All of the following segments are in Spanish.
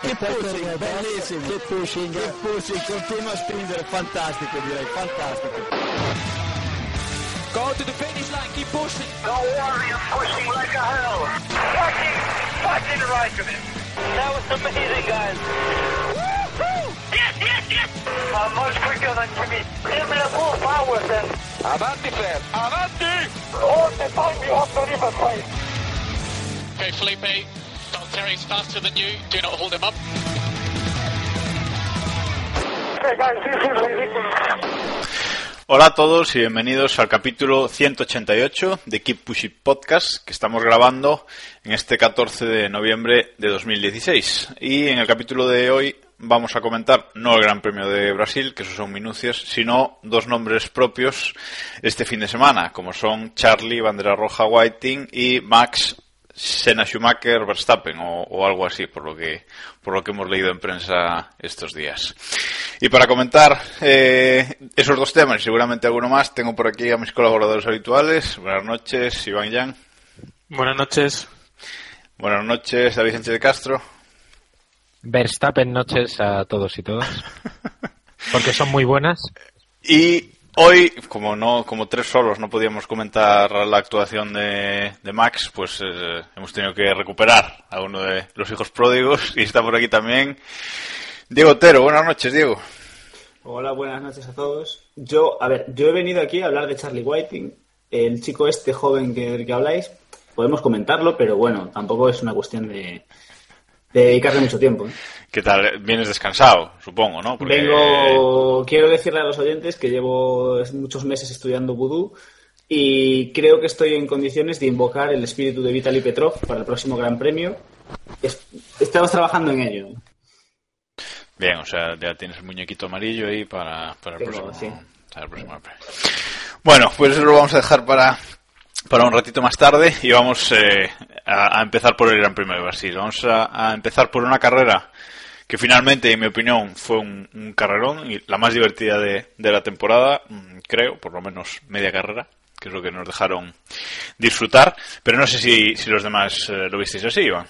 Che pushing, bellissimo. Che pushing. Che pushing, continua a spingere, fantastico direi, fantastico. Go to the finish line, keep pushing. No worry, I'm pushing like a hell. Fucking, fucking right of it. That was amazing, guys. Yes, yes, yes. I'm much quicker than Jimmy. Give me the full power then. Avanti, Fred. Avanti! All the time you have to leave a fight. Okay, Felipe, Hola a todos y bienvenidos al capítulo 188 de Keep Pushing Podcast que estamos grabando en este 14 de noviembre de 2016. Y en el capítulo de hoy vamos a comentar no el Gran Premio de Brasil, que eso son minucias, sino dos nombres propios este fin de semana, como son Charlie Bandera Roja Whiting y Max Senna Schumacher Verstappen o, o algo así por lo que por lo que hemos leído en prensa estos días y para comentar eh, esos dos temas y seguramente alguno más tengo por aquí a mis colaboradores habituales buenas noches Iván Yang Buenas noches. buenas noches David Sánchez de Castro Verstappen noches a todos y todas. Porque son muy buenas. y hoy como no como tres solos no podíamos comentar la actuación de, Max pues eh, hemos tenido que recuperar a uno de los hijos pródigos y está por aquí también Diego Otero buenas noches Diego Hola, buenas noches a todos. Yo, a ver, yo he venido aquí a hablar de Charlie Whiting, el chico este joven que, del que habláis. Podemos comentarlo, pero bueno, tampoco es una cuestión de, de dedicarle mucho tiempo. ¿eh? ¿Qué tal? Vienes descansado, supongo, ¿no? Porque- Vengo, quiero decirle a los oyentes que llevo muchos meses estudiando vudú y creo que estoy en condiciones de invocar el espíritu de Vitaly Petrov para el próximo Gran Premio. Es- estamos trabajando en ello. Bien, o sea, ya tienes el muñequito amarillo ahí para, para el, Tengo, próximo, sí. para el próximo Gran Premio. Bueno, pues eso lo vamos a dejar para, para un ratito más tarde y vamos eh, a, a empezar por el Gran Premio de Brasil. Vamos a, a empezar por una carrera que finalmente, en mi opinión, fue un, un carrerón y la más divertida de, de la temporada, mm, creo, por lo menos media carrera, que es lo que nos dejaron disfrutar. Pero no sé si, si los demás eh, lo visteis así, Iván.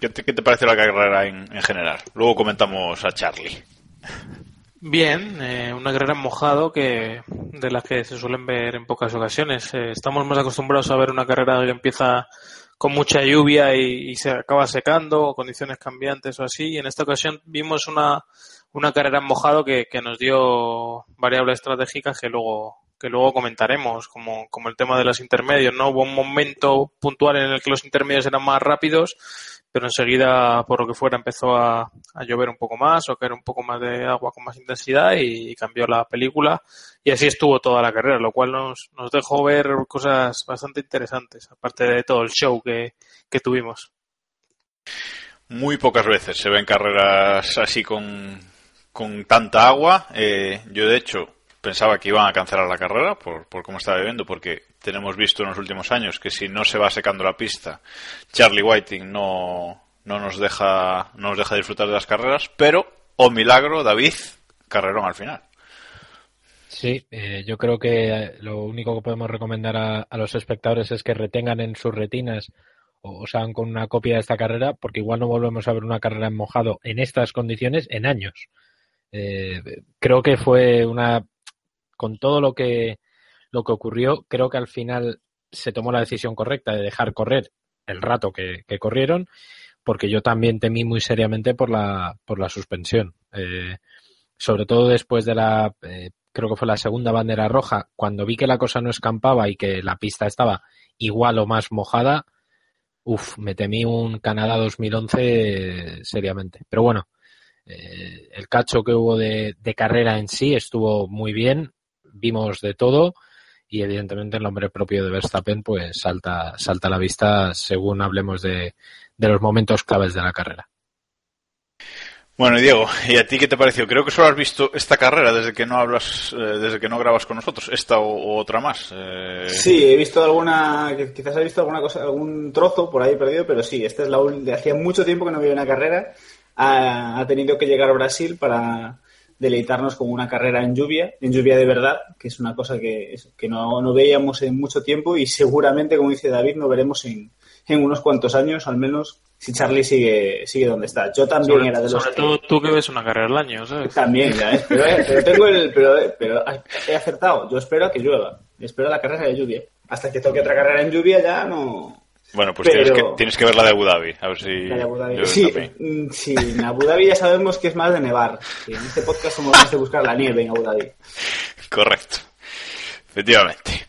¿Qué te, qué te la carrera en, en general? Luego comentamos a Charlie. Bien, eh, una carrera mojado que de las que se suelen ver en pocas ocasiones. Eh, estamos más acostumbrados a ver una carrera que empieza con mucha lluvia y, se acaba secando, o condiciones cambiantes o así. Y en esta ocasión vimos una, una carrera en mojado que, que nos dio variables estratégicas que luego que luego comentaremos, como, como el tema de los intermedios, ¿no? Hubo un momento puntual en el que los intermedios eran más rápidos, pero enseguida, por lo que fuera, empezó a, a llover un poco más o caer un poco más de agua con más intensidad y, cambió la película. Y así estuvo toda la carrera, lo cual nos, nos dejó ver cosas bastante interesantes, aparte de todo el show que, que tuvimos. Muy pocas veces se ven carreras así con, con tanta agua. Eh, yo, de hecho, pensaba que iban a cancelar la carrera por, por cómo estaba lloviendo, porque tenemos visto en los últimos años que si no se va secando la pista, Charlie Whiting no, no nos deja no nos deja disfrutar de las carreras, pero, oh milagro, David, carrerón al final. Sí, eh, yo creo que eh, lo único que podemos recomendar a, los espectadores es que retengan en sus retinas o, o se hagan con una copia de esta carrera, porque igual no volvemos a ver una carrera en mojado en estas condiciones en años. Eh, creo que fue una con todo lo que lo que ocurrió, creo que al final se tomó la decisión correcta de dejar correr el rato que, corrieron, porque yo también temí muy seriamente por la por la suspensión. Eh, sobre todo después de la, eh, creo que fue la segunda bandera roja, cuando vi que la cosa no escampaba y que la pista estaba igual o más mojada, uff, me temí un Canadá 2011 eh, seriamente. Pero bueno, eh, el cacho que hubo de carrera en sí estuvo muy bien, vimos de todo y evidentemente el nombre propio de Verstappen pues salta, salta a la vista según hablemos de, de los momentos claves de la carrera. Bueno, y Diego, ¿y a ti qué te pareció? Creo que solo has visto esta carrera desde que no hablas, eh, desde que no grabas con nosotros, esta o, o otra más. Eh, Sí, he visto alguna, quizás he visto alguna cosa, algún trozo por ahí perdido, pero sí, esta es la hacía mucho tiempo que no veía una carrera. Ha, ha tenido que llegar a Brasil para deleitarnos con una carrera en lluvia, en lluvia de verdad, que es una cosa que, que no, no veíamos en mucho tiempo y seguramente, como dice David, no veremos en, en unos cuantos años, al menos si Charlie sigue, sigue donde está. Yo también Sobre, era de los sobre que- todo tú que ves una carrera al año, ¿sabes? También, ya ves, pero, eh, pero tengo el. Pero, pero he acertado. Yo espero a que llueva. Espero la carrera de lluvia. Hasta que toque otra carrera en lluvia ya no. Bueno, pues Pero- tienes, que, tienes que ver la de Abu Dhabi. A ver si. La de Abu Dhabi. Sí, mm, sí, en Abu Dhabi ya sabemos que es más de nevar. En este podcast somos más de buscar la nieve en Abu Dhabi. Correcto. Efectivamente.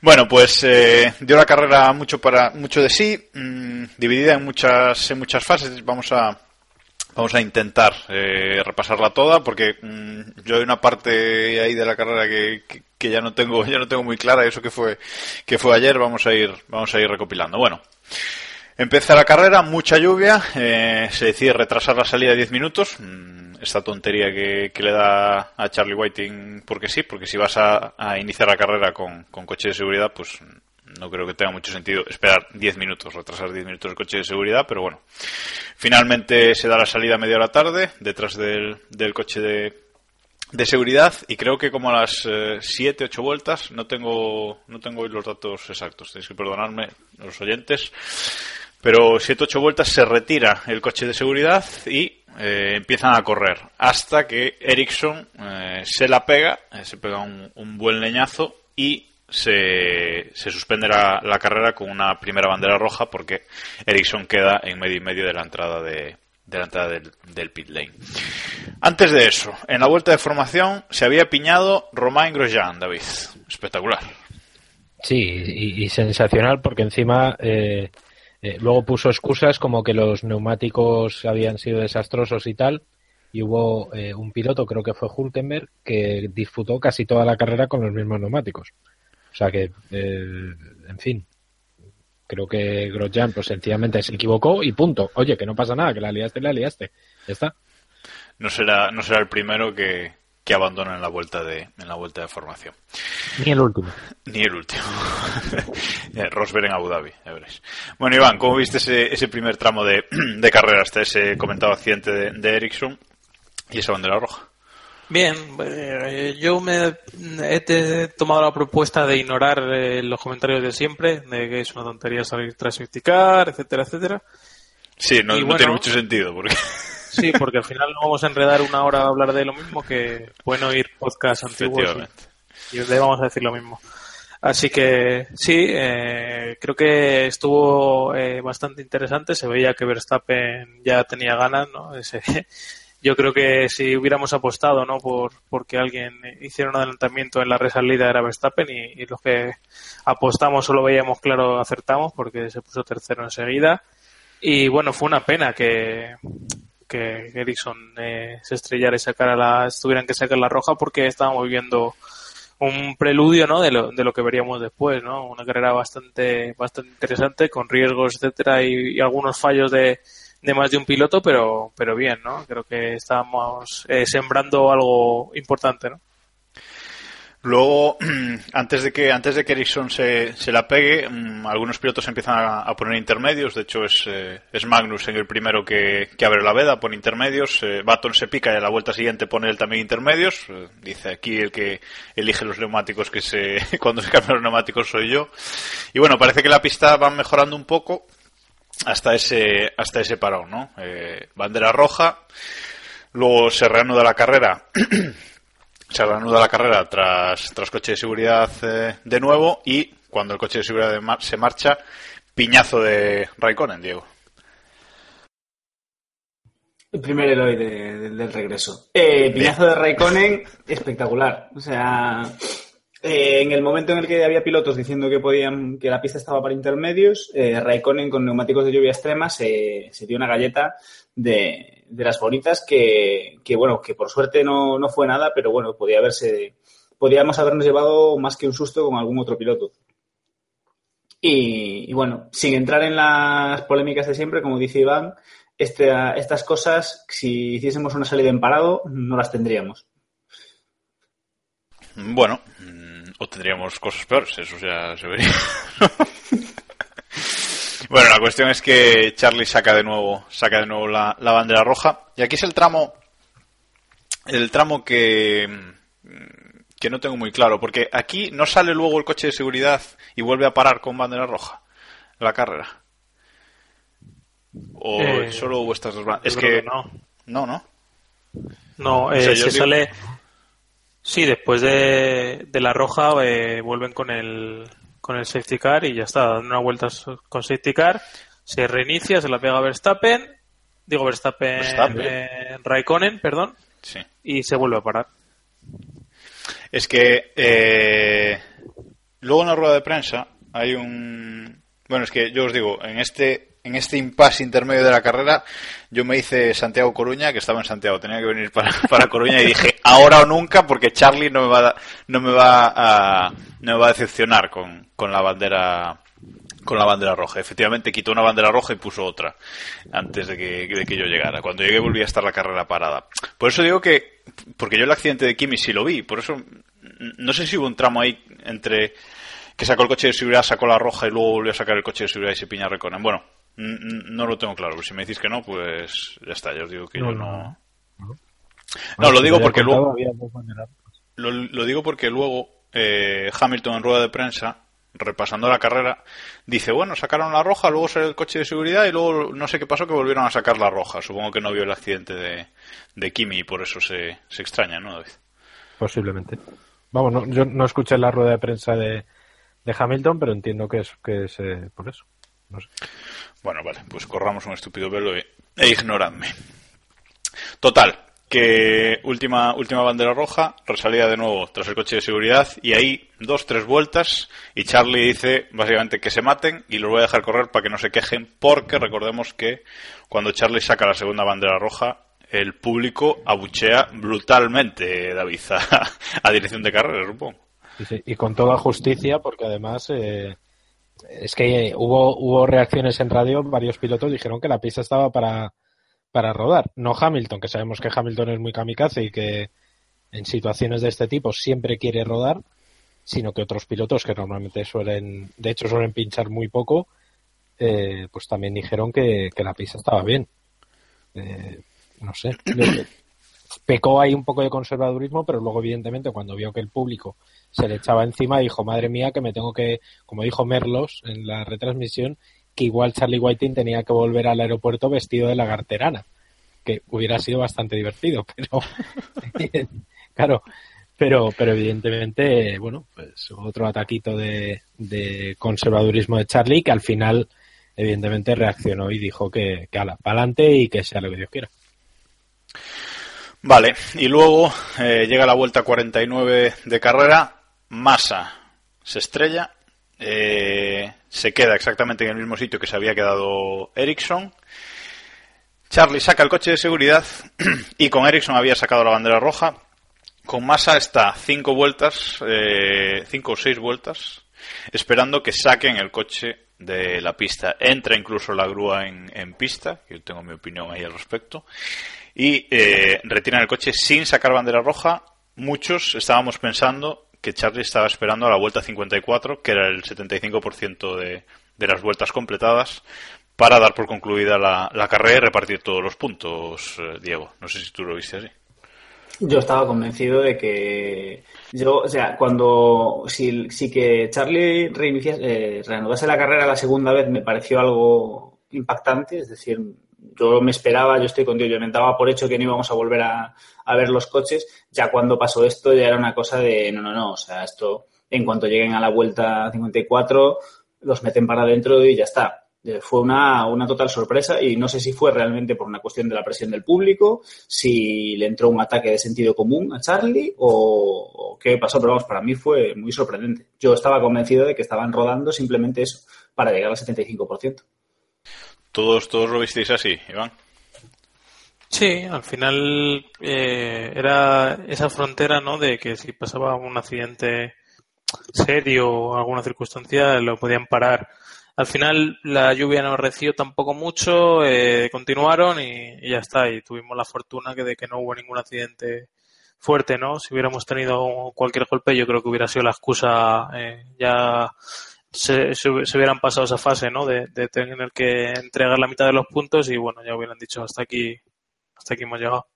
Bueno, pues eh, dio la carrera mucho para mucho de sí, mm, dividida en muchas en muchas fases. Vamos a vamos a intentar eh, repasarla toda porque mm, yo hay una parte ahí de la carrera que, que- que ya no tengo ya no tengo muy clara eso que fue que fue ayer. Vamos a ir vamos a ir recopilando. Bueno. Empieza la carrera, mucha lluvia, eh, se decide retrasar la salida de 10 minutos. mm, Esta tontería que, que le da a Charlie Whiting porque sí, porque si vas a, a iniciar la carrera con, con coche de seguridad, pues no creo que tenga mucho sentido esperar 10 minutos, retrasar 10 minutos el coche de seguridad, pero bueno. Finalmente se da la salida a media hora tarde, detrás del, del coche de, de seguridad y creo que como a las 7, 8 vueltas, no tengo, no tengo los datos exactos, tenéis que perdonarme los oyentes, pero 7, 8 vueltas se retira el coche de seguridad y eh, empiezan a correr hasta que Ericsson eh, se la pega, eh, se pega un, un buen leñazo y se, se suspende la, carrera con una primera bandera roja porque Ericsson queda en medio y medio de la entrada de, la entrada del, del pit lane. Antes de eso, en la vuelta de formación se había piñado Romain Grosjean, David. Espectacular. Sí, y, sensacional porque encima eh, eh, luego puso excusas como que los neumáticos habían sido desastrosos y tal. Y hubo eh, un piloto, creo que fue Hulkenberg, que disfrutó casi toda la carrera con los mismos neumáticos. O sea que, eh, en fin, creo que Grosjean pues sencillamente se equivocó y punto. Oye, que no pasa nada, que la liaste, la liaste. Ya está. No será, no será el primero que, que abandona en la vuelta de, en la vuelta de formación. Ni el último. Ni el último. Eh, Rosberg en Abu Dhabi, ya veréis. Bueno, Iván, ¿cómo viste ese, ese primer tramo de, de carrera hasta ese comentado accidente de, de Ericsson y esa bandera roja? Bien, eh, yo me he tomado la propuesta de ignorar eh, los comentarios de siempre, de que es una tontería salir tras etcétera, etcétera. Sí, no, Y no bueno- tiene mucho sentido porque Sí, porque al final no vamos a enredar una hora a hablar de lo mismo que bueno oír podcasts antiguos y, y le vamos a decir lo mismo. Así que sí, eh, creo que estuvo eh, bastante interesante. Se veía que Verstappen ya tenía ganas, ¿no? Ese- yo creo que si hubiéramos apostado, ¿no? Por porque alguien hiciera un adelantamiento en la resalida era Verstappen y, y los que apostamos solo veíamos claro acertamos porque se puso tercero enseguida. Y bueno, fue una pena que, que Ericsson eh, se estrellara y sacara la, tuvieran que sacar la roja porque estábamos viviendo un preludio ¿no? de, lo, de lo que veríamos después, ¿no? Una carrera bastante, bastante interesante, con riesgos, etcétera, y, y algunos fallos de, de más de un piloto, pero, pero bien, ¿no? Creo que estábamos eh, sembrando algo importante, ¿no? Luego, antes de que antes de que Ericsson se, se la pegue, mm, algunos pilotos empiezan a, poner intermedios. De hecho, es, eh, es Magnussen el primero que, que abre la veda, pone intermedios. Eh, Baton se pica y a la vuelta siguiente pone él también intermedios. Eh, dice aquí el que elige los neumáticos que se cuando se cambian los neumáticos soy yo. Y bueno, parece que la pista va mejorando un poco hasta ese hasta ese parón, ¿no? Eh, bandera roja. Luego se reanuda la carrera se reanuda la carrera tras, tras coche de seguridad eh, de nuevo y cuando el coche de seguridad de mar- se marcha, piñazo de Raikkonen, Diego. El primer héroe de- de- del regreso. Eh, piñazo de Raikkonen, espectacular. O sea, eh, en el momento en el que había pilotos diciendo que podían, que la pista estaba para intermedios, eh, Raikkonen con neumáticos de lluvia extrema se, se dio una galleta de, de las bonitas que, que, bueno, que por suerte no, no fue nada, pero bueno, podía haberse, podíamos habernos llevado más que un susto con algún otro piloto. Y, bueno, sin entrar en las polémicas de siempre, como dice Iván, este, estas cosas, si hiciésemos una salida en parado, no las tendríamos. Bueno, o tendríamos cosas peores, eso ya se vería. bueno, la cuestión es que Charlie saca de nuevo, saca de nuevo la, la bandera roja. Y aquí es el tramo, el tramo que, mm, que no tengo muy claro, porque aquí no sale luego el coche de seguridad y vuelve a parar con bandera roja la carrera. ¿O Eh, solo hubo estas dos banderas? Es que... no. No, no. No, O sea, yo se digo- sale. Sí, después de, de la roja eh, vuelven con el, con el safety car y ya está, dan una vuelta con safety car, se reinicia, se la pega Verstappen, digo Verstappen, Verstappen. eh, Raikkonen, perdón, Sí. y se vuelve a parar. Es que eh, luego en la rueda de prensa hay un... Bueno, es que yo os digo, en este en este impasse intermedio de la carrera, yo me hice Santiago Coruña, que estaba en Santiago, tenía que venir para, para Coruña y dije, ahora o nunca, porque Charlie no me va no me va a, no me va a decepcionar con, con la bandera con la bandera roja. Efectivamente quitó una bandera roja y puso otra antes de que, de que yo llegara. Cuando llegué volvía a estar la carrera parada. Por eso digo que, porque yo el accidente de Kimi sí lo vi, por eso no sé si hubo un tramo ahí entre que sacó el coche de seguridad, sacó la roja y luego volvió a sacar el coche de seguridad y se piña a Reconen. Bueno, no lo tengo claro, pero si me decís que no, pues ya está, ya os digo que yo no... No, lo digo porque luego... Lo, lo digo porque luego eh, Hamilton en rueda de prensa, repasando la carrera, dice, bueno, sacaron la roja, luego salió el coche de seguridad y luego no sé qué pasó que volvieron a sacar la roja. Supongo que no vio el accidente de, de Kimi y por eso se, se extraña, ¿no, David? Posiblemente. Vamos, no, yo no escuché la rueda de prensa de, de Hamilton, pero entiendo que es, que es eh, por eso. No sé. Bueno, vale, pues corramos un estúpido velo e, e ignoradme. Total, que última, última bandera roja, resalida de nuevo tras el coche de seguridad y ahí dos, tres vueltas y Charlie dice básicamente que se maten y los voy a dejar correr para que no se quejen porque recordemos que cuando Charlie saca la segunda bandera roja el público abuchea brutalmente, David, a, a dirección de carrera, supongo. Sí, Y con toda justicia, porque además eh, es que hubo, hubo reacciones en radio, varios pilotos dijeron que la pista estaba para, para rodar. No Hamilton, que sabemos que Hamilton es muy kamikaze y que en situaciones de este tipo siempre quiere rodar, sino que otros pilotos que normalmente suelen, de hecho suelen pinchar muy poco, eh, pues también dijeron que, que la pista estaba bien. Eh, no sé. Pecó ahí un poco de conservadurismo, pero luego, evidentemente, cuando vio que el público se le echaba encima, dijo, madre mía, que me tengo que, como dijo Merlos en la retransmisión, que igual Charlie Whiting tenía que volver al aeropuerto vestido de lagarterana, que hubiera sido bastante divertido, pero claro, pero, pero evidentemente, bueno, pues otro ataquito de, de conservadurismo de Charlie que al final, evidentemente, reaccionó y dijo que, que ala, pa'lante y que sea lo que Dios quiera. Vale, y luego eh, llega la vuelta 49 de carrera, Massa se estrella, eh, se queda exactamente en el mismo sitio que se había quedado Ericsson. Charlie saca el coche de seguridad y con Ericsson había sacado la bandera roja. Con Massa está cinco vueltas, eh, cinco o seis vueltas, esperando que saquen el coche de la pista. Entra incluso la grúa en, en pista, yo tengo mi opinión ahí al respecto, y eh, retiran el coche sin sacar bandera roja. Muchos estábamos pensando que Charlie estaba esperando a la vuelta 54, que era el 75% de, de las vueltas completadas, para dar por concluida la, la carrera y repartir todos los puntos, eh, Diego. No sé si tú lo viste así. Yo estaba convencido de que yo, o sea, cuando si, si que Charlie eh, reanudase la carrera la segunda vez me pareció algo impactante, es decir, yo me esperaba, yo estoy contigo, yo me daba por hecho que no íbamos a volver a, ver los coches, ya cuando pasó esto ya era una cosa de no, no, no, o sea, esto en cuanto lleguen a la vuelta 54 los meten para adentro y ya está. Eh, Fue una, una total sorpresa y no sé si fue realmente por una cuestión de la presión del público, si le entró un ataque de sentido común a Charlie o, o qué pasó, pero vamos, para mí fue muy sorprendente. Yo estaba convencido de que estaban rodando simplemente eso, para llegar al 75%. Todos, todos lo visteis así, Iván. Sí, al final eh, era esa frontera, ¿no? De que si pasaba un accidente serio o alguna circunstancia lo podían parar. Al final la lluvia no reció tampoco mucho, eh, continuaron y, y, ya está. Y tuvimos la fortuna que de que no hubo ningún accidente fuerte, ¿no? Si hubiéramos tenido cualquier golpe, yo creo que hubiera sido la excusa. Eh, ya se, se, se, hubieran pasado esa fase, ¿no? De, de, tener que entregar la mitad de los puntos y bueno, ya hubieran dicho hasta aquí, hasta aquí hemos llegado.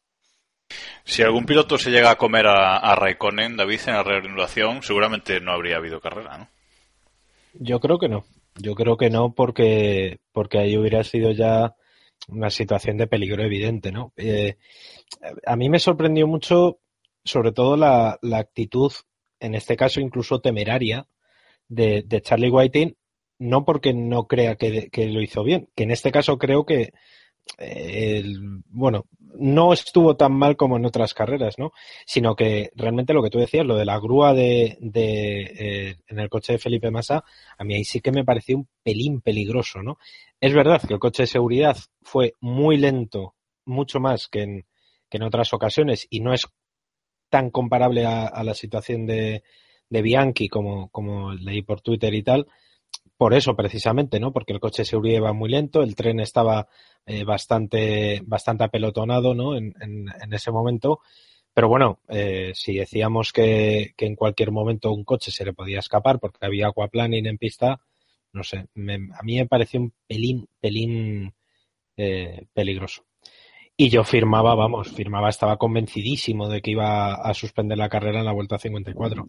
Si algún piloto se llega a comer a, a Raikkonen, David, en la reanudación, seguramente no habría habido carrera, ¿no? Yo creo que no. Yo creo que no porque, porque ahí hubiera sido ya una situación de peligro evidente, ¿no? Eh, a mí me sorprendió mucho, sobre todo la, la actitud, en este caso incluso temeraria, de, Charlie Whiting, no porque no crea que, que, lo hizo bien, que en este caso creo que, eh, el, bueno, no estuvo tan mal como en otras carreras, ¿no? Sino que realmente lo que tú decías, lo de la grúa de, de eh, en el coche de Felipe Massa, a mí ahí sí que me pareció un pelín peligroso, ¿no? Es verdad que el coche de seguridad fue muy lento, mucho más que en, que en otras ocasiones, y no es tan comparable a, a la situación de, de Bianchi como, como leí por Twitter y tal, por eso precisamente, ¿no? Porque el coche seguridad iba muy lento, el tren estaba eh, bastante, bastante apelotonado, ¿no? En, en, ese momento. Pero bueno, eh, si decíamos que, que, en cualquier momento un coche se le podía escapar porque había aquaplaning en pista, no sé, a mí me pareció un pelín, pelín eh, peligroso. Y yo firmaba, vamos, firmaba, estaba convencidísimo de que iba a suspender la carrera en la vuelta 54.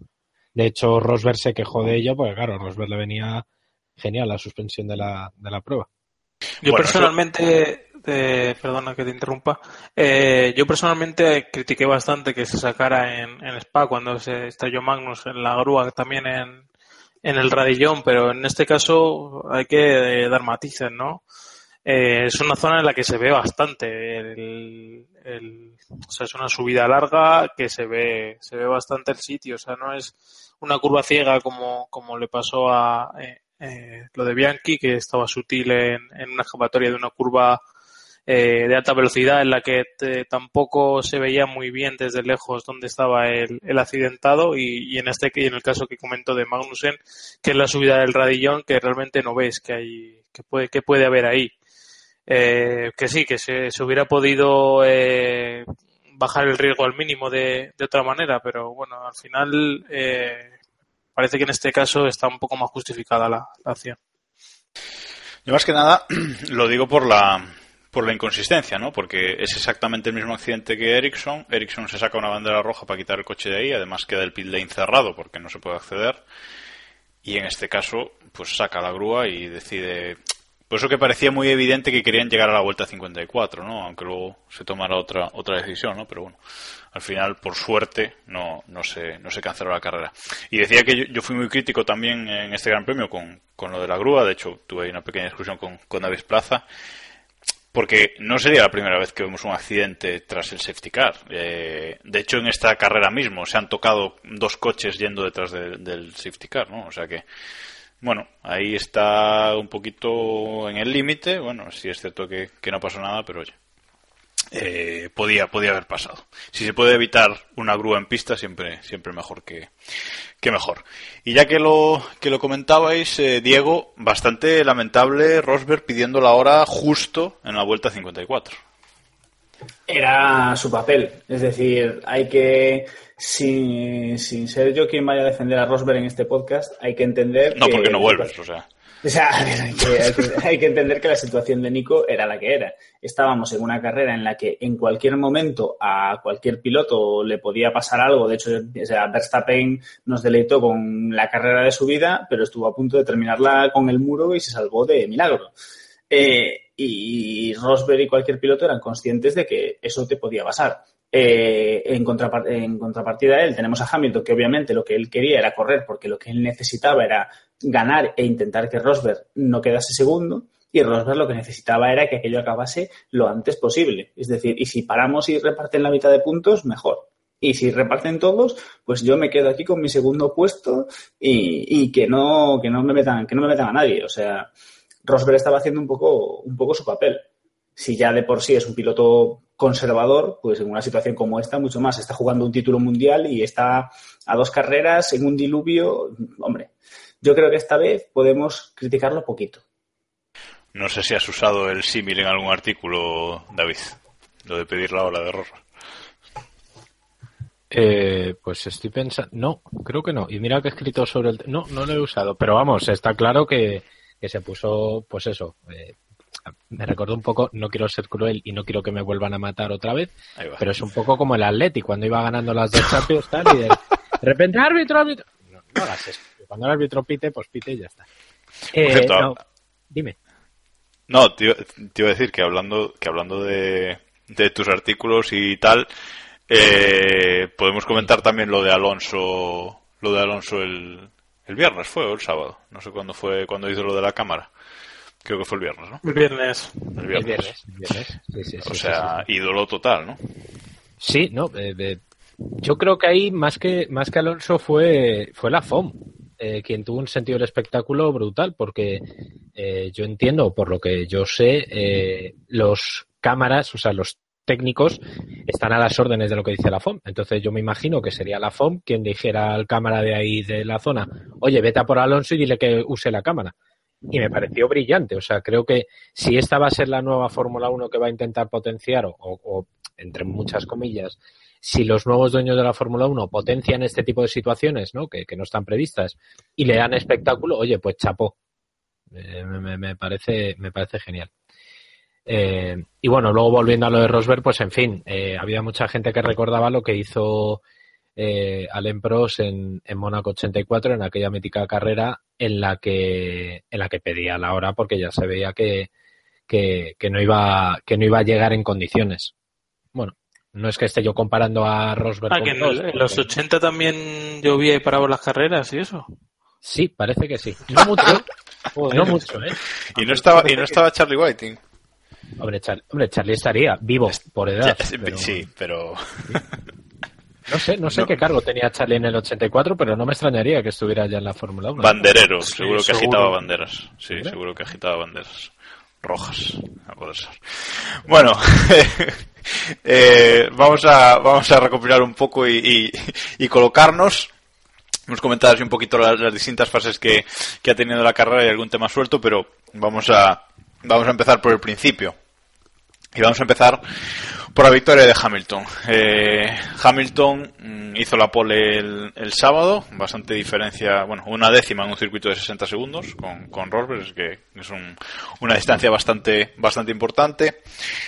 De hecho, Rosberg se quejó de ello, porque claro, Rosberg le venía genial la suspensión de la, de la prueba. Yo bueno, personalmente, eh, perdona que te interrumpa, eh, yo personalmente critiqué bastante que se sacara en, en Spa cuando se estalló Magnus en la grúa, también en, en el radillón, pero en este caso hay que eh, dar matices, ¿no? Eh, es una zona en la que se ve bastante el, el, o sea, es una subida larga que se ve, se ve bastante el sitio, o sea, no es una curva ciega como, como le pasó a, eh, eh, lo de Bianchi, que estaba sutil en, en una escapatoria de una curva eh, de alta velocidad en la que te, tampoco se veía muy bien desde lejos dónde estaba el, el accidentado y, y, en este y en el caso que comentó de Magnussen, que es la subida del radillón, que realmente no ves que hay que puede que puede haber ahí. Eh, que sí, que se, se hubiera podido eh, bajar el riesgo al mínimo de, de, otra manera, pero bueno, al final eh, parece que en este caso está un poco más justificada la, acción. Yo más que nada lo digo por la por la inconsistencia, ¿no? Porque es exactamente el mismo accidente que Ericsson. Ericsson se saca una bandera roja para quitar el coche de ahí, además queda el pit lane cerrado porque no se puede acceder. Y en este caso, pues saca la grúa y decide. Por eso que parecía muy evidente que querían llegar a la vuelta 54, ¿no? Aunque luego se tomara otra otra decisión, ¿no? Pero bueno, al final, por suerte, no, no, se, no se canceló la carrera. Y decía que yo, yo fui muy crítico también en este Gran Premio con, con lo de la grúa. De hecho, tuve una pequeña discusión con, con David Plaza porque no sería la primera vez que vemos un accidente tras el safety car. Eh, de hecho, en esta carrera mismo se han tocado dos coches yendo detrás de, del safety car, ¿no? O sea que, bueno, ahí está un poquito en el límite. Bueno, sí es cierto que, que, no pasó nada, pero oye, eh, podía, podía haber pasado. Si se puede evitar una grúa en pista, siempre, siempre mejor que, que mejor. Y ya que lo, que lo comentabais, eh, Diego, bastante lamentable Rosberg pidiendo la hora justo en la vuelta 54. Era su papel, es decir, hay que, sin, sin ser yo quien vaya a defender a Rosberg en este podcast, hay que entender. No, que, porque no vuelves, o sea. O sea, hay que, hay, que, hay que, entender que la situación de Nico era la que era. Estábamos en una carrera en la que en cualquier momento a cualquier piloto le podía pasar algo. De hecho, o sea, Verstappen nos deleitó con la carrera de su vida, pero estuvo a punto de terminarla con el muro y se salvó de milagro. Eh, y Rosberg y cualquier piloto eran conscientes de que eso te podía pasar. Eh, en, contrapart en, contrapartida él tenemos a Hamilton, que obviamente lo que él quería era correr porque lo que él necesitaba era ganar e intentar que Rosberg no quedase segundo. Y Rosberg lo que necesitaba era que aquello acabase lo antes posible. Es decir, y si paramos y reparten la mitad de puntos, mejor. Y si reparten todos, pues yo me quedo aquí con mi segundo puesto y, y que no, que no me metan, que no me metan a nadie. O sea, Rosberg estaba haciendo un poco, un poco su papel. Si ya de por sí es un piloto conservador, pues en una situación como esta, mucho más. Está jugando un título mundial y está a dos carreras en un diluvio. Hombre, yo creo que esta vez podemos criticarlo poquito. No sé si has usado el símil en algún artículo, David, lo de pedir la hora de error. Eh, pues estoy pensando, no, creo que no. Y mira que he escrito sobre el, no, no lo he usado, pero vamos, está claro que, que se puso, pues eso, eh, me recordó un poco, no quiero ser cruel y no quiero que me vuelvan a matar otra vez, pero es un poco como el Atleti cuando iba ganando las dos Champions tal, y de, repente árbitro, árbitro. No, no hagas eso. Cuando el árbitro pite, pues pite y ya está. Eh, cierto, no, dime. No, te, iba- te iba a decir que hablando, que hablando de, de tus artículos y tal, eh, podemos comentar también lo de Alonso, lo de Alonso el, el viernes fue o el sábado, no sé cuándo fue, cuando hizo lo de la cámara. Creo que fue el viernes, ¿no? El viernes. El El viernes. viernes. el viernes. Sí, sí, sí, O sí, sea, sí. ídolo total, ¿no? Sí, no. eh, eh, yo creo que ahí más que más que Alonso fue fue la FOM eh, quien tuvo un sentido del espectáculo brutal, porque eh, yo entiendo, por lo que yo sé, eh, los cámaras, o sea, los técnicos están a las órdenes de lo que dice la FOM. Entonces yo me imagino que sería la FOM quien dijera al cámara de ahí de la zona, oye, vete a por Alonso y dile que use la cámara. Y me pareció brillante. O sea, creo que si esta va a ser la nueva Fórmula 1 que va a intentar potenciar, o, o entre muchas comillas, si los nuevos dueños de la Fórmula 1 potencian este tipo de situaciones, ¿no? Que, que no están previstas, y le dan espectáculo, oye, pues chapó. Eh, me, me- parece, me parece genial. Eh, y bueno, luego volviendo a lo de Rosberg, pues en fin, eh, había mucha gente que recordaba lo que hizo eh, Alain Prost en, en Mónaco 84, en aquella mítica carrera en la que, en la que pedía la hora porque ya se veía que, que, que no iba, que no iba a llegar en condiciones. Bueno, no es que esté yo comparando a Rosberg Ah, con que en, Prost, el- en los porque- 80 también llovía y paraba las carreras y eso. Sí, parece que sí. No mucho, no mucho, ¿eh? Y no estaba, y no estaba Charlie Whiting. Hombre, Char- hombre, Charlie estaría vivo por edad. Ya, pero- Sí, pero No sé, no sé No. qué cargo tenía Charlie en el 84, pero no me extrañaría que estuviera ya en la Fórmula 1. banderero, Sí, seguro que seguro. agitaba banderas. Sí, seguro que agitaba banderas rojas. a poder ser. Bueno, eh, vamos a vamos a recopilar un poco y, y- y colocarnos. Hemos comentado así un poquito las, las distintas fases que, que ha tenido la carrera y algún tema suelto, pero vamos a vamos a empezar por el principio. Y vamos a empezar por la victoria de Hamilton. Eh, Hamilton mm, hizo la pole el, el sábado, bastante diferencia, bueno, una décima en un circuito de 60 segundos con, con Rosberg, que es un- una distancia bastante, bastante importante.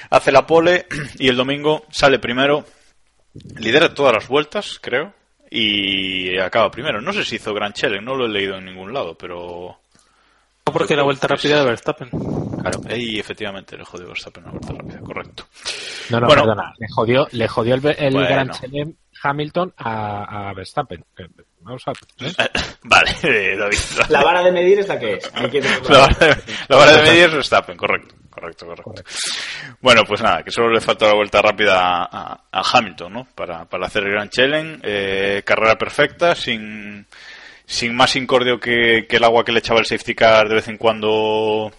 Hace la pole y el domingo sale primero, lidera todas las vueltas, creo, y acaba primero. No sé si hizo Grand Challenge, no lo he leído en ningún lado, pero No porque la vuelta rápida de Verstappen. claro, y efectivamente le jodió Verstappen una vuelta rápida, correcto. No, no, Bueno. perdona. Le jodió, le jodió el, el Bueno. Grand Chelem Hamilton a, a Verstappen. Vamos a ¿eh? Vale, eh, David. La vara de medir es la que es. Que La vara de, la vara de medir es Verstappen, correcto, correcto, correcto. Bueno, pues nada, que solo le falta la vuelta rápida a, a- a Hamilton, ¿no? Para, para hacer el Grand Challenge, eh, carrera perfecta, sin, sin más incordio que, que el agua que le echaba el safety car de vez en cuando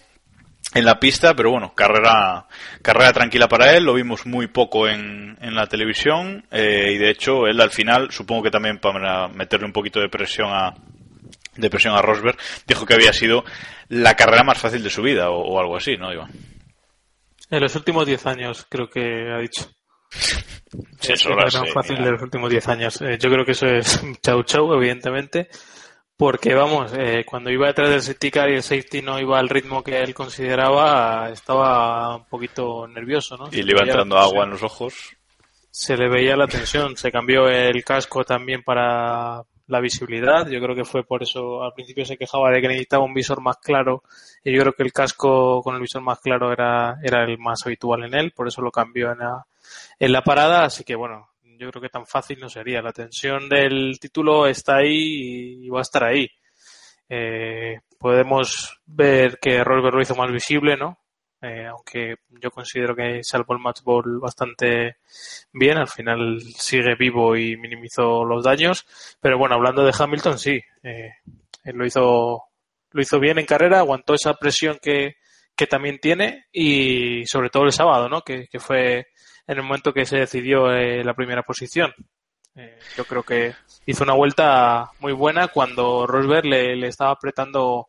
en la pista, pero bueno, carrera, carrera tranquila para él, lo vimos muy poco en, en la televisión, eh, y de hecho él al final, supongo que también para meterle un poquito de presión a, de presión a Rosberg, dijo que había sido la carrera más fácil de su vida, o, o algo así, ¿no, Iván? En los últimos 10 años, creo que ha dicho. Sí, Es eso sé, fácil de los últimos 10 años. Eh, yo creo que eso es chau chau, evidentemente. Porque, vamos, eh, cuando iba detrás del safety car y el safety no iba al ritmo que él consideraba, estaba un poquito nervioso, ¿no? Y le iba entrando agua en los ojos. Se le veía la tensión. Se cambió el casco también para la visibilidad. Yo creo que fue por eso. Al principio se quejaba de que necesitaba un visor más claro. Y yo creo que el casco con el visor más claro era, era el más habitual en él. Por eso lo cambió en la, en la parada. Así que bueno, yo creo que tan fácil no sería. La tensión del título está ahí y va a estar ahí. Eh, podemos ver que Rosberg lo hizo más visible, ¿no? Eh, aunque yo considero que salvó el match ball bastante bien, al final sigue vivo y minimizó los daños. Pero bueno, hablando de Hamilton, sí, eh, él lo hizo, lo hizo bien en carrera, aguantó esa presión que, que también tiene y sobre todo el sábado, ¿no? Que, que fue en el momento que se decidió eh, la primera posición. Eh, yo creo que hizo una vuelta muy buena cuando Rosberg le, estaba apretando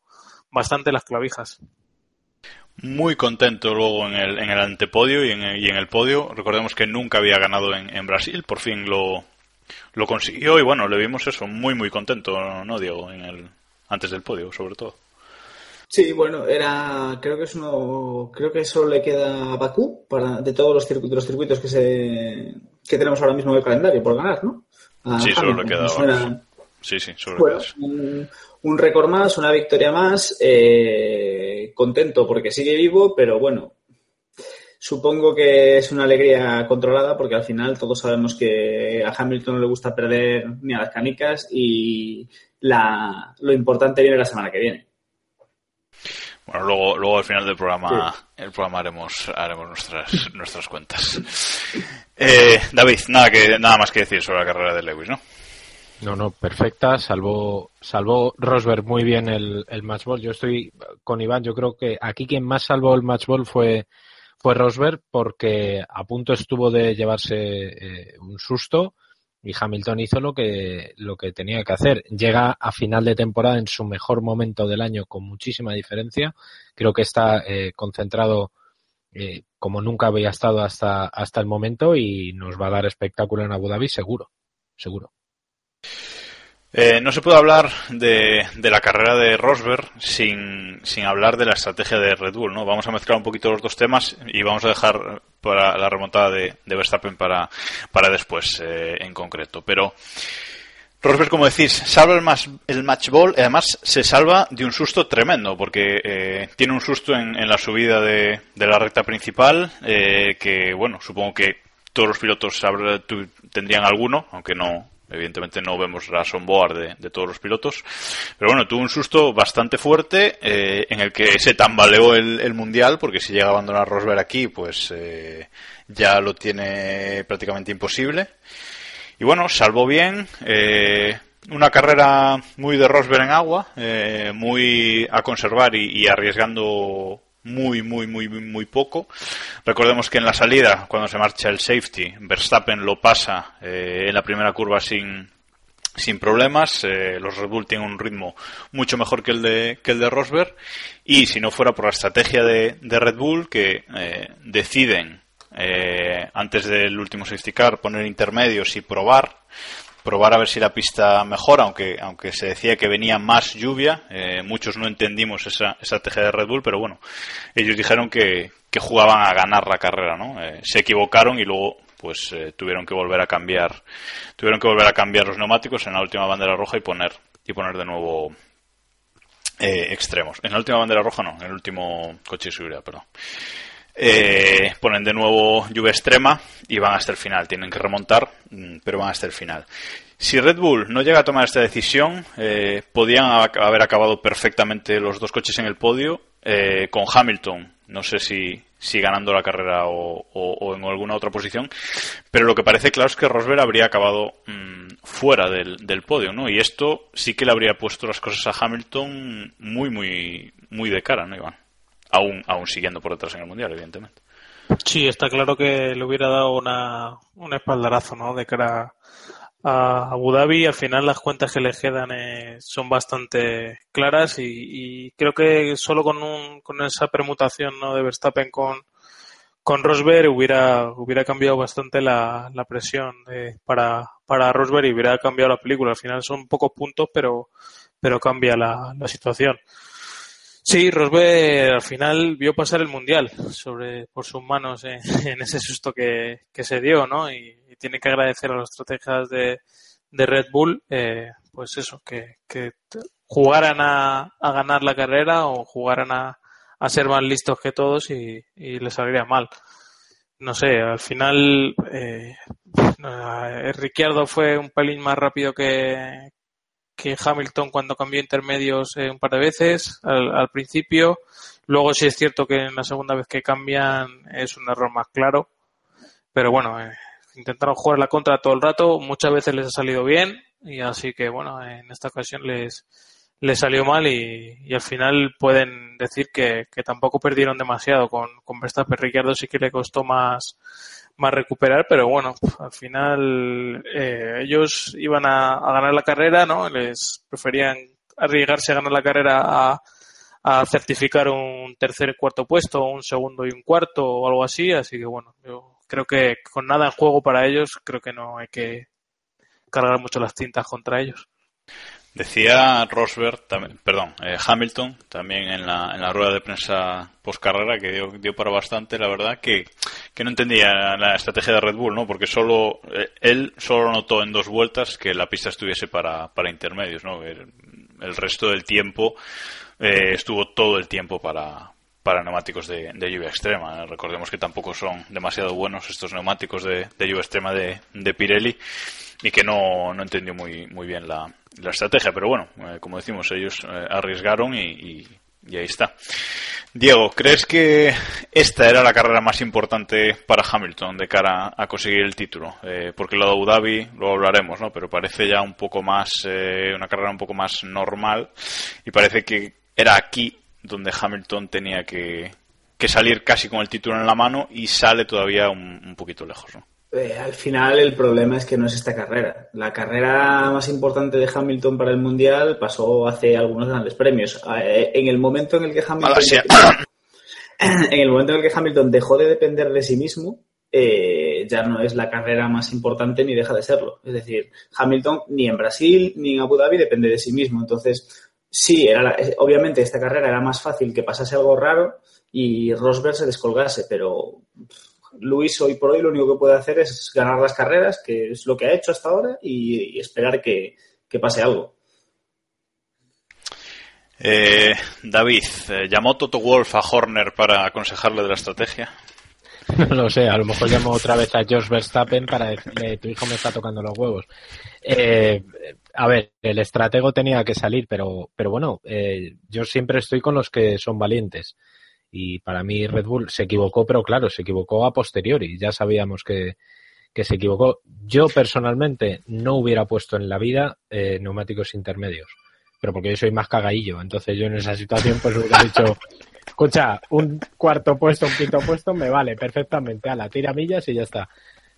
bastante las clavijas. Muy contento luego en el, en el antepodio y en, el- y en el podio. Recordemos que nunca había ganado en, en Brasil, por fin lo, lo consiguió y bueno, le vimos eso, muy muy contento, ¿no, Diego? En el, antes del podio, sobre todo. Sí, bueno, era, creo que es uno, creo que solo le queda a Bakú para, de todos los circuitos, los circuitos que se, que tenemos ahora mismo en el calendario por ganar, ¿no? A Sí, solo le queda suena, Sí, sí, sobre Bueno, eso. un, un récord más, una victoria más, eh, contento porque sigue vivo, pero bueno, supongo que es una alegría controlada porque al final todos sabemos que a Hamilton no le gusta perder ni a las canicas y la, lo importante viene la semana que viene. Bueno, luego, luego al final del programa, el programa haremos, haremos nuestras, nuestras cuentas. Eh, David, nada que, nada más que decir sobre la carrera de Lewis, ¿no? No, no, perfecta. Salvó, salvó Rosberg muy bien el, el match ball. Yo estoy con Iván. Yo creo que aquí quien más salvó el match ball fue, fue Rosberg porque a punto estuvo de llevarse eh, un susto y Hamilton hizo lo que, lo que tenía que hacer. Llega a final de temporada en su mejor momento del año con muchísima diferencia. Creo que está eh, concentrado eh, como nunca había estado hasta, hasta el momento y nos va a dar espectáculo en Abu Dhabi seguro, seguro. Eh, no se puede hablar de, de, la carrera de Rosberg sin, sin, hablar de la estrategia de Red Bull, ¿no? Vamos a mezclar un poquito los dos temas y vamos a dejar para la remontada de, de Verstappen para, para después, eh, en concreto. Pero Rosberg, como decís, salva el, match, el match ball y además se salva de un susto tremendo porque eh, tiene un susto en, en la subida de, de, la recta principal eh, que, bueno, supongo que todos los pilotos tendrían alguno, aunque no, Evidentemente no vemos la onboard de, todos los pilotos. Pero bueno, tuvo un susto bastante fuerte eh, en el que se tambaleó el, mundial, porque si llega a abandonar Rosberg aquí, pues eh, ya lo tiene prácticamente imposible. Y bueno, salvó bien. Eh, una carrera muy de Rosberg en agua, eh, muy a conservar y arriesgando muy, muy, muy, muy poco. Recordemos que en la salida, cuando se marcha el safety, Verstappen lo pasa eh, en la primera curva sin, sin problemas. Eh, los Red Bull tienen un ritmo mucho mejor que el de, que el de Rosberg. Y si no fuera por la estrategia de, de Red Bull, que eh, deciden antes del último safety car poner intermedios y probar, probar a ver si la pista mejora, aunque, aunque se decía que venía más lluvia. Eh, muchos no entendimos esa estrategia de Red Bull, pero bueno, ellos dijeron que, que jugaban a ganar la carrera, ¿no? Eh, se equivocaron y luego pues eh, tuvieron que volver a cambiar tuvieron que volver a cambiar los neumáticos en la última bandera roja y poner y poner de nuevo extremos en la última bandera roja no en el último coche de seguridad perdón eh, ponen de nuevo lluvia extrema y van hasta el final. Tienen que remontar, pero van hasta el final. Si Red Bull no llega a tomar esta decisión, eh, podían haber acabado perfectamente los dos coches en el podio eh, con Hamilton. No sé si, ganando la carrera o, en alguna otra posición, pero lo que parece claro es que Rosberg habría acabado mmm, fuera del, del, podio, ¿no? Y esto sí que le habría puesto las cosas a Hamilton muy, muy, muy de cara, ¿no, Iván? Aún, aún siguiendo por detrás en el Mundial, evidentemente. Sí, está claro que le hubiera dado una, un espaldarazo ¿no? de cara a Abu Dhabi. Al final las cuentas que le quedan eh, son bastante claras y, creo que solo con, un, con esa permutación ¿no? de Verstappen con, con Rosberg hubiera, hubiera cambiado bastante la, la presión de, para, para Rosberg y hubiera cambiado la película. Al final son pocos puntos, pero, pero cambia la, la situación. Sí, Rosberg al final vio pasar el mundial sobre por sus manos en, en ese susto que, que, se dio, ¿no? Y, tiene que agradecer a las estrategias de, de Red Bull, eh, pues eso, que, que jugaran a, a, ganar la carrera o jugaran a, a ser más listos que todos y, y les saldría mal. No sé, al final eh, Ricciardo fue un pelín más rápido que, que Hamilton cuando cambió intermedios eh, un par de veces al, al, principio. Luego sí es cierto que en la segunda vez que cambian es un error más claro. Pero bueno, eh, intentaron jugar la contra todo el rato. Muchas veces les ha salido bien. Y así que bueno, en esta ocasión les, les salió mal y, al final pueden decir que, que, tampoco perdieron demasiado con, con Verstappen. Ricciardo sí que le costó más, más recuperar, pero bueno, al final eh, ellos iban a, a, ganar la carrera, ¿no? Les preferían arriesgarse a ganar la carrera a, a certificar un tercer y cuarto puesto, un segundo y un cuarto o algo así, así que bueno, yo creo que con nada en juego para ellos, creo que no hay que cargar mucho las tintas contra ellos. Decía Rosberg, también, perdón, eh, Hamilton, también en la, en la rueda de prensa post carrera, que dio, dio para bastante, la verdad, que, que no entendía la estrategia de Red Bull, ¿no? Porque solo, eh, él solo notó en dos vueltas que la pista estuviese para, para intermedios, ¿no? El, el resto del tiempo eh, estuvo todo el tiempo para, para neumáticos de, de, lluvia extrema. Recordemos que tampoco son demasiado buenos estos neumáticos de, de lluvia extrema de, de Pirelli y que no, no entendió muy, muy bien la, la estrategia. Pero bueno, eh, como decimos, ellos eh, arriesgaron y, ahí está. Diego, ¿crees que esta era la carrera más importante para Hamilton de cara a conseguir el título? Eh, porque lo de Abu Dhabi lo hablaremos, ¿no? Pero parece ya un poco más, eh, una carrera un poco más normal y parece que era aquí donde Hamilton tenía que, que salir casi con el título en la mano y sale todavía un, un poquito lejos, ¿no? Eh, al final el problema es que no es esta carrera. La carrera más importante de Hamilton para el Mundial pasó hace algunos grandes premios. Eh, en el momento en el que Hamilton en el momento en el que Hamilton dejó de depender de sí mismo, eh, ya no es la carrera más importante ni deja de serlo. Es decir, Hamilton ni en Brasil ni en Abu Dhabi depende de sí mismo. Entonces, sí, era la, obviamente esta carrera era más fácil que pasase algo raro y Rosberg se descolgase, pero Luis hoy por hoy lo único que puede hacer es ganar las carreras, que es lo que ha hecho hasta ahora, y, y esperar que, que, pase algo. Eh, David, eh, ¿llamó Toto Wolf a Horner para aconsejarle de la estrategia? No lo sé, a lo mejor llamó otra vez a George Verstappen para decirle, tu hijo me está tocando los huevos. Eh, a ver, el estratego tenía que salir, pero, pero bueno, eh, yo siempre estoy con los que son valientes. Y para mí Red Bull se equivocó, pero claro, se equivocó a posteriori. Ya sabíamos que, que se equivocó. Yo personalmente no hubiera puesto en la vida eh, neumáticos intermedios, pero porque yo soy más cagadillo. Entonces yo en esa situación pues hubiera dicho, escucha, un cuarto puesto, un quinto puesto me vale perfectamente. A la tira millas y ya está.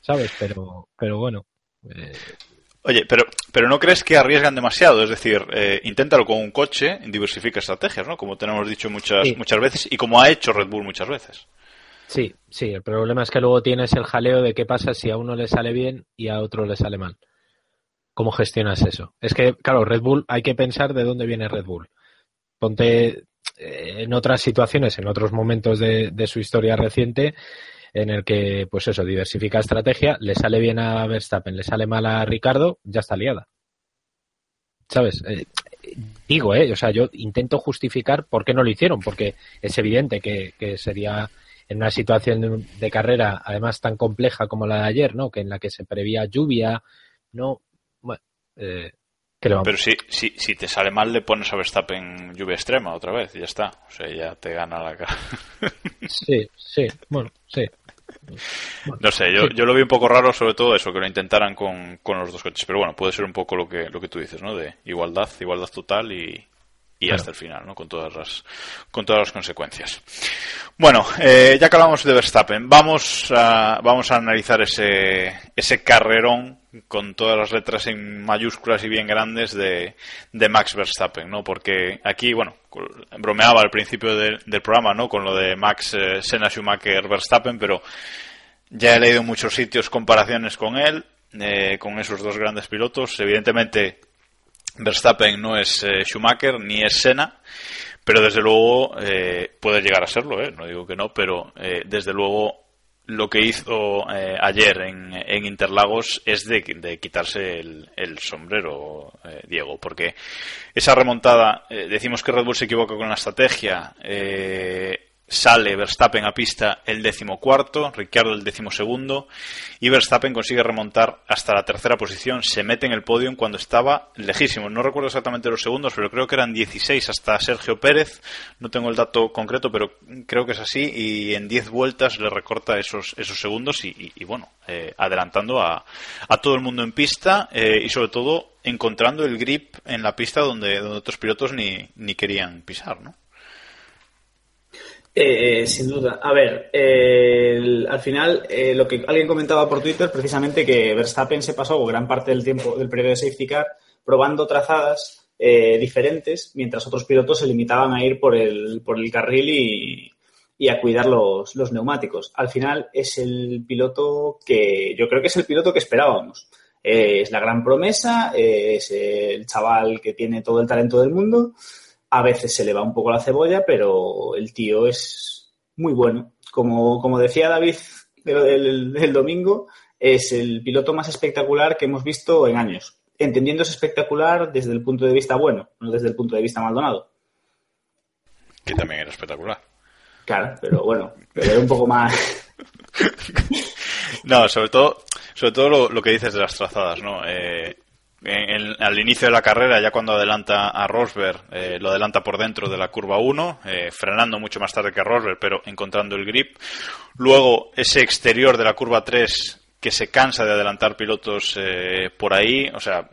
¿Sabes? Pero, pero bueno. Eh, Oye, pero, pero ¿no crees que arriesgan demasiado? Es decir, eh, inténtalo con un coche, diversifica estrategias, ¿no? Como tenemos dicho muchas, sí. muchas veces y como ha hecho Red Bull muchas veces. Sí, sí, el problema es que luego tienes el jaleo de qué pasa si a uno le sale bien y a otro le sale mal. ¿Cómo gestionas eso? Es que, claro, Red Bull, hay que pensar de dónde viene Red Bull. Ponte eh, en otras situaciones, en otros momentos de, de su historia reciente, en el que, pues eso, diversifica estrategia, le sale bien a Verstappen, le sale mal a Ricardo, ya está liada. ¿Sabes? Eh, digo, ¿eh? O sea, yo intento justificar por qué no lo hicieron, porque es evidente que, que sería en una situación de, de, carrera, además tan compleja como la de ayer, ¿no? Que en la que se prevía lluvia, no. Bueno, eh, Pero si, si, si, te sale mal, le pones a Verstappen lluvia extrema otra vez, y ya está. O sea, ya te gana la cara. sí, sí, bueno, sí. No sé, yo, yo lo vi un poco raro, sobre todo eso, que lo intentaran con, con los dos coches. Pero bueno, puede ser un poco lo que, lo que tú dices, ¿no? De igualdad, igualdad total y, y claro. hasta el final, ¿no? Con todas las, con todas las consecuencias. Bueno, eh, ya que hablamos de Verstappen, vamos a, vamos a analizar ese, ese carrerón con todas las letras en mayúsculas y bien grandes de, de Max Verstappen, ¿no? Porque aquí, bueno, bromeaba al principio de, del programa, ¿no? Con lo de Max eh, Senna Schumacher Verstappen, pero ya he leído en muchos sitios comparaciones con él, eh, con esos dos grandes pilotos. Evidentemente, Verstappen no es eh, Schumacher ni es Senna, pero desde luego eh, puede llegar a serlo, ¿eh? no digo que no, pero eh, desde luego lo que hizo eh, ayer en, Interlagos es de, de quitarse el, sombrero, eh, Diego, porque esa remontada, eh, decimos que Red Bull se equivoca con la estrategia, sale Verstappen a pista el decimocuarto, Ricciardo el decimosegundo, y Verstappen consigue remontar hasta la tercera posición, se mete en el podio cuando estaba lejísimo. No recuerdo exactamente los segundos, pero creo que eran 16 hasta Sergio Pérez, no tengo el dato concreto, pero creo que es así, y en 10 vueltas le recorta esos, esos segundos y, y, bueno, eh, adelantando a, a, todo el mundo en pista eh, y sobre todo encontrando el grip en la pista donde, donde otros pilotos ni, ni querían pisar, ¿no? Eh, sin duda. A ver, eh, al final, eh, lo que alguien comentaba por Twitter, precisamente que Verstappen se pasó gran parte del tiempo del periodo de safety car probando trazadas eh, diferentes, mientras otros pilotos se limitaban a ir por el, por el carril y, y a cuidar los, los, neumáticos. Al final es el piloto que yo creo que es el piloto que esperábamos. Eh, es la gran promesa, eh, es el chaval que tiene todo el talento del mundo. A veces se le va un poco la cebolla, pero el tío es muy bueno. Como, como decía David del, del domingo, es el piloto más espectacular que hemos visto en años. Entendiéndose espectacular desde el punto de vista bueno, no desde el punto de vista Maldonado. Que también era espectacular. Claro, pero bueno, pero era un poco más. no, sobre todo, sobre todo lo, lo, que dices de las trazadas, ¿no? Eh, en, al inicio de la carrera, ya cuando adelanta a Rosberg, eh, lo adelanta por dentro de la curva 1, eh, frenando mucho más tarde que Rosberg, pero encontrando el grip. Luego, ese exterior de la curva 3, que se cansa de adelantar pilotos eh, por ahí. O sea,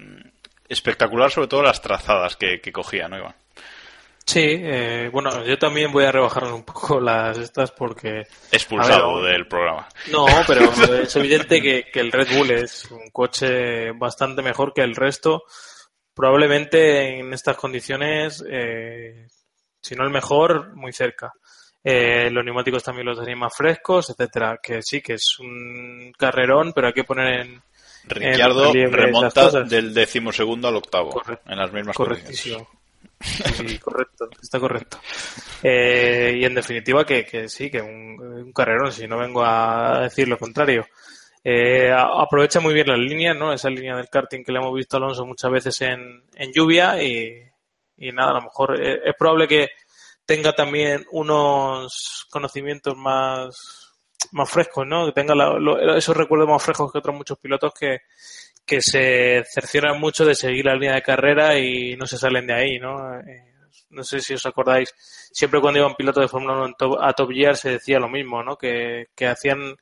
espectacular sobre todo las trazadas que, que cogía, ¿no, Iván? Sí, eh, bueno, yo también voy a rebajar un poco las estas porque... Expulsado ver, del programa. No, pero es evidente que, que, el Red Bull es un coche bastante mejor que el resto. Probablemente en estas condiciones, eh, si no el mejor, muy cerca. Eh, los neumáticos también los tenéis más frescos, etcétera. Que sí, que es un carrerón, pero hay que poner en. Ricciardo remonta del decimosegundo al octavo en las mismas Correctísimo. Sí, correcto, está correcto. Eh, y en definitiva que, que sí, que un, un, carrerón, si no vengo a decir lo contrario. Eh, aprovecha muy bien las líneas, ¿no? Esa línea del karting que le hemos visto a Alonso muchas veces en, en lluvia y, y nada, a lo mejor es, es probable que, tenga también unos conocimientos más, más frescos, ¿no? Que tenga la, lo, esos recuerdos más frescos que otros muchos pilotos que, que se cercioran mucho de seguir la línea de carrera y no se salen de ahí, ¿no? Eh, no sé si os acordáis, siempre cuando iba un piloto de Fórmula 1 top, a Top Gear se decía lo mismo, ¿no? Que, que hacían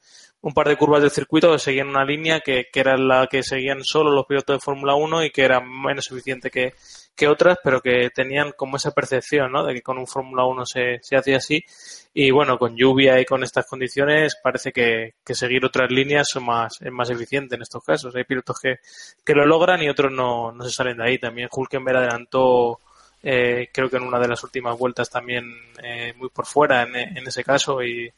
un par de curvas del circuito, seguían una línea que, que era la que seguían solo los pilotos de Fórmula 1 y que era menos eficiente que, que otras, pero que tenían como esa percepción, ¿no? De que con un Fórmula 1 se, se hacía así. Y bueno, con lluvia y con estas condiciones parece que, que seguir otras líneas son más, es más eficiente en estos casos. Hay pilotos que, que lo logran y otros no, no se salen de ahí. También Hulkenberg adelantó, eh, creo que en una de las últimas vueltas también eh, muy por fuera en, en ese caso y,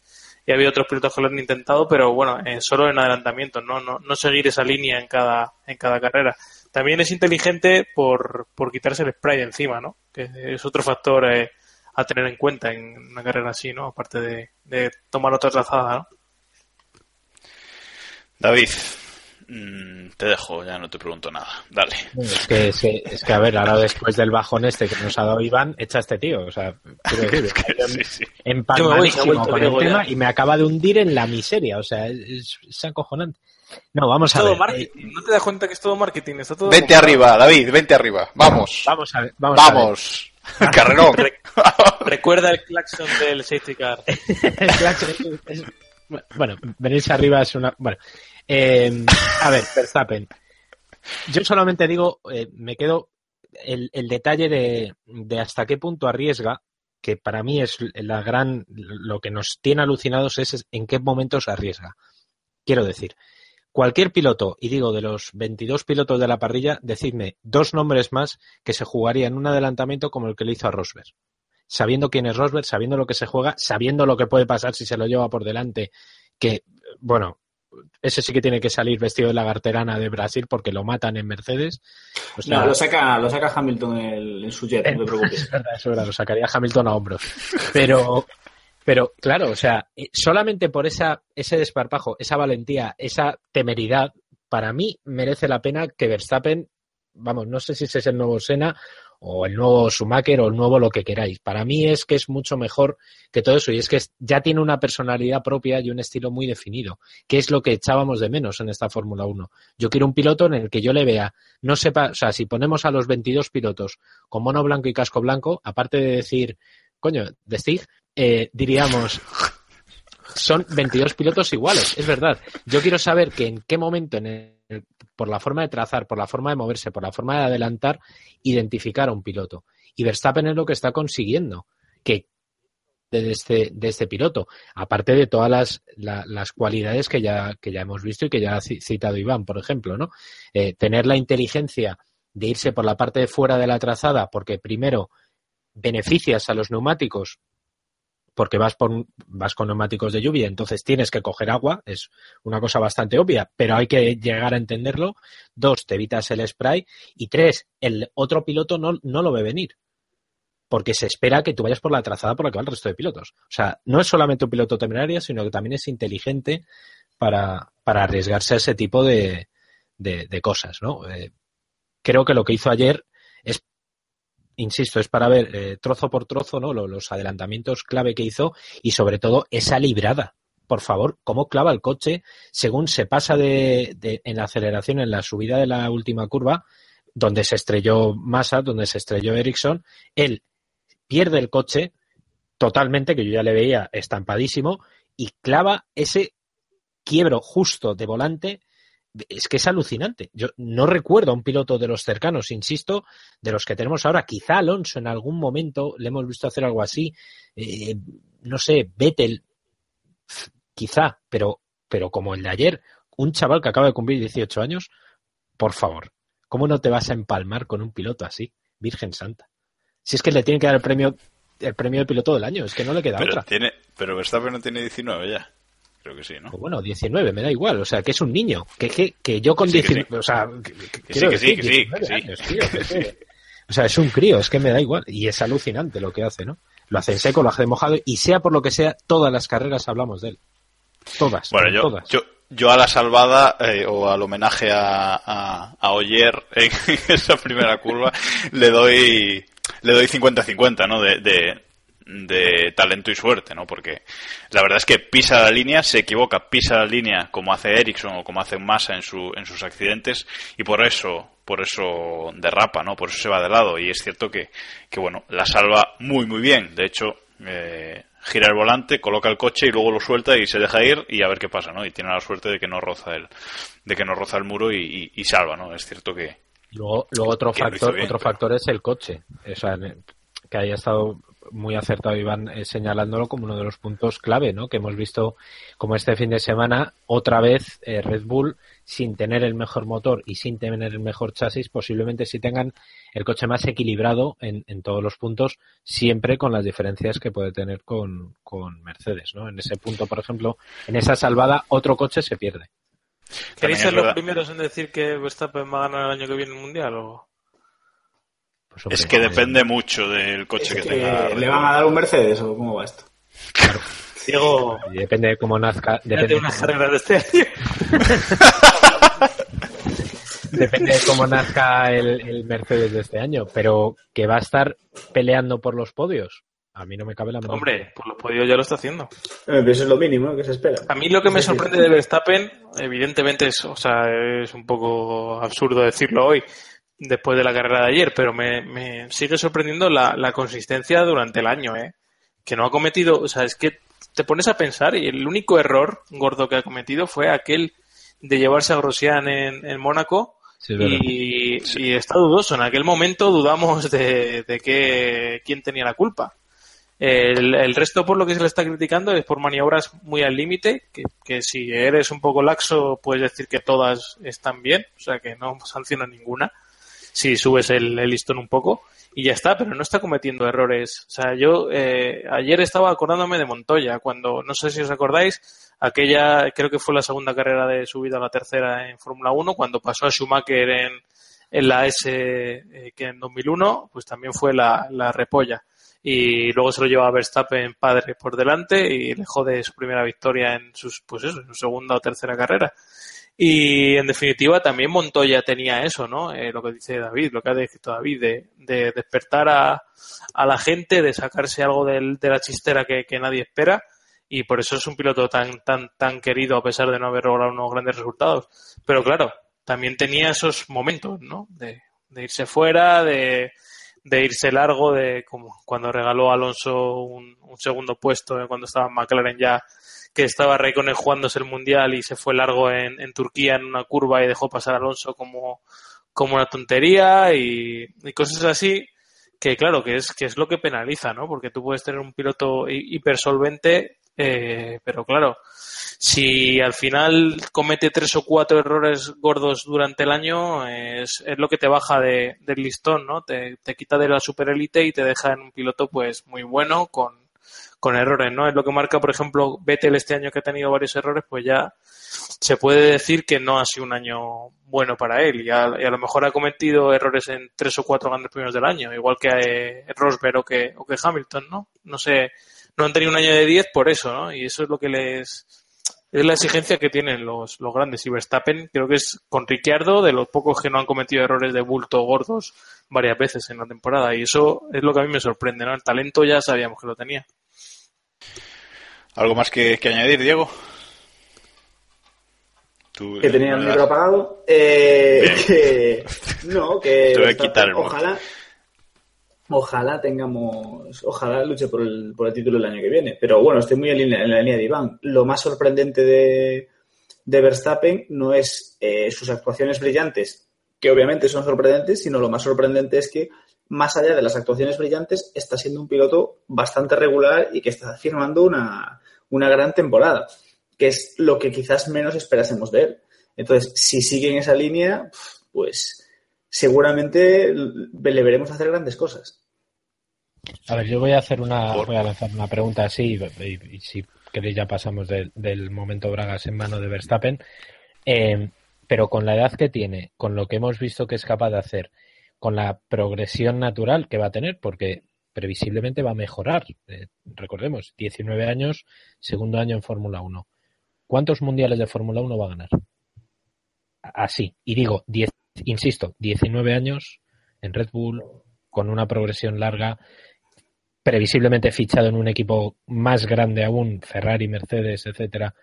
y había otros pilotos que lo han intentado, pero bueno, eh, solo en adelantamiento, ¿no? No, no seguir esa línea en cada, en cada carrera. También es inteligente por, por quitarse el spray encima, ¿no? Que es otro factor eh, a tener en cuenta en una carrera así, ¿no? Aparte de, de tomar otra trazada, ¿no? David, mmm, te dejo, ya no te pregunto nada. Dale. Es que, es que, es que, a ver, ahora después del bajón este que nos ha dado Iván, echa a este tío. O sea, quiero decir, sí, sí. empalmadísimo con el tema y me acaba de hundir en la miseria. O sea, es, es acojonante. No, vamos a todo ver. Marketing. No te das cuenta que es todo marketing. Está todo vente arriba, David, vente arriba. Vamos. Vamos a ver. Vamos. Vamos. Carrerón. Re recuerda el claxon del safety car. el claxon es, bueno, venirse arriba es una. Bueno, eh, a ver, Verstappen. Yo solamente digo, eh, me quedo el, detalle de, hasta qué punto arriesga, que para mí es la gran. Lo que nos tiene alucinados es en qué momentos arriesga. Quiero decir, cualquier piloto, y digo de los 22 pilotos de la parrilla, decidme dos nombres más que se jugaría en un adelantamiento como el que le hizo a Rosberg. Sabiendo quién es Rosberg, sabiendo lo que se juega, sabiendo lo que puede pasar si se lo lleva por delante, que, bueno, ese sí que tiene que salir vestido de la garterana de Brasil porque lo matan en Mercedes. O sea, no, lo saca, lo saca Hamilton en, en su jet, no te preocupes. Es verdad, es verdad, lo sacaría Hamilton a hombros. Pero, pero claro, o sea, solamente por esa, ese desparpajo, esa valentía, esa temeridad, para mí merece la pena que Verstappen, vamos, no sé si ese es el nuevo Senna o el nuevo Schumacher o el nuevo lo que queráis. Para mí es que es mucho mejor que todo eso y es que ya tiene una personalidad propia y un estilo muy definido, que es lo que echábamos de menos en esta Fórmula 1. Yo quiero un piloto en el que yo le vea, no sepa, o sea, si ponemos a los 22 pilotos con mono blanco y casco blanco, aparte de decir, coño, de Stig, eh, diríamos, son 22 pilotos iguales, es verdad. Yo quiero saber que en qué momento, en el, por la forma de trazar, por la forma de moverse, por la forma de adelantar, identificar a un piloto. Y Verstappen es lo que está consiguiendo, que de este, este piloto, aparte de todas las, la, las cualidades que ya, que ya hemos visto y que ya ha citado Iván, por ejemplo, ¿no? Eh, tener la inteligencia de irse por la parte de fuera de la trazada, porque primero beneficias a los neumáticos porque vas, por, vas con neumáticos de lluvia, entonces tienes que coger agua, es una cosa bastante obvia, pero hay que llegar a entenderlo. Dos, te evitas el spray. Y tres, el otro piloto no, no lo ve venir porque se espera que tú vayas por la trazada por la que va el resto de pilotos. O sea, no es solamente un piloto temerario, sino que también es inteligente para, para arriesgarse a ese tipo de, de, cosas, ¿no? Eh, creo que lo que hizo ayer insisto, es para ver eh, trozo por trozo, ¿no? Los, adelantamientos clave que hizo y sobre todo esa librada. Por favor, cómo clava el coche según se pasa de, de, en la aceleración, en la subida de la última curva, donde se estrelló Massa, donde se estrelló Ericsson, él pierde el coche totalmente, que yo ya le veía estampadísimo, y clava ese quiebro justo de volante. Es que es alucinante. Yo no recuerdo a un piloto de los cercanos, insisto, de los que tenemos ahora. Quizá Alonso en algún momento le hemos visto hacer algo así. Eh, no sé, Vettel, quizá, pero, pero como el de ayer, un chaval que acaba de cumplir 18 años, por favor, ¿cómo no te vas a empalmar con un piloto así? Virgen Santa. Si es que le tienen que dar el premio el premio de piloto del año, es que no le queda pero otra. Tiene, pero Verstappen no tiene 19 ya. Creo que sí, ¿no? Pues bueno, 19, me da igual. O sea, que es un niño. Que, que, que yo con 19. O sea, que, sí, que sí, que sí. Que sí. o sea, es un crío, es que me da igual. Y es alucinante lo que hace, ¿no? Lo hace en seco, lo hace mojado. Y sea por lo que sea, todas las carreras hablamos de él. Todas. Bueno, yo, todas. yo, yo a la salvada eh, o al homenaje a, a, a Oyer en esa primera curva le doy le doy 50-50, ¿no? De, de, de, talento y suerte, ¿no? Porque la verdad es que pisa la línea, se equivoca, pisa la línea como hace Ericsson o como hace Massa en, su, en sus accidentes y por eso, por eso derrapa, ¿no? Por eso se va de lado y es cierto que, que bueno, la salva muy, muy bien. De hecho, eh, gira el volante, coloca el coche y luego lo suelta y se deja ir y a ver qué pasa, ¿no? Y tiene la suerte de que no roza el, de que no roza el muro y, y, y salva, ¿no? Es cierto que, Luego, luego otro factor, bien, otro pero... factor es el coche. O sea, que haya estado muy acertado Iván eh, señalándolo como uno de los puntos clave, ¿no? Que hemos visto como este fin de semana otra vez eh, Red Bull sin tener el mejor motor y sin tener el mejor chasis, posiblemente si tengan el coche más equilibrado en, en todos los puntos, siempre con las diferencias que puede tener con, con Mercedes, ¿no? En ese punto, por ejemplo, en esa salvada, otro coche se pierde. ¿Queréis ser los primeros en decir que Verstappen va a ganar el año que viene el Mundial? O... Pues hombre, es que depende mucho del coche que, que tenga. ¿Le van a dar un Mercedes o cómo va esto? Claro. Diego, depende de cómo nazca. Depende de unas carreras de este año. depende de cómo nazca el, el, Mercedes de este año, pero que va a estar peleando por los podios. A mí no me cabe la menor. Hombre, por los podios ya lo está haciendo. Eh, eso es lo mínimo que se espera. A mí lo que me sorprende de Verstappen, evidentemente es, o sea, es un poco absurdo decirlo hoy, después de la carrera de ayer, pero me, me sigue sorprendiendo la, la, consistencia durante el año, ¿eh? Que no ha cometido, o sea, es que te pones a pensar y el único error gordo que ha cometido fue aquel de llevarse a Grosjean en, en Mónaco Sí, y, sí. y, está dudoso. En aquel momento dudamos de, de que, quién tenía la culpa. El, el, resto, por lo que se le está criticando, es por maniobras muy al límite, que, que, si eres un poco laxo, puedes decir que todas están bien, o sea que no sanciona ninguna, si subes el, listón un poco, y ya está, pero no está cometiendo errores. O sea, yo eh, ayer estaba acordándome de Montoya, cuando, no sé si os acordáis, aquella, creo que fue la segunda carrera de subida a la tercera en Fórmula 1, cuando pasó a Schumacher en, en la S, eh, que en 2001, pues también fue la, la repolla y luego se lo lleva a Verstappen padre por delante y le jode su primera victoria en sus, pues eso, en su segunda o tercera carrera. Y en definitiva también Montoya tenía eso, ¿no? Eh, lo que dice David, lo que ha dicho David, de, de despertar a, a, la gente, de sacarse algo de la chistera que, nadie espera. Y por eso es un piloto tan, tan, tan querido a pesar de no haber logrado unos grandes resultados. Pero claro, también tenía esos momentos, ¿no? De, de irse fuera, de, de irse largo, de como cuando regaló Alonso un, un segundo puesto eh, cuando estaba en McLaren ya, que estaba Raikkonen jugándose el mundial y se fue largo en, en, Turquía en una curva y dejó pasar a Alonso como, como una tontería y, cosas así que claro que es que es lo que penaliza, ¿no? Porque tú puedes tener un piloto hipersolvente, eh, pero claro, si al final comete tres o cuatro errores gordos durante el año, es, es lo que te baja de, del listón, ¿no? Te, te, quita de la superélite y te deja en un piloto pues muy bueno, con, con errores, ¿no? Es lo que marca, por ejemplo, Vettel este año que ha tenido varios errores, pues ya se puede decir que no ha sido un año bueno para él y a, lo mejor ha cometido errores en tres o cuatro grandes premios del año, igual que eh, Rosberg o que, o que Hamilton, ¿no? No sé, no han tenido un año de 10 por eso, ¿no? Y eso es lo que les es la exigencia que tienen los, los grandes. Y Verstappen creo que es con Ricciardo de los pocos que no han cometido errores de bulto gordos varias veces en la temporada. Y eso es lo que a mí me sorprende, ¿no? El talento ya sabíamos que lo tenía. ¿Algo más que, añadir, Diego? que tenía el micro apagado. Eh, no, que ojalá, ojalá tengamos, ojalá luche por el, por el título el año que viene. Pero bueno, estoy muy en, la línea de Iván. Lo más sorprendente de, de Verstappen no es eh, sus actuaciones brillantes, que obviamente son sorprendentes, sino lo más sorprendente es que más allá de las actuaciones brillantes, está siendo un piloto bastante regular y que está firmando una, una gran temporada, que es lo que quizás menos esperásemos de él. Entonces, si sigue en esa línea, pues seguramente le veremos hacer grandes cosas. A ver, yo voy a hacer una, voy a lanzar una pregunta así, y, si queréis ya pasamos del momento Bragas en mano de Verstappen. Eh, pero con la edad que tiene, con lo que hemos visto que es capaz de hacer, con la progresión natural que va a tener, porque previsiblemente va a mejorar. Eh, recordemos, 19 años, segundo año en Fórmula 1. ¿Cuántos mundiales de Fórmula 1 va a ganar? Así. Y digo, 10, insisto, 19 años en Red Bull, con una progresión larga, previsiblemente fichado en un equipo más grande aún, Ferrari, Mercedes, etcétera,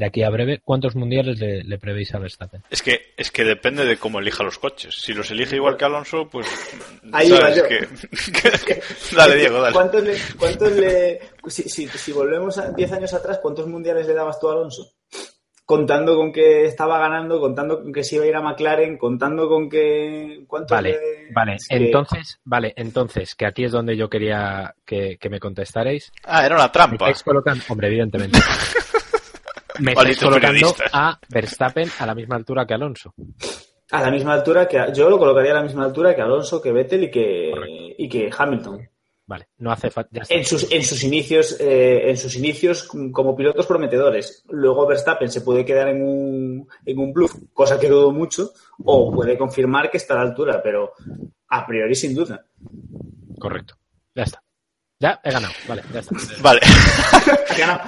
de aquí a breve, ¿cuántos mundiales le, le prevéis a Verstappen? Es que, es que depende de cómo elija los coches. Si los elige igual que Alonso, pues. Ahí sabes que... dale, Diego, dale. ¿Cuántos le. Cuántos le... Si, si, si, volvemos a 10 años atrás, ¿cuántos mundiales le dabas tú a Alonso? Contando con que estaba ganando, contando con que se iba a ir a McLaren, contando con que. Vale, vale. Entonces, vale, entonces, que aquí es donde yo quería que, que me contestarais. Ah, era una trampa. Hombre, evidentemente. me estáis colocando a Verstappen a la misma altura que Alonso. A la misma altura que yo lo colocaría a la misma altura que Alonso, que Vettel y que y que Hamilton. Vale, no hace falta. En sus, en sus inicios, eh, en sus inicios como pilotos prometedores. Luego Verstappen se puede quedar en un, en un bluff, cosa que dudo mucho, o puede confirmar que está a la altura, pero a priori sin duda. Correcto. Ya está. Ya, he ganado. Vale, ya está. Vale.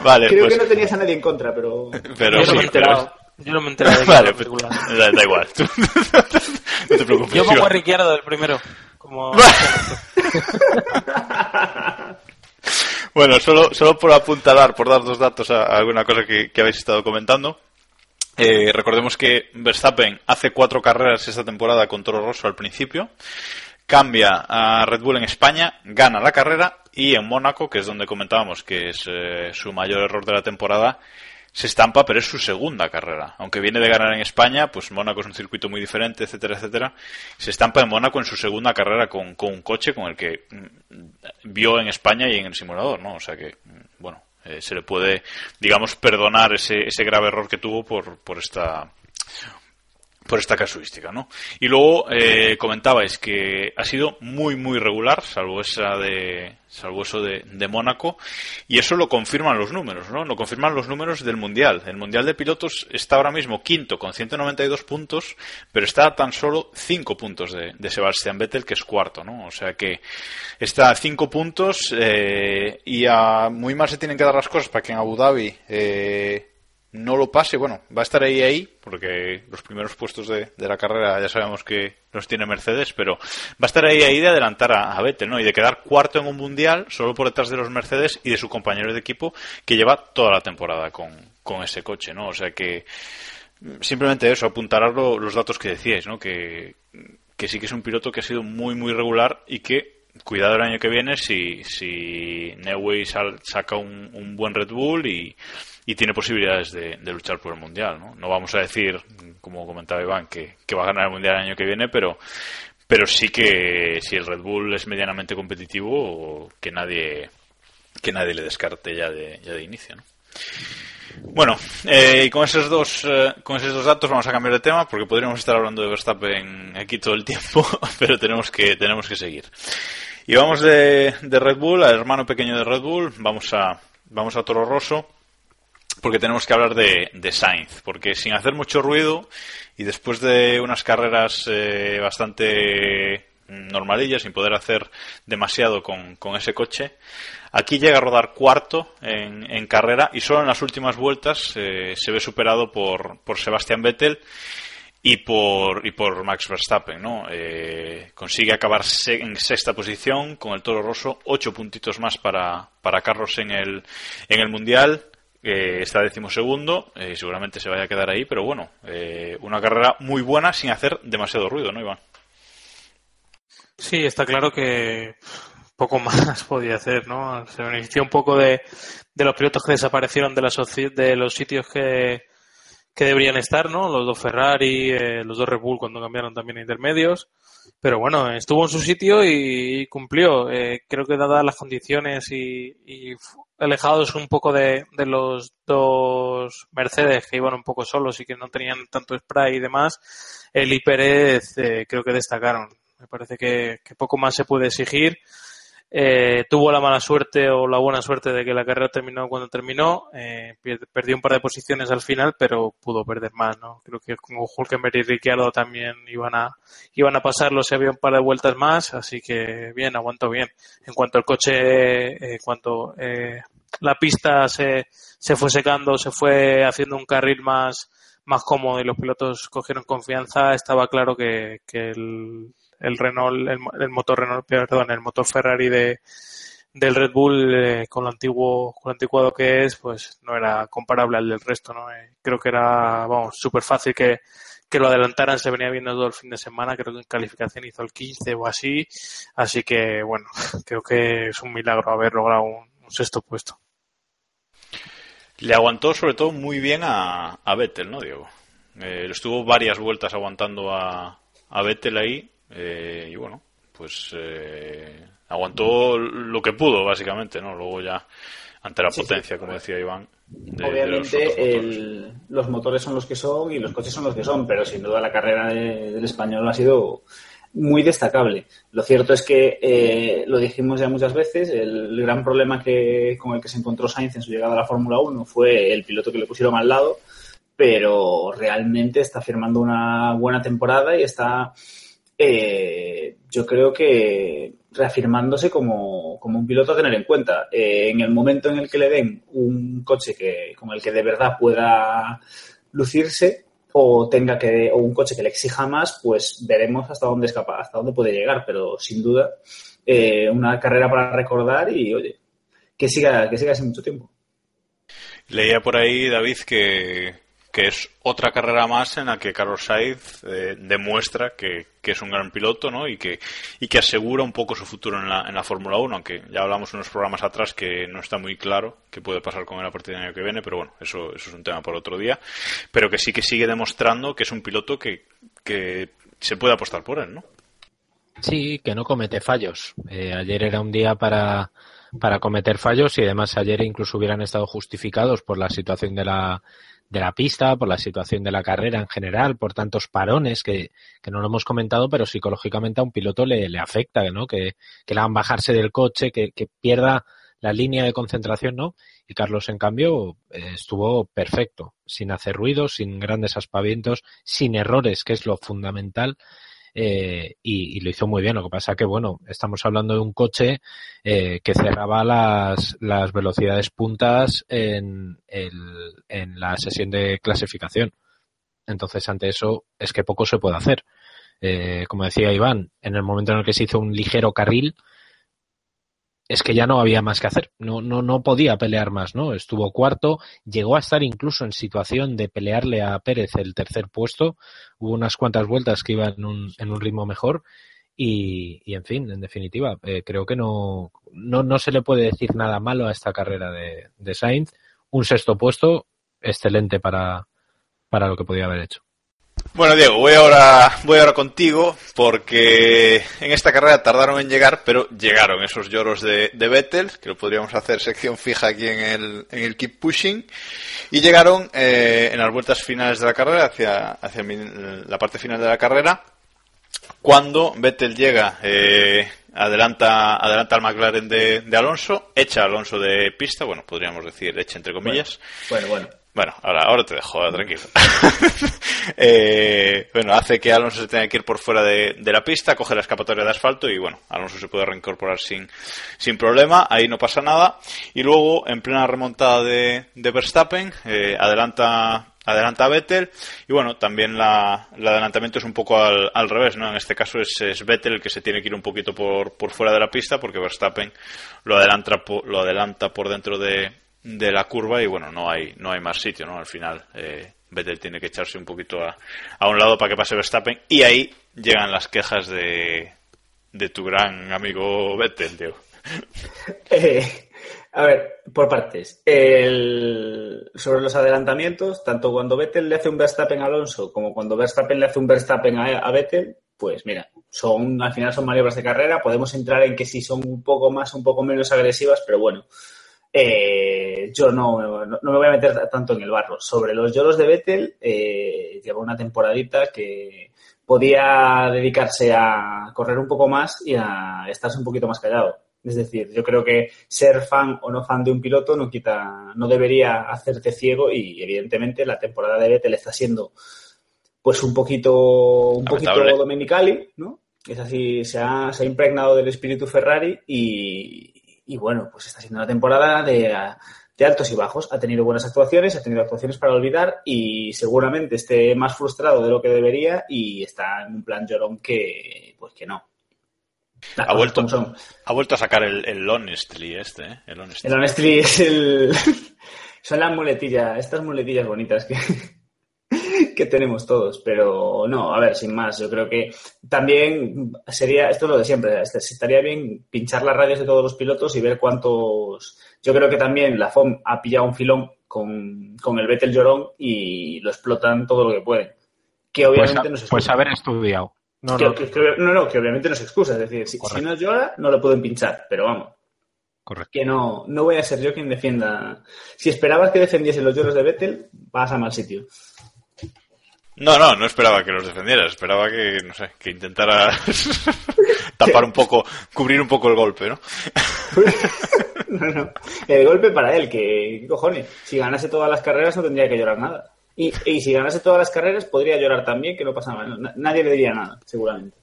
vale Creo pues... que no tenías a nadie en contra, pero. pero yo, sí, no me he enterado. yo no me he enterado de vale, pues, da, da, igual. no te preocupes. Yo pongo a Ricciardo del primero. Como... bueno, solo, solo por apuntalar, por dar dos datos a, alguna cosa que, que habéis estado comentando. Eh, recordemos que Verstappen hace cuatro carreras esta temporada con Toro Rosso al principio cambia a Red Bull en España, gana la carrera y en Mónaco, que es donde comentábamos que es eh, su mayor error de la temporada, se estampa, pero es su segunda carrera. Aunque viene de ganar en España, pues Mónaco es un circuito muy diferente, etcétera, etcétera. Se estampa en Mónaco en su segunda carrera con, con un coche con el que mm, vio en España y en el simulador, ¿no? O sea que, mm, bueno, eh, se le puede, digamos, perdonar ese, ese grave error que tuvo por, por esta por esta casuística, ¿no? Y luego eh, comentabais que ha sido muy muy regular, salvo esa de salvo eso de, de, Mónaco, y eso lo confirman los números, ¿no? Lo confirman los números del mundial. El mundial de pilotos está ahora mismo quinto con 192 puntos, pero está tan solo 5 puntos de, de Sebastian Vettel, que es cuarto, ¿no? O sea que está a 5 puntos eh, y a muy mal se tienen que dar las cosas para que en Abu Dhabi eh, no lo pase, bueno, va a estar ahí ahí, porque los primeros puestos de, la carrera ya sabemos que los tiene Mercedes, pero va a estar ahí ahí de adelantar a, a Vettel, ¿no? Y de quedar cuarto en un mundial, solo por detrás de los Mercedes y de su compañero de equipo, que lleva toda la temporada con, con ese coche, ¿no? O sea que simplemente eso, apuntar los datos que decíais, ¿no? Que, que sí que es un piloto que ha sido muy, muy regular y que cuidado el año que viene si, si Newey saca un, un buen Red Bull y y tiene posibilidades de, luchar por el Mundial. ¿no? no vamos a decir, como comentaba Iván, que, va a ganar el Mundial el año que viene, pero, pero sí que si el Red Bull es medianamente competitivo, que nadie, que nadie le descarte ya de, ya de inicio. ¿no? Bueno, eh, y con esos dos eh, con esos dos datos vamos a cambiar de tema porque podríamos estar hablando de Verstappen aquí todo el tiempo, pero tenemos que tenemos que seguir. Y vamos de, de Red Bull al hermano pequeño de Red Bull, vamos a, vamos a Toro Rosso porque tenemos que hablar de, de Sainz, porque sin hacer mucho ruido y después de unas carreras eh, bastante normalillas, sin poder hacer demasiado con, con, ese coche, aquí llega a rodar cuarto en, en carrera y solo en las últimas vueltas eh, se ve superado por, por Sebastián Vettel y por, y por Max Verstappen, ¿no? Eh, consigue acabar en sexta posición con el Toro Rosso, ocho puntitos más para, para Carlos en el, en el Mundial. Eh, está decimosegundo, eh, seguramente se vaya a quedar ahí, pero bueno, eh, una carrera muy buena sin hacer demasiado ruido, ¿no, Iván? Sí, está claro que poco más podía hacer, ¿no? Se benefició un poco de, de los pilotos que desaparecieron de, la de los sitios que, que deberían estar, ¿no? Los dos Ferrari, eh, los dos Red Bull cuando cambiaron también a intermedios. Pero bueno, estuvo en su sitio y, cumplió. Eh, creo que dadas las condiciones y, y alejados un poco de, de, los dos Mercedes que iban un poco solos y que no tenían tanto spray y demás, el y eh, creo que destacaron. Me parece que, que poco más se puede exigir. Eh, tuvo la mala suerte o la buena suerte de que la carrera terminó cuando terminó. Eh, perdió un par de posiciones al final, pero pudo perder más, ¿no? Creo que como Hulkenberg y Ricciardo también iban a, iban a pasarlo si había un par de vueltas más, así que bien, aguantó bien. En cuanto al coche, eh, en cuanto eh, la pista se, se fue secando, se fue haciendo un carril más, más cómodo y los pilotos cogieron confianza, estaba claro que, que el, el Renault, el, motor Renault, perdón, el motor Ferrari de del Red Bull eh, con lo antiguo, con lo anticuado que es, pues no era comparable al del resto, ¿no? Eh, creo que era, vamos, súper fácil que, que lo adelantaran, se venía viendo todo el fin de semana, creo que en calificación hizo el 15 o así, así que bueno, creo que es un milagro haber logrado un, sexto puesto. Le aguantó sobre todo muy bien a, a Vettel, ¿no, Diego? Eh, estuvo varias vueltas aguantando a, a Vettel ahí eh, y bueno, pues eh, aguantó lo que pudo, básicamente, ¿no? Luego ya, ante la sí, potencia, sí, como decía Iván. De, Obviamente, de los, el, los, motores son los que son y los coches son los que son, pero sin duda la carrera de, del español ha sido muy destacable. Lo cierto es que, eh, lo dijimos ya muchas veces, el, el, gran problema que, con el que se encontró Sainz en su llegada a la Fórmula 1 fue el piloto que le pusieron al lado, pero realmente está firmando una buena temporada y está eh, yo creo que reafirmándose como, como, un piloto a tener en cuenta. Eh, en el momento en el que le den un coche que, con el que de verdad pueda lucirse o tenga que o un coche que le exija más, pues veremos hasta dónde es capaz, hasta dónde puede llegar, pero sin duda eh, una carrera para recordar y oye, que siga que siga hace mucho tiempo. Leía por ahí David que que es otra carrera más en la que Carlos Sainz eh, demuestra que, que, es un gran piloto ¿no? y, que, y que asegura un poco su futuro en la, en la Fórmula 1, aunque ya hablamos unos programas atrás que no está muy claro qué puede pasar con él a partir del año que viene, pero bueno, eso, eso es un tema por otro día, pero que sí que sigue demostrando que es un piloto que, que se puede apostar por él, ¿no? Sí, que no comete fallos. Eh, ayer era un día para, para cometer fallos y además ayer incluso hubieran estado justificados por la situación de la de la pista, por la situación de la carrera en general, por tantos parones que, que no lo hemos comentado, pero psicológicamente a un piloto le, le afecta, ¿no? Que, que le hagan bajarse del coche, que, que, pierda la línea de concentración, ¿no? Y Carlos, en cambio, eh, estuvo perfecto, sin hacer ruido, sin grandes aspavientos, sin errores, que es lo fundamental eh, y, y, lo hizo muy bien. Lo que pasa que, bueno, estamos hablando de un coche eh, que cerraba las, las velocidades puntas en, el, en la sesión de clasificación. Entonces, ante eso, es que poco se puede hacer. Eh, como decía Iván, en el momento en el que se hizo un ligero carril, es que ya no había más que hacer, no, no, no podía pelear más, ¿no? Estuvo cuarto, llegó a estar incluso en situación de pelearle a Pérez el tercer puesto, hubo unas cuantas vueltas que iban en un, en un ritmo mejor y, y, en fin, en definitiva, eh, creo que no, no, no se le puede decir nada malo a esta carrera de, de Sainz, un sexto puesto, excelente para, para lo que podía haber hecho. Bueno, Diego, voy ahora, voy ahora contigo porque en esta carrera tardaron en llegar, pero llegaron esos lloros de, de Vettel, que lo podríamos hacer sección fija aquí en el, en el Keep Pushing, y llegaron eh, en las vueltas finales de la carrera, hacia, hacia la parte final de la carrera, cuando Vettel llega, eh, adelanta, adelanta al McLaren de, de Alonso, echa a Alonso de pista, bueno, podríamos decir echa entre comillas. Bueno, bueno. Bueno, ahora, ahora te dejo, tranquilo. Eh, bueno, hace que Alonso se tenga que ir por fuera de, la pista, coge la escapatoria de asfalto y bueno, Alonso se puede reincorporar sin, sin problema, ahí no pasa nada. Y luego, en plena remontada de, de Verstappen, eh, adelanta adelanta a Vettel y bueno, también la, el adelantamiento es un poco al, al revés, ¿no? En este caso es, es, Vettel el que se tiene que ir un poquito por, por fuera de la pista porque Verstappen lo adelanta, lo adelanta por dentro de, de la curva y bueno, no hay, no hay más sitio, ¿no? Al final eh, Vettel tiene que echarse un poquito a, a un lado para que pase Verstappen y ahí llegan las quejas de, de tu gran amigo Vettel, tío. Eh, a ver, por partes. El... Sobre los adelantamientos, tanto cuando Vettel le hace un Verstappen a Alonso como cuando Verstappen le hace un Verstappen a, a Vettel, pues mira, son al final son maniobras de carrera. Podemos entrar en que si son un poco más, un poco menos agresivas, pero bueno, eh, yo no, no, no, me voy a meter tanto en el barro. Sobre los lloros de Vettel, eh, lleva una temporadita que podía dedicarse a correr un poco más y a estarse un poquito más callado. Es decir, yo creo que ser fan o no fan de un piloto no quita, no debería hacerte ciego y evidentemente la temporada de Vettel está siendo pues un poquito, un poquito dominicali, ¿no? Es así, se ha, se ha impregnado del espíritu Ferrari y, y bueno, pues está siendo una temporada de, de, altos y bajos. Ha tenido buenas actuaciones, ha tenido actuaciones para olvidar y seguramente esté más frustrado de lo que debería y está en un plan llorón que, pues que no. Ha vuelto, ha vuelto a sacar el, el Honestly este, ¿eh? El Honestly. El Honestly es el... Son las muletillas, estas muletillas bonitas que, que tenemos todos, pero no, a ver, sin más, yo creo que también sería, esto es lo de siempre, estaría bien pinchar las radios de todos los pilotos y ver cuántos, yo creo que también la FOM ha pillado un filón con, con el Vettel llorón y lo explotan todo lo que pueden. Que obviamente pues, no se Pues haber estudiado. No, que, no. Que, que, no, no, que obviamente no se excusa. Es decir, si, si, no llora, no lo pueden pinchar, pero vamos. Correcto. Que no, no voy a ser yo quien defienda. Si esperabas que defendiese los lloros de Vettel, vas a mal sitio. No, no, no esperaba que los defendieras. Esperaba que, no sé, que intentara tapar un poco, cubrir un poco el golpe, ¿no? no, no. El golpe para él, que, ¿qué cojones? Si ganase todas las carreras no tendría que llorar nada. Y, y, si ganase todas las carreras, podría llorar también, que no pasa nada. Nadie le diría nada, seguramente.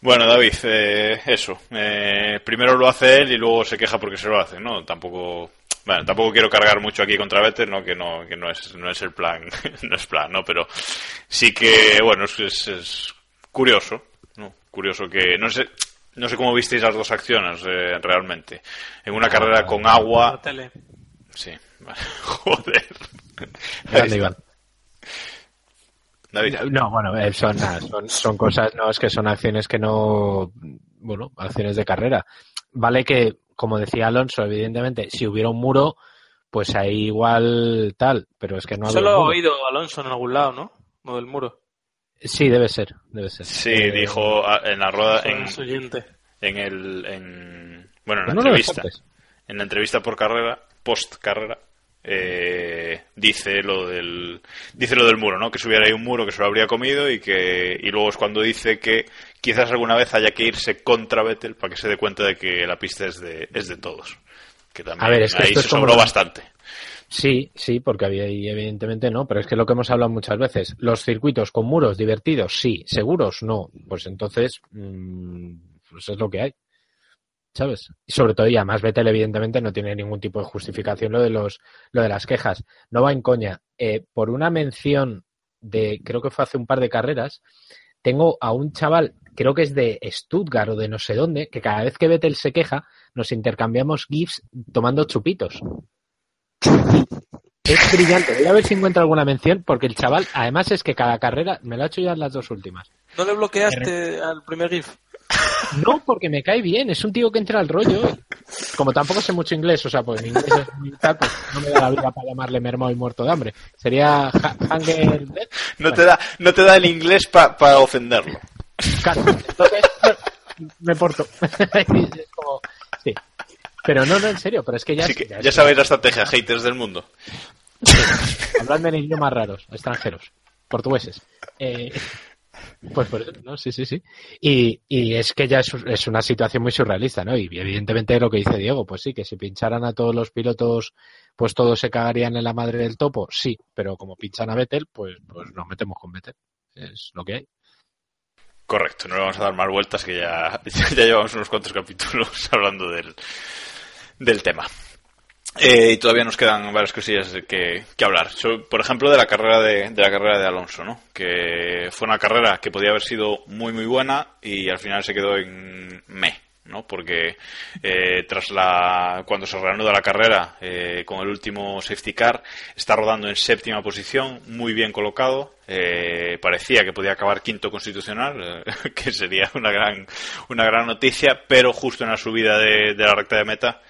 Bueno, David, eh, eso. Eh, primero lo hace él y luego se queja porque se lo hace, ¿no? Tampoco. Bueno, tampoco quiero cargar mucho aquí contra Vettel, ¿no? Que no, que no es, no es el plan, no es plan, ¿no? Pero sí que, bueno, es, es, es curioso, ¿no? Curioso que, no sé, no sé cómo visteis las dos acciones eh, realmente. En una carrera con agua. Sí, vale. joder. Grande, Iván. David. No, bueno, son, nada, son, son cosas, no, es que son acciones que no, bueno, acciones de carrera. Vale que, como decía Alonso, evidentemente, si hubiera un muro, pues ahí igual tal, pero es que no Solo he oído Alonso en algún lado, ¿no? Lo del muro. Sí, debe ser, debe ser. Sí, eh, dijo en la rueda, en, en el, en, bueno, en la no entrevista, en la entrevista por carrera, post carrera, eh, dice lo del dice lo del muro, ¿no? Que si hubiera ahí un muro que se lo habría comido y que y luego es cuando dice que quizás alguna vez haya que irse contra Vettel para que se dé cuenta de que la pista es de es de todos. Que también A ver, es que ahí esto se como sobró bastante. Sí, sí, porque había y evidentemente no, pero es que lo que hemos hablado muchas veces, los circuitos con muros divertidos, sí, seguros, no, pues entonces, mmm, pues es lo que hay. ¿Sabes? Y sobre todo, y además Vettel evidentemente no tiene ningún tipo de justificación lo de los, lo de las quejas. No va en coña. Eh, por una mención de, creo que fue hace un par de carreras, tengo a un chaval, creo que es de Stuttgart o de no sé dónde, que cada vez que Vettel se queja, nos intercambiamos GIFs tomando chupitos. Es brillante. Voy a ver si encuentro alguna mención, porque el chaval, además es que cada carrera, me lo ha hecho ya en las dos últimas. ¿No le bloqueaste al primer GIF? No, porque me cae bien, es un tío que entra al rollo. Como tampoco sé mucho inglés, o sea, pues mi inglés es muy tal, pues no me da la vida para llamarle mermado y muerto de hambre. Sería ha- Hunger Death. No te da no te da el inglés para pa ofenderlo. Claro, entonces me porto. Es como, sí. Pero no, no, en serio, pero es que ya... Así que ya- ya sabéis la estrategia, haters del mundo. Habladme en idiomas raros, extranjeros, portugueses. Eh, Pues por eso, ¿no? Sí, sí, sí. Y, y es que ya es, es, una situación muy surrealista, ¿no? Y evidentemente lo que dice Diego, pues sí, que si pincharan a todos los pilotos, pues todos se cagarían en la madre del topo, sí, pero como pinchan a Vettel, pues, pues nos metemos con Vettel. Es lo que hay. Correcto, no le vamos a dar más vueltas que ya, ya llevamos unos cuantos capítulos hablando del, del tema. Eh, y todavía nos quedan varias cosillas que, que hablar. Por ejemplo, de la carrera de, de, la carrera de Alonso, ¿no? Que fue una carrera que podía haber sido muy muy buena y al final se quedó en me, ¿no? Porque eh, tras la cuando se reanuda la carrera eh, con el último safety car está rodando en séptima posición, muy bien colocado. Eh, parecía que podía acabar quinto constitucional, que sería una gran una gran noticia, pero justo en la subida de, de la recta de meta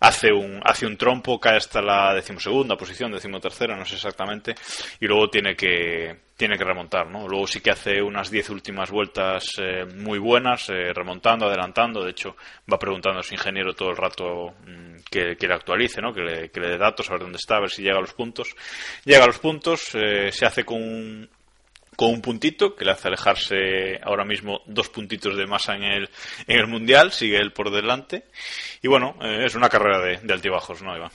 hace un, hace un trompo, cae hasta la decimosegunda posición, decimotercera, no sé exactamente, y luego tiene que, tiene que remontar, ¿no? Luego sí que hace unas diez últimas vueltas eh, muy buenas, eh, remontando, adelantando, de hecho va preguntando a su ingeniero todo el rato mmm, que, que, le actualice, ¿no? Que le, que le dé datos, a ver dónde está, a ver si llega a los puntos. Llega a los puntos, eh, se hace con un, con un puntito que le hace alejarse ahora mismo dos puntitos de masa en el, en el mundial, sigue él por delante. Y bueno, eh, es una carrera de, de, altibajos, ¿no, Iván?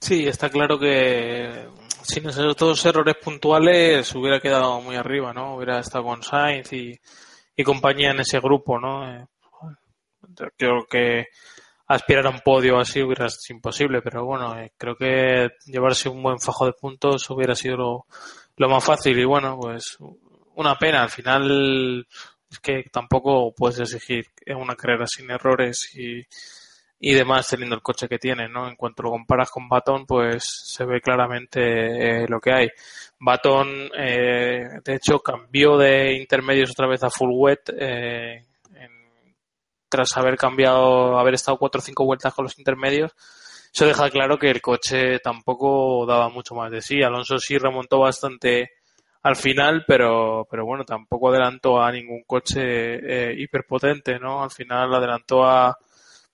Sí, está claro que sin esos dos errores puntuales hubiera quedado muy arriba, ¿no? Hubiera estado con Sainz y, y compañía en ese grupo, ¿no? Eh, creo que aspirar a un podio así hubiera sido imposible, pero bueno, eh, creo que llevarse un buen fajo de puntos hubiera sido lo, lo más fácil y bueno, pues una pena. Al final es que tampoco puedes exigir una carrera sin errores y, y demás teniendo el coche que tiene, ¿no? En cuanto lo comparas con Baton, pues se ve claramente eh, lo que hay. Baton, eh, de hecho, cambió de intermedios otra vez a full wet eh, en, tras haber cambiado, haber estado cuatro o cinco vueltas con los intermedios eso deja claro que el coche tampoco daba mucho más de sí. Alonso sí remontó bastante al final, pero, pero bueno, tampoco adelantó a ningún coche eh, hiperpotente, ¿no? Al final adelantó a,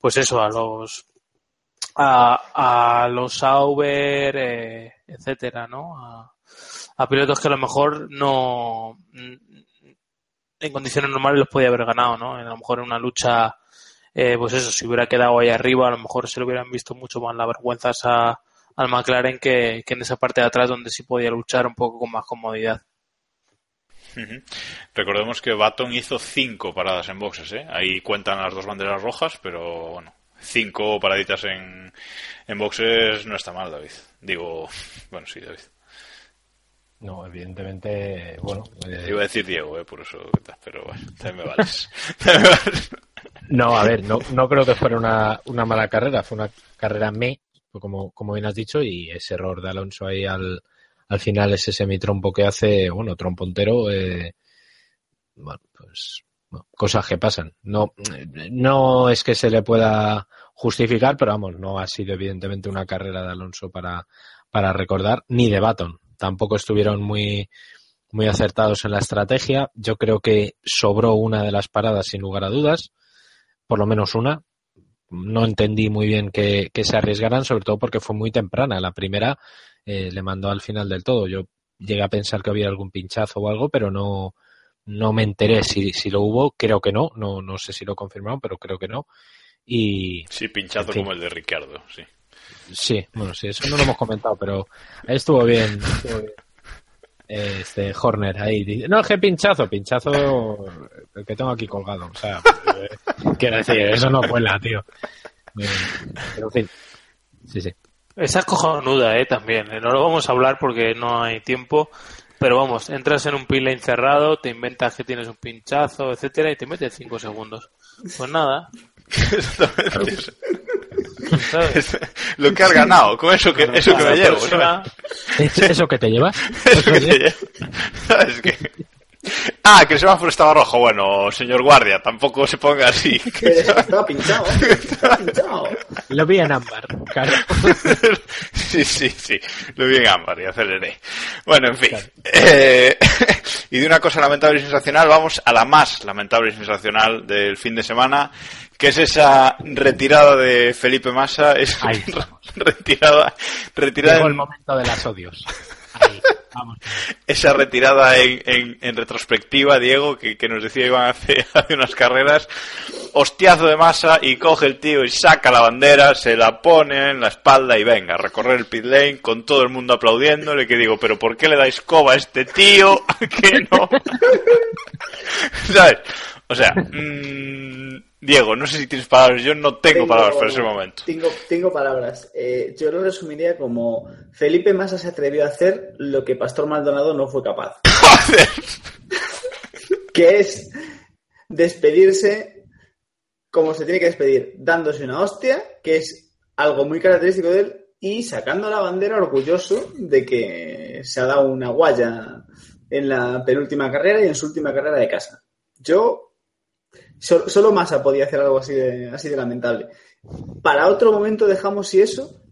pues eso, a los, a, a los Sauber, eh, etcétera, ¿no? A, a pilotos que a lo mejor no, en condiciones normales los podía haber ganado, ¿no? A lo mejor en una lucha eh, pues eso, si hubiera quedado ahí arriba, a lo mejor se lo hubieran visto mucho más las vergüenzas a, al McLaren que, que, en esa parte de atrás donde sí podía luchar un poco con más comodidad. Uh -huh. Recordemos que Baton hizo cinco paradas en boxes, ¿eh? ahí cuentan las dos banderas rojas, pero bueno, cinco paraditas en, en boxes no está mal, David. Digo, bueno, sí, David. No, evidentemente, bueno. Eh... Iba a decir Diego, eh, por eso, pero bueno, también me vales. No, a ver, no, no creo que fuera una, una mala carrera, fue una carrera me, como, como bien has dicho, y ese error de Alonso ahí al, al final, ese semitrompo que hace, bueno, trompo entero, eh, bueno, pues bueno, cosas que pasan. No, no es que se le pueda justificar, pero vamos, no ha sido evidentemente una carrera de Alonso para, para recordar, ni de Baton. Tampoco estuvieron muy, muy acertados en la estrategia. Yo creo que sobró una de las paradas sin lugar a dudas por lo menos una. No entendí muy bien que, que se arriesgaran, sobre todo porque fue muy temprana. La primera eh, le mandó al final del todo. Yo llegué a pensar que había algún pinchazo o algo, pero no, no me enteré si, si lo hubo. Creo que no. no. No sé si lo confirmaron, pero creo que no. Y, sí, pinchazo en fin. como el de Ricardo, sí. Sí, bueno, sí, eso no lo hemos comentado, pero estuvo bien. Estuvo bien este Horner ahí. No, es que pinchazo, pinchazo el que tengo aquí colgado. O sea, eh, quiero decir, eso no cuela, tío. Eh, pero en fin, sí, sí. Esa es cojonuda, eh, también. No lo vamos a hablar porque no hay tiempo. Pero vamos, entras en un pin lane cerrado, te inventas que tienes un pinchazo, etcétera, y te metes 5 segundos. Pues nada. lo que has ganado, con eso que, eso que me llevo. ¿Eso que te llevas? Eso que te llevas. ¿Sabes qué? Ah, que el semáforo estaba rojo. Bueno, señor guardia, tampoco se ponga así. estaba pinchado. Estaba pinchado. Lo vi en ámbar, claro. sí, sí, sí. Lo vi en ámbar y aceleré. Bueno, en fin. Claro. Eh, y de una cosa lamentable y sensacional, vamos a la más lamentable y sensacional del fin de semana, que es esa retirada de Felipe Massa. Es retirada. retirada Llegó el momento de las odios. Ahí. Vamos. esa retirada en, en- en retrospectiva, Diego, que, que nos decía Iván hace, hace unas carreras, hostiazo de masa y coge el tío y saca la bandera, se la pone en la espalda y venga, a recorrer el pit lane con todo el mundo aplaudiéndole, que digo, pero ¿por qué le dais coba a este tío? que no. ¿Sabes? O sea, mm, Diego, no sé si tienes palabras, yo no tengo, palabras para ese momento. Tengo, tengo palabras. Eh, yo lo resumiría como Felipe Massa se atrevió a hacer lo que Pastor Maldonado no fue capaz. Joder. Que es despedirse como se tiene que despedir, dándose una hostia, que es algo muy característico de él, y sacando la bandera orgulloso de que se ha dado una guaya en la penúltima carrera y en su última carrera de casa. Yo, so- solo Massa podía hacer algo así de, así de lamentable. Para otro momento dejamos si eso,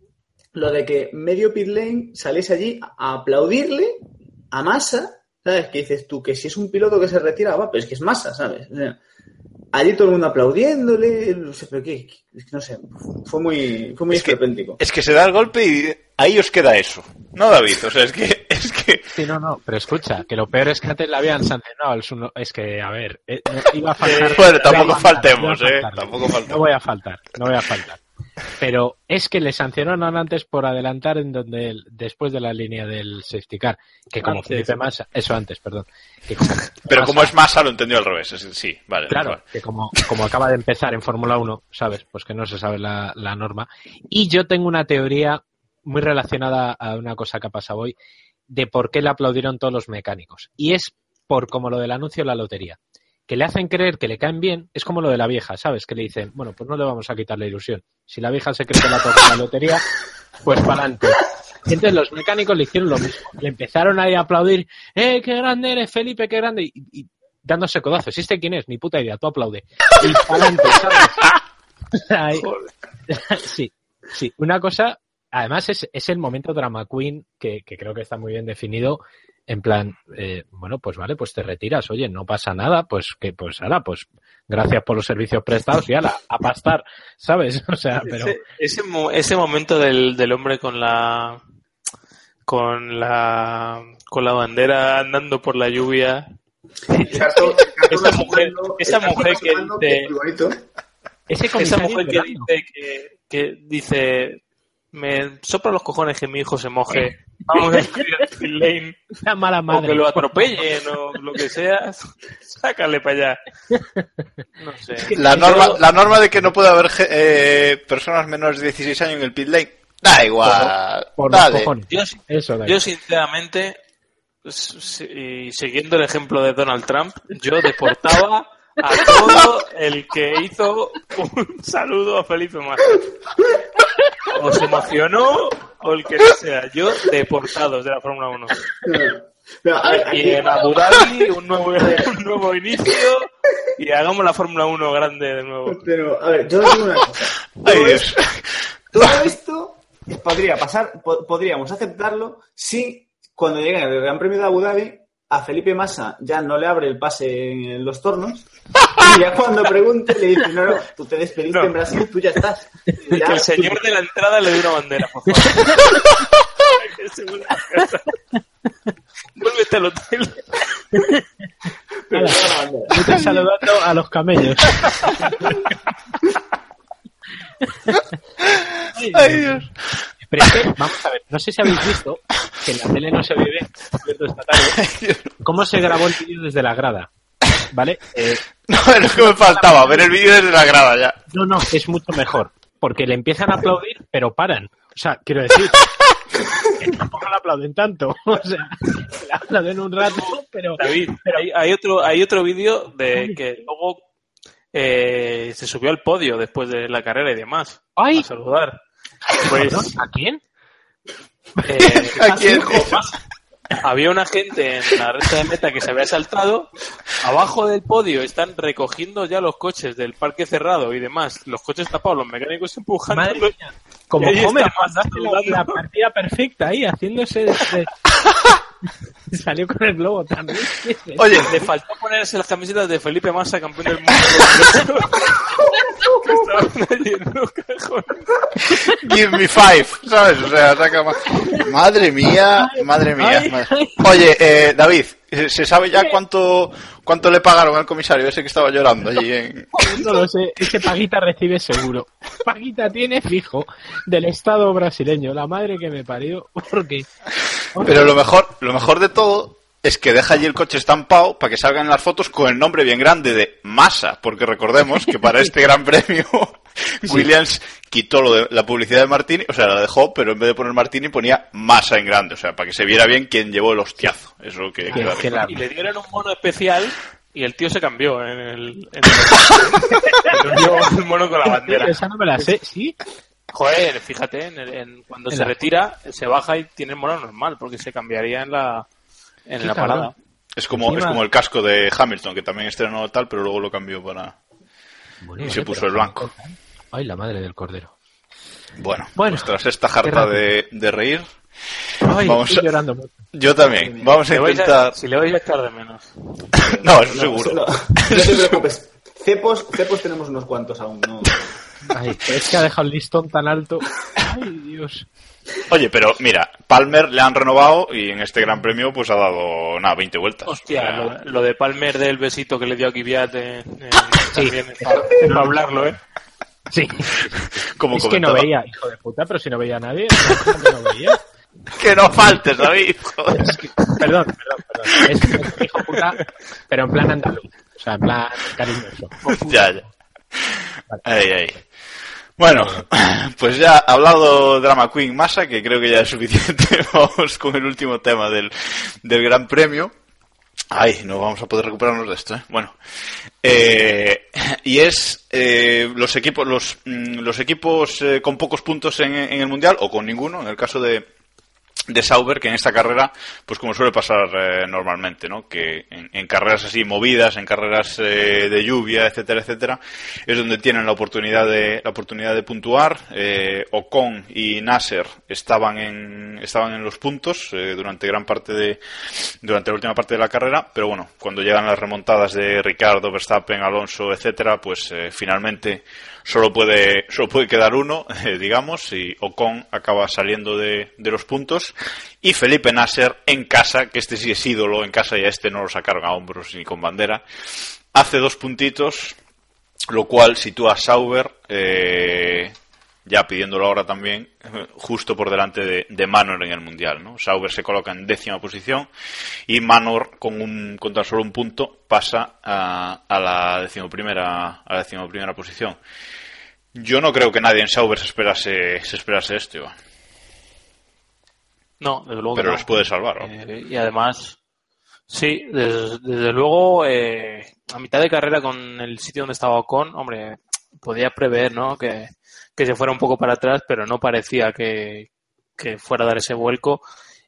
lo de que medio pit lane saliese allí a aplaudirle a Massa, ¿sabes? Que dices tú que si es un piloto que se retira, va, pero es que es Massa, ¿sabes? O sea, allí todo el mundo aplaudiéndole, no sé, pero qué, no sé, fue muy, fue muy Es que-. Es que se da el golpe y ahí os queda eso. No, David, o sea, es que, que Sí, no, no, pero escucha, que lo peor es que antes le habían sancionado al Suno- Es que, a ver, eh, iba a faltar. Bueno, tampoco faltar, faltemos, eh, tampoco faltemos. No voy a faltar, no voy a faltar. Pero es que le sancionaron antes por adelantar en donde el- después de la línea del safety car, que como Antes. Felipe Massa, eso antes, perdón, que como Pero Massa- como es masa, lo entendió al revés. es- sí, vale. Claro, vale. que como, como acaba de empezar en Fórmula 1, ¿sabes? Pues que no se sabe la, la norma. Y yo tengo una teoría muy relacionada a una cosa que ha pasado hoy de por qué le aplaudieron todos los mecánicos. Y es por como lo del anuncio de la lotería. Que le hacen creer que le caen bien, es como lo de la vieja, ¿sabes? Que le dicen, bueno, pues no le vamos a quitar la ilusión. Si la vieja se cree que la toca la lotería, pues para adelante. Entonces los mecánicos le hicieron lo mismo. Le empezaron ahí a aplaudir, ¡eh, qué grande eres, Felipe, qué grande! Y, y dándose codazos. ¿Este quién es? Ni puta idea, tú aplaude. Y para adelante, ¿sabes? Ahí- sí, sí. Una cosa, además es, es el momento drama queen que, que creo que está muy bien definido. En plan, eh, bueno, pues vale, pues te retiras, oye, no pasa nada, pues que, pues ahora, pues gracias por los servicios prestados y ala, a pastar, ¿sabes? O sea, pero Ese, ese, mo- ese momento del, del hombre con la con la con la bandera andando por la lluvia esa mujer- esa mujer que dice- esa mujer que dice que, que dice me sopla los cojones que mi hijo se moje vamos a pit lane Una mala o madre. que lo atropellen o lo que sea sácale para allá no sé La norma, la norma de que no puede haber eh, personas menores de 16 años en el pit lane, da igual. por los dale. cojones. yo, Eso, da yo sinceramente siguiendo el ejemplo de Donald Trump yo deportaba a todo el que hizo un saludo a Felipe Massa. O se emocionó o el que sea yo deportados de la Fórmula 1 Pero, a ver, y en Abu Dhabi un nuevo, un nuevo inicio y hagamos la Fórmula 1 grande de nuevo. Pero, a ver, yo os digo una cosa. Todo esto- Todo esto podría pasar, po- podríamos aceptarlo si cuando llegue el Gran Premio de Abu Dhabi a Felipe Massa ya no le abre el pase en los tornos y ya cuando pregunte le dice, no, no, tú te despediste No. en Brasil, tú ya estás. Ya, que el señor de la entrada le dé una bandera por favor vuélvete al hotel pero ya la bandera. Vete saludando a los camellos. Ay, Dios. Pero es que, vamos a ver, no sé si habéis visto que en la tele no se ve bien, cierto, esta tarde, cómo se grabó el vídeo desde la grada. ¿Vale? Eh, No, es lo que me faltaba, ver el vídeo desde la grada ya. no, no, es mucho mejor. Porque le empiezan a aplaudir, pero paran. O sea, quiero decir, que tampoco le aplauden tanto. O sea, le aplauden un rato, pero... David hay, hay otro hay otro vídeo de que luego eh, se subió al podio después de la carrera y demás ¡Ay! a saludar pues ¿A quién? Eh, ¿A quién? había una gente en la recta de meta que se había saltado. Abajo del podio están recogiendo ya los coches del parque cerrado y demás. Los coches tapados, los mecánicos empujando. Madre mía. Como Homer, la, la partida perfecta ahí, haciéndose... de- de- Salió con el globo también. Oye, Le faltó ponerse las camisetas de Felipe Massa, campeón del mundo. Estaban allí en unos cajones. Give me five, ¿sabes? O sea, saca más. Madre mía, madre mía. Madre- Oye, eh, David, ¿se sabe ya cuánto cuánto le pagaron al comisario ese que estaba llorando allí en... No lo sé, es que Paguita recibe seguro. Paguita tiene fijo del Estado brasileño, la madre que me parió, porque... Pero lo mejor, lo mejor de todo es que deja allí el coche estampado para que salgan las fotos con el nombre bien grande de Massa, porque recordemos que para este gran premio Williams quitó lo de la publicidad de Martini, o sea, la dejó, pero en vez de poner Martini ponía Massa en grande, o sea, para que se viera bien quién llevó el hostiazo. Eso que Que- queda que claro. la- Y le dieron un mono especial y el tío se cambió en el... En el, mono con la bandera. Esa no me la sé, ¿sí? Joder, fíjate, en el- en- cuando En se la- retira, se baja y tiene el mono normal, porque se cambiaría en la, en la parada. Es como, es como el casco de Hamilton, que también estrenó tal, pero luego lo cambió para... Bueno, Y se puso el blanco. Ay, la madre del cordero. Bueno, Bueno, pues tras esta jarta de, de reír, Ay, Vamos estoy a- llorando mucho. yo también. Vamos a intentar... si le vais a echar de menos. No, eso No, seguro. No, no te preocupes. Cepos, cepos tenemos unos cuantos aún, ¿no? Ay, es que ha dejado el listón tan alto. Ay, Dios. Oye, pero mira, Palmer le han renovado y en este gran premio pues ha dado, nada, 20 vueltas. Hostia, O sea, lo, lo de Palmer del besito que le dio a Kvyat eh, eh, también es para, es para hablarlo, ¿eh? Sí, como es que no veía, hijo de puta, pero si no veía a nadie, ¿cómo que no veía? Que no faltes, David. joder. Es que- perdón, perdón, perdón. Es que hijo puta, pero en plan andaluz. O sea, en plan cariñoso. ya, ya. Ay, ay. Bueno, pues ya hablado Drama Queen Massa, que creo que ya es suficiente, vamos con el último tema del, del Gran Premio. Ay, no vamos a poder recuperarnos de esto, ¿eh? Bueno, eh, y es eh, los equipos, los, mm, los equipos eh, con pocos puntos en, en el mundial o con ninguno, en el caso de, de Sauber, que en esta carrera, pues como suele pasar eh, normalmente, ¿no? Que en, carreras así movidas, en carreras eh, de lluvia, etcétera, etcétera, es donde tienen la oportunidad de la oportunidad de puntuar. Eh, Ocon y Nasser estaban en estaban en los puntos eh, durante gran parte de durante la última parte de la carrera, pero bueno, cuando llegan las remontadas de Ricardo, Verstappen, Alonso, etcétera, pues eh, finalmente solo puede solo puede quedar uno, eh, digamos, y Ocon acaba saliendo de, de los puntos y Felipe Nasser en casa, que este sí es ídolo en casa y a este no lo sacaron a hombros ni con bandera, hace dos puntitos, lo cual sitúa a Sauber eh, ya pidiéndolo ahora también, justo por delante de, Manor en el Mundial. ¿no? Sauber se coloca en décima posición y Manor, con, un, con tan solo un punto, pasa a, a la decimoprimera, a la decimoprimera posición. Yo no creo que nadie en Sauber se esperase, se esperase esto. No, desde luego que pero no. les puede salvar. ¿no? Eh, y además, sí, desde, desde luego, eh, a mitad de carrera con el sitio donde estaba Ocon, hombre, podía prever, ¿no? Que, que se fuera un poco para atrás, pero no parecía que, que fuera a dar ese vuelco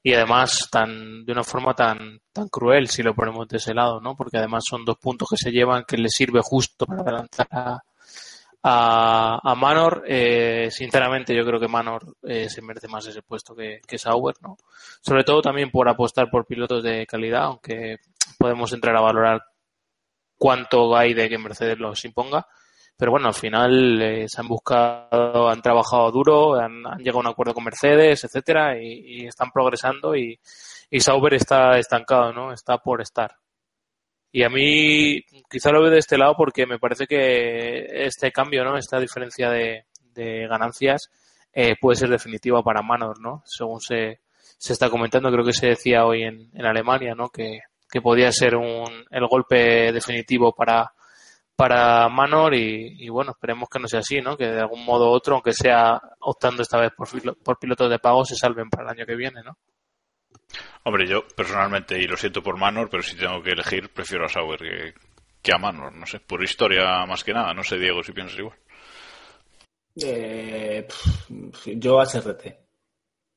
y además tan de una forma tan tan cruel si lo ponemos de ese lado, ¿no? Porque además son dos puntos que se llevan que le sirve justo para adelantar a, a, a Manor. Eh, sinceramente, yo creo que Manor eh, se merece más ese puesto que, que Sauber, ¿no? Sobre todo también por apostar por pilotos de calidad, aunque podemos entrar a valorar cuánto hay de que Mercedes los imponga. Pero bueno, al final eh, se han buscado, han trabajado duro, han, han llegado a un acuerdo con Mercedes, etcétera, y, y están progresando y, y Sauber está estancado, ¿no? Está por estar. Y a mí quizá lo veo de este lado porque me parece que este cambio, ¿no? Esta diferencia de, de ganancias eh, puede ser definitiva para Manor, ¿no? Según se, se está comentando, creo que se decía hoy en, en Alemania, ¿no? Que, que podía ser un, el golpe definitivo para, para Manor y, y, bueno, esperemos que no sea así, ¿no? Que de algún modo u otro, aunque sea optando esta vez por, por pilotos de pago, se salven para el año que viene, ¿no? Hombre, yo personalmente, y lo siento por Manor, pero si tengo que elegir, prefiero a Sauber que, que a Manor, no sé, por historia más que nada, no sé, Diego, si piensas igual. Eh, pff, yo HRT.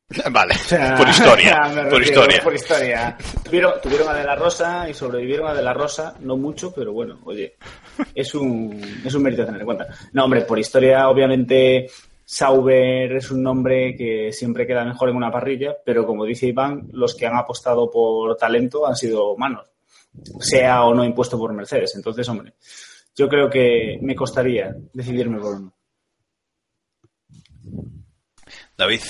Vale, O sea, por historia, por refiero, historia. Por historia. Tuvieron, tuvieron a De La Rosa y sobrevivieron a De La Rosa, no mucho, pero bueno, oye, es un, es un mérito tener en cuenta. No, hombre, por historia, obviamente, Sauber es un nombre que siempre queda mejor en una parrilla, pero como dice Iván, los que han apostado por talento han sido manos, sea o no impuesto por Mercedes. Entonces, hombre, yo creo que me costaría decidirme por uno. David.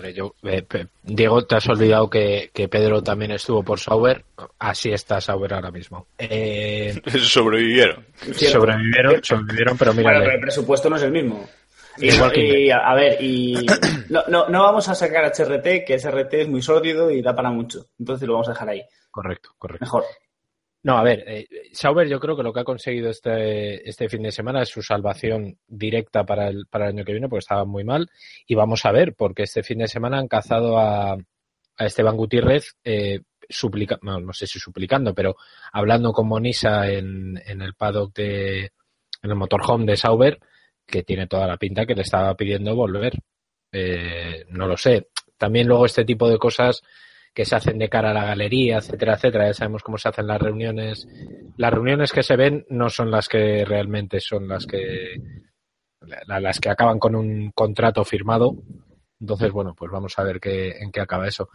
Hombre, yo, eh, Diego, te has olvidado que, que Pedro también estuvo por Sauber. Así está Sauber ahora mismo. Eh, Sobrevivieron. Cierto. sobrevivieron, sobrevivieron, pero Bueno, pero el mira, presupuesto no es el mismo. Y, Igual que y, a ver, y no, no, no vamos a sacar HRT, que SRT es muy sórdido y da para mucho. Entonces lo vamos a dejar ahí. correcto, correcto. Mejor. No, a ver, eh, Sauber yo creo que lo que ha conseguido este, este fin de semana es su salvación directa para el, para el año que viene, porque estaba muy mal. Y vamos a ver, porque este fin de semana han cazado a, a Esteban Gutiérrez, eh, no, no sé si suplicando, pero hablando con Monisa en, en el paddock de, en el motorhome de Sauber, que tiene toda la pinta que le estaba pidiendo volver. Eh, no lo sé. También luego este tipo de cosas que se hacen de cara a la galería, etcétera, etcétera. Ya sabemos cómo se hacen las reuniones. Las reuniones que se ven no son las que realmente son las que la- las que acaban con un contrato firmado. Entonces, bueno, pues vamos a ver qué, en qué acaba eso.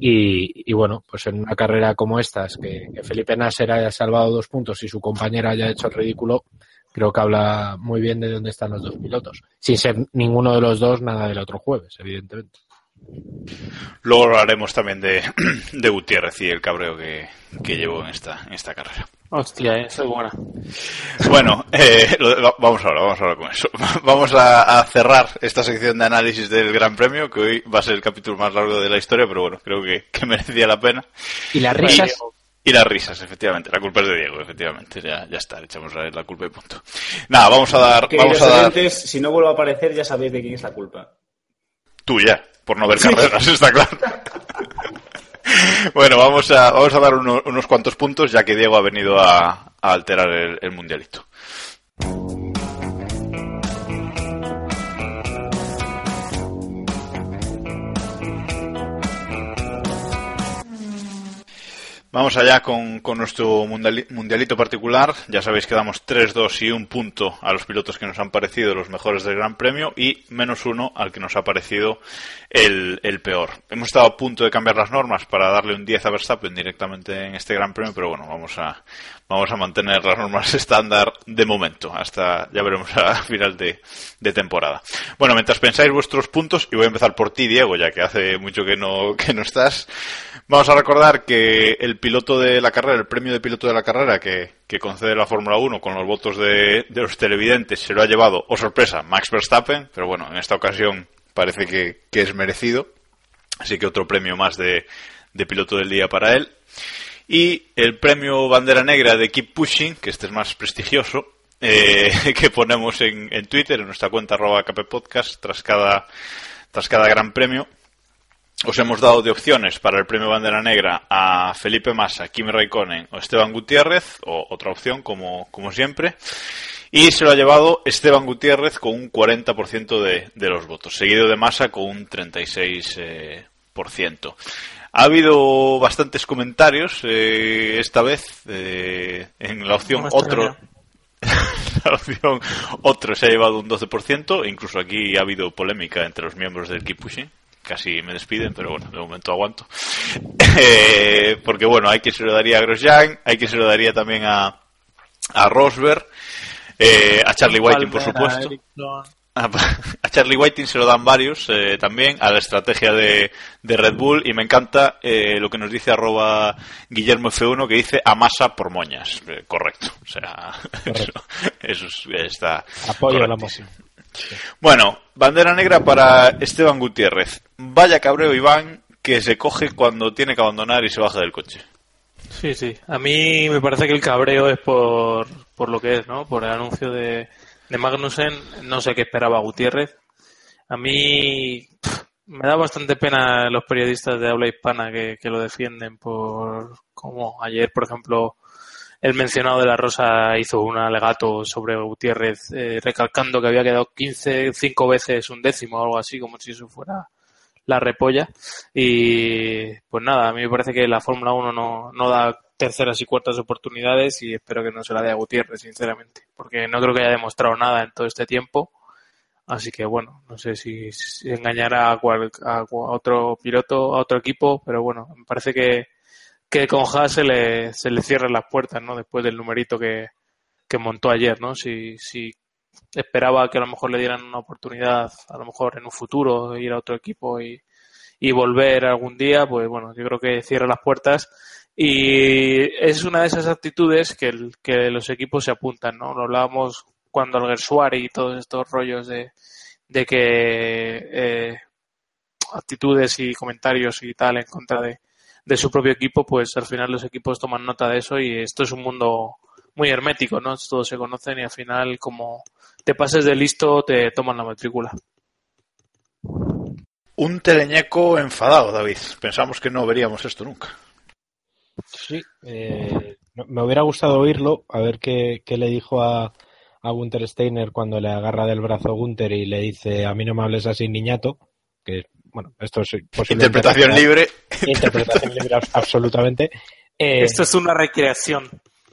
Y, y bueno, pues en una carrera como estas, que, que Felipe Nasser haya salvado dos puntos y su compañera haya hecho el ridículo, creo que habla muy bien de dónde están los dos pilotos. Sin ser ninguno de los dos nada del otro jueves, evidentemente. Luego hablaremos también de, de Gutiérrez y el cabreo que, que llevó en esta, en esta carrera. Hostia, esa es buena. Bueno, eh, lo- vamos ahora, vamos ahora con eso. Vamos a, a cerrar esta sección de análisis del Gran Premio, que hoy va a ser el capítulo más largo de la historia, pero bueno, creo que, que merecía la pena. Y las risas, Y las risas, efectivamente. La culpa es de Diego, efectivamente. Ya, ya está, le echamos la culpa y punto. Nada, vamos a dar, vamos a dar oyentes, si no vuelvo a aparecer, ya sabéis de quién es la culpa. tuya, por no ver carreras, está claro. Bueno, vamos a, vamos a dar uno- unos cuantos puntos, ya que Diego ha venido a, a alterar el, el mundialito. Vamos allá con, con nuestro mundiali- mundialito particular. Ya sabéis que damos 3, 2 y un punto a los pilotos que nos han parecido los mejores del Gran Premio y menos uno al que nos ha parecido el, el peor. Hemos estado a punto de cambiar las normas para darle un 10 a Verstappen directamente en este Gran Premio, pero bueno, vamos a, vamos a mantener las normas estándar de momento, hasta ya veremos a final de, temporada. Bueno, mientras pensáis vuestros puntos, y voy a empezar por ti, Diego, ya que hace mucho que no, que no estás, vamos a recordar que el piloto de la carrera, el premio de piloto de la carrera que, que concede la Fórmula 1 con los votos de, de los televidentes se lo ha llevado, o sorpresa, Max Verstappen, pero bueno, en esta ocasión parece que, que es merecido, así que otro premio más de, de piloto del día para él. Y el premio Bandera Negra de Keep Pushing, que este es más prestigioso, eh, que ponemos en, en Twitter, en nuestra cuenta arroba kppodcast, tras cada, tras cada gran premio. Os hemos dado de opciones para el premio Bandera Negra a Felipe Massa, Kimi Raikkonen o Esteban Gutiérrez, o otra opción como, como siempre. Y se lo ha llevado Esteban Gutiérrez con un 40% de, de los votos, seguido de Massa con un 36%. eh. Ha habido bastantes comentarios eh, esta vez eh, en la opción No otro. la opción otro se ha llevado un 12%, incluso aquí ha habido polémica entre los miembros del Keep Pushing. Casi me despiden, pero bueno, de momento aguanto. Eh, porque bueno, hay que se lo daría a Grosjean, hay que se lo daría también a, a Rosberg, eh, a Charlie Whiting, por supuesto. Ericsson. A a Charlie Whiting se lo dan varios eh, también, a la estrategia de, de Red Bull y me encanta eh, lo que nos dice arroba Guillermo F1 que dice a masa por moñas. Eh, correcto, o sea, eso, eso es- está apoyo la correctísimo. moción. Bueno, bandera negra para Esteban Gutiérrez. Vaya cabreo Iván que se coge cuando tiene que abandonar y se baja del coche. Sí, sí. A mí me parece que el cabreo es por, por lo que es, ¿no? Por el anuncio de, de Magnussen. No sé qué esperaba Gutiérrez. A mí me da bastante pena los periodistas de habla hispana que, que lo defienden por, como ayer, por ejemplo, el mencionado de la Rosa hizo un alegato sobre Gutiérrez eh, recalcando que había quedado 15, cinco veces un décimo o algo así, como si eso fuera la repolla. Y pues nada, a mí me parece que la Fórmula 1 no, no da terceras y cuartas oportunidades y espero que no se la dé a Gutiérrez, sinceramente, porque no creo que haya demostrado nada en todo este tiempo. Así que bueno, no sé si, si engañará a, cual- a a otro piloto, a otro equipo, pero bueno, me parece que, que con Haas se le, se le cierran las puertas, ¿no? Después del numerito que, que montó ayer, ¿no? Si, si esperaba que a lo mejor le dieran una oportunidad, a lo mejor en un futuro, ir a otro equipo y, volver algún día, pues bueno, yo creo que cierra las puertas y es una de esas actitudes que, el- que los equipos se apuntan, ¿no? Lo hablábamos cuando el Gersuari y todos estos rollos de, de que eh, actitudes y comentarios y tal en contra de, de su propio equipo, pues al final los equipos toman nota de eso y esto es un mundo muy hermético, ¿no? Todos se conocen y al final como te pases de listo te toman la matrícula. Un teleñeco enfadado, David. Pensamos que no veríamos esto nunca. Sí, eh, me hubiera gustado oírlo, a ver qué, qué le dijo a, a Gunther Steiner cuando le agarra del brazo a Gunther y le dice a mí no me hables así, niñato, que bueno, esto es Interpretación libre. Interpretación libre abs- absolutamente. Eh, Esto es una recreación.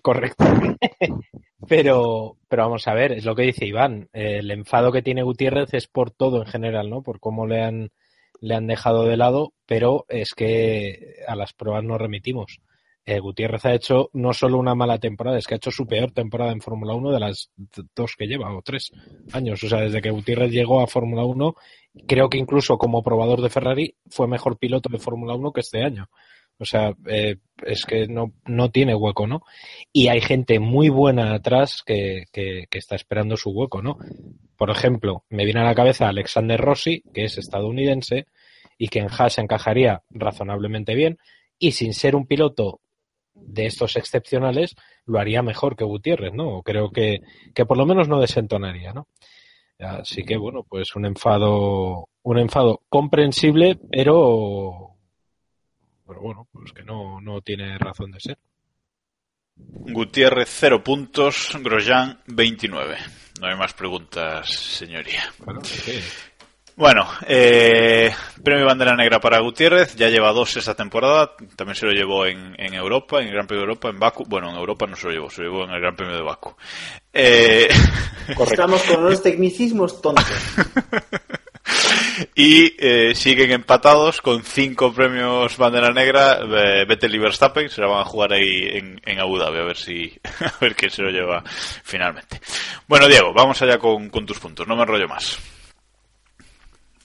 Correcto. pero, pero vamos a ver, es lo que dice Iván. el enfado que tiene Gutiérrez es por todo en general, ¿no? Por cómo le han, le han dejado de lado, pero es que a las pruebas no remitimos. Eh, Gutiérrez ha hecho no solo una mala temporada, es que ha hecho su peor temporada en Fórmula 1 de las dos que lleva, o tres años. O sea, desde que Gutiérrez llegó a Fórmula 1, creo que incluso como probador de Ferrari fue mejor piloto de Fórmula 1 que este año. O sea, eh, es que no, no tiene hueco, ¿no? Y hay gente muy buena atrás que, que, está esperando su hueco, ¿no? Por ejemplo, me viene a la cabeza Alexander Rossi, que es estadounidense y que en Haas encajaría razonablemente bien y sin ser un piloto de estos excepcionales lo haría mejor que Gutiérrez, ¿no? Creo que, que por lo menos no desentonaría, ¿no? Así que bueno, pues un enfado, un enfado comprensible, pero pero bueno, pues que no, no tiene razón de ser. Gutiérrez 0 puntos, Grosjean 29. No hay más preguntas, señoría. Bueno, sí. Bueno, eh, premio bandera negra para Gutiérrez, ya lleva dos esa temporada, también se lo llevó en, en Europa, en el Gran Premio de Europa, en Baku, bueno, en Europa no se lo llevó, se lo llevó en el Gran Premio de Baku. Eh, Estamos con unos tecnicismos tontos. y eh, siguen empatados con cinco premios bandera negra, eh, Vettel y Verstappen, se la van a jugar ahí en, en Abu Dhabi, a ver si, a ver quién se lo lleva finalmente. Bueno, Diego, vamos allá con, con tus puntos, no me enrollo más.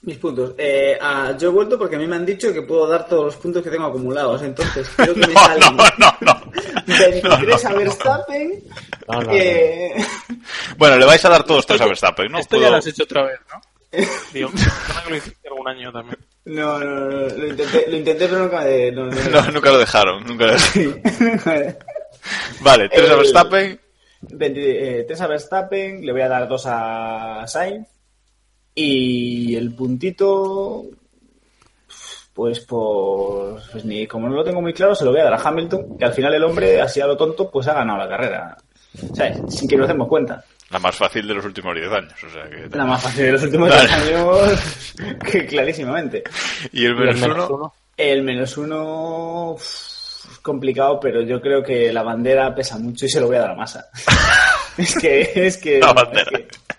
Mis puntos. Eh, ah, yo he vuelto porque a mí me han dicho que puedo dar todos los puntos que tengo acumulados. Entonces, creo que me No, salen no, no, no. 23 No, a. Verstappen. No, no, no. eh, Bueno, le vais a dar todos tres a Verstappen, ¿no? Esto ya lo has hecho otra vez, ¿no? Digo, que lo hiciste algún año también. no, no, no, Lo intenté, lo intenté pero nunca me... No, no, No, nunca lo dejaron. Nunca lo- Sí. Vale, tres a El- Verstappen. 20, eh, 3 a Verstappen, le voy a dar 2 a Sainz. Y el puntito, pues por. Pues ni, como no lo tengo muy claro, se lo voy a dar a Hamilton, que al final el hombre, así a lo tonto, pues ha ganado la carrera. ¿Sabes? Sin que nos demos cuenta. La más fácil de los últimos 10 años. O sea que... La más fácil de los últimos Vale. 10 años, que clarísimamente. Y el Y el menos uno. uno. El menos uno. es complicado, pero yo creo que la bandera pesa mucho y se lo voy a dar a masa. es que. Es que. La bandera.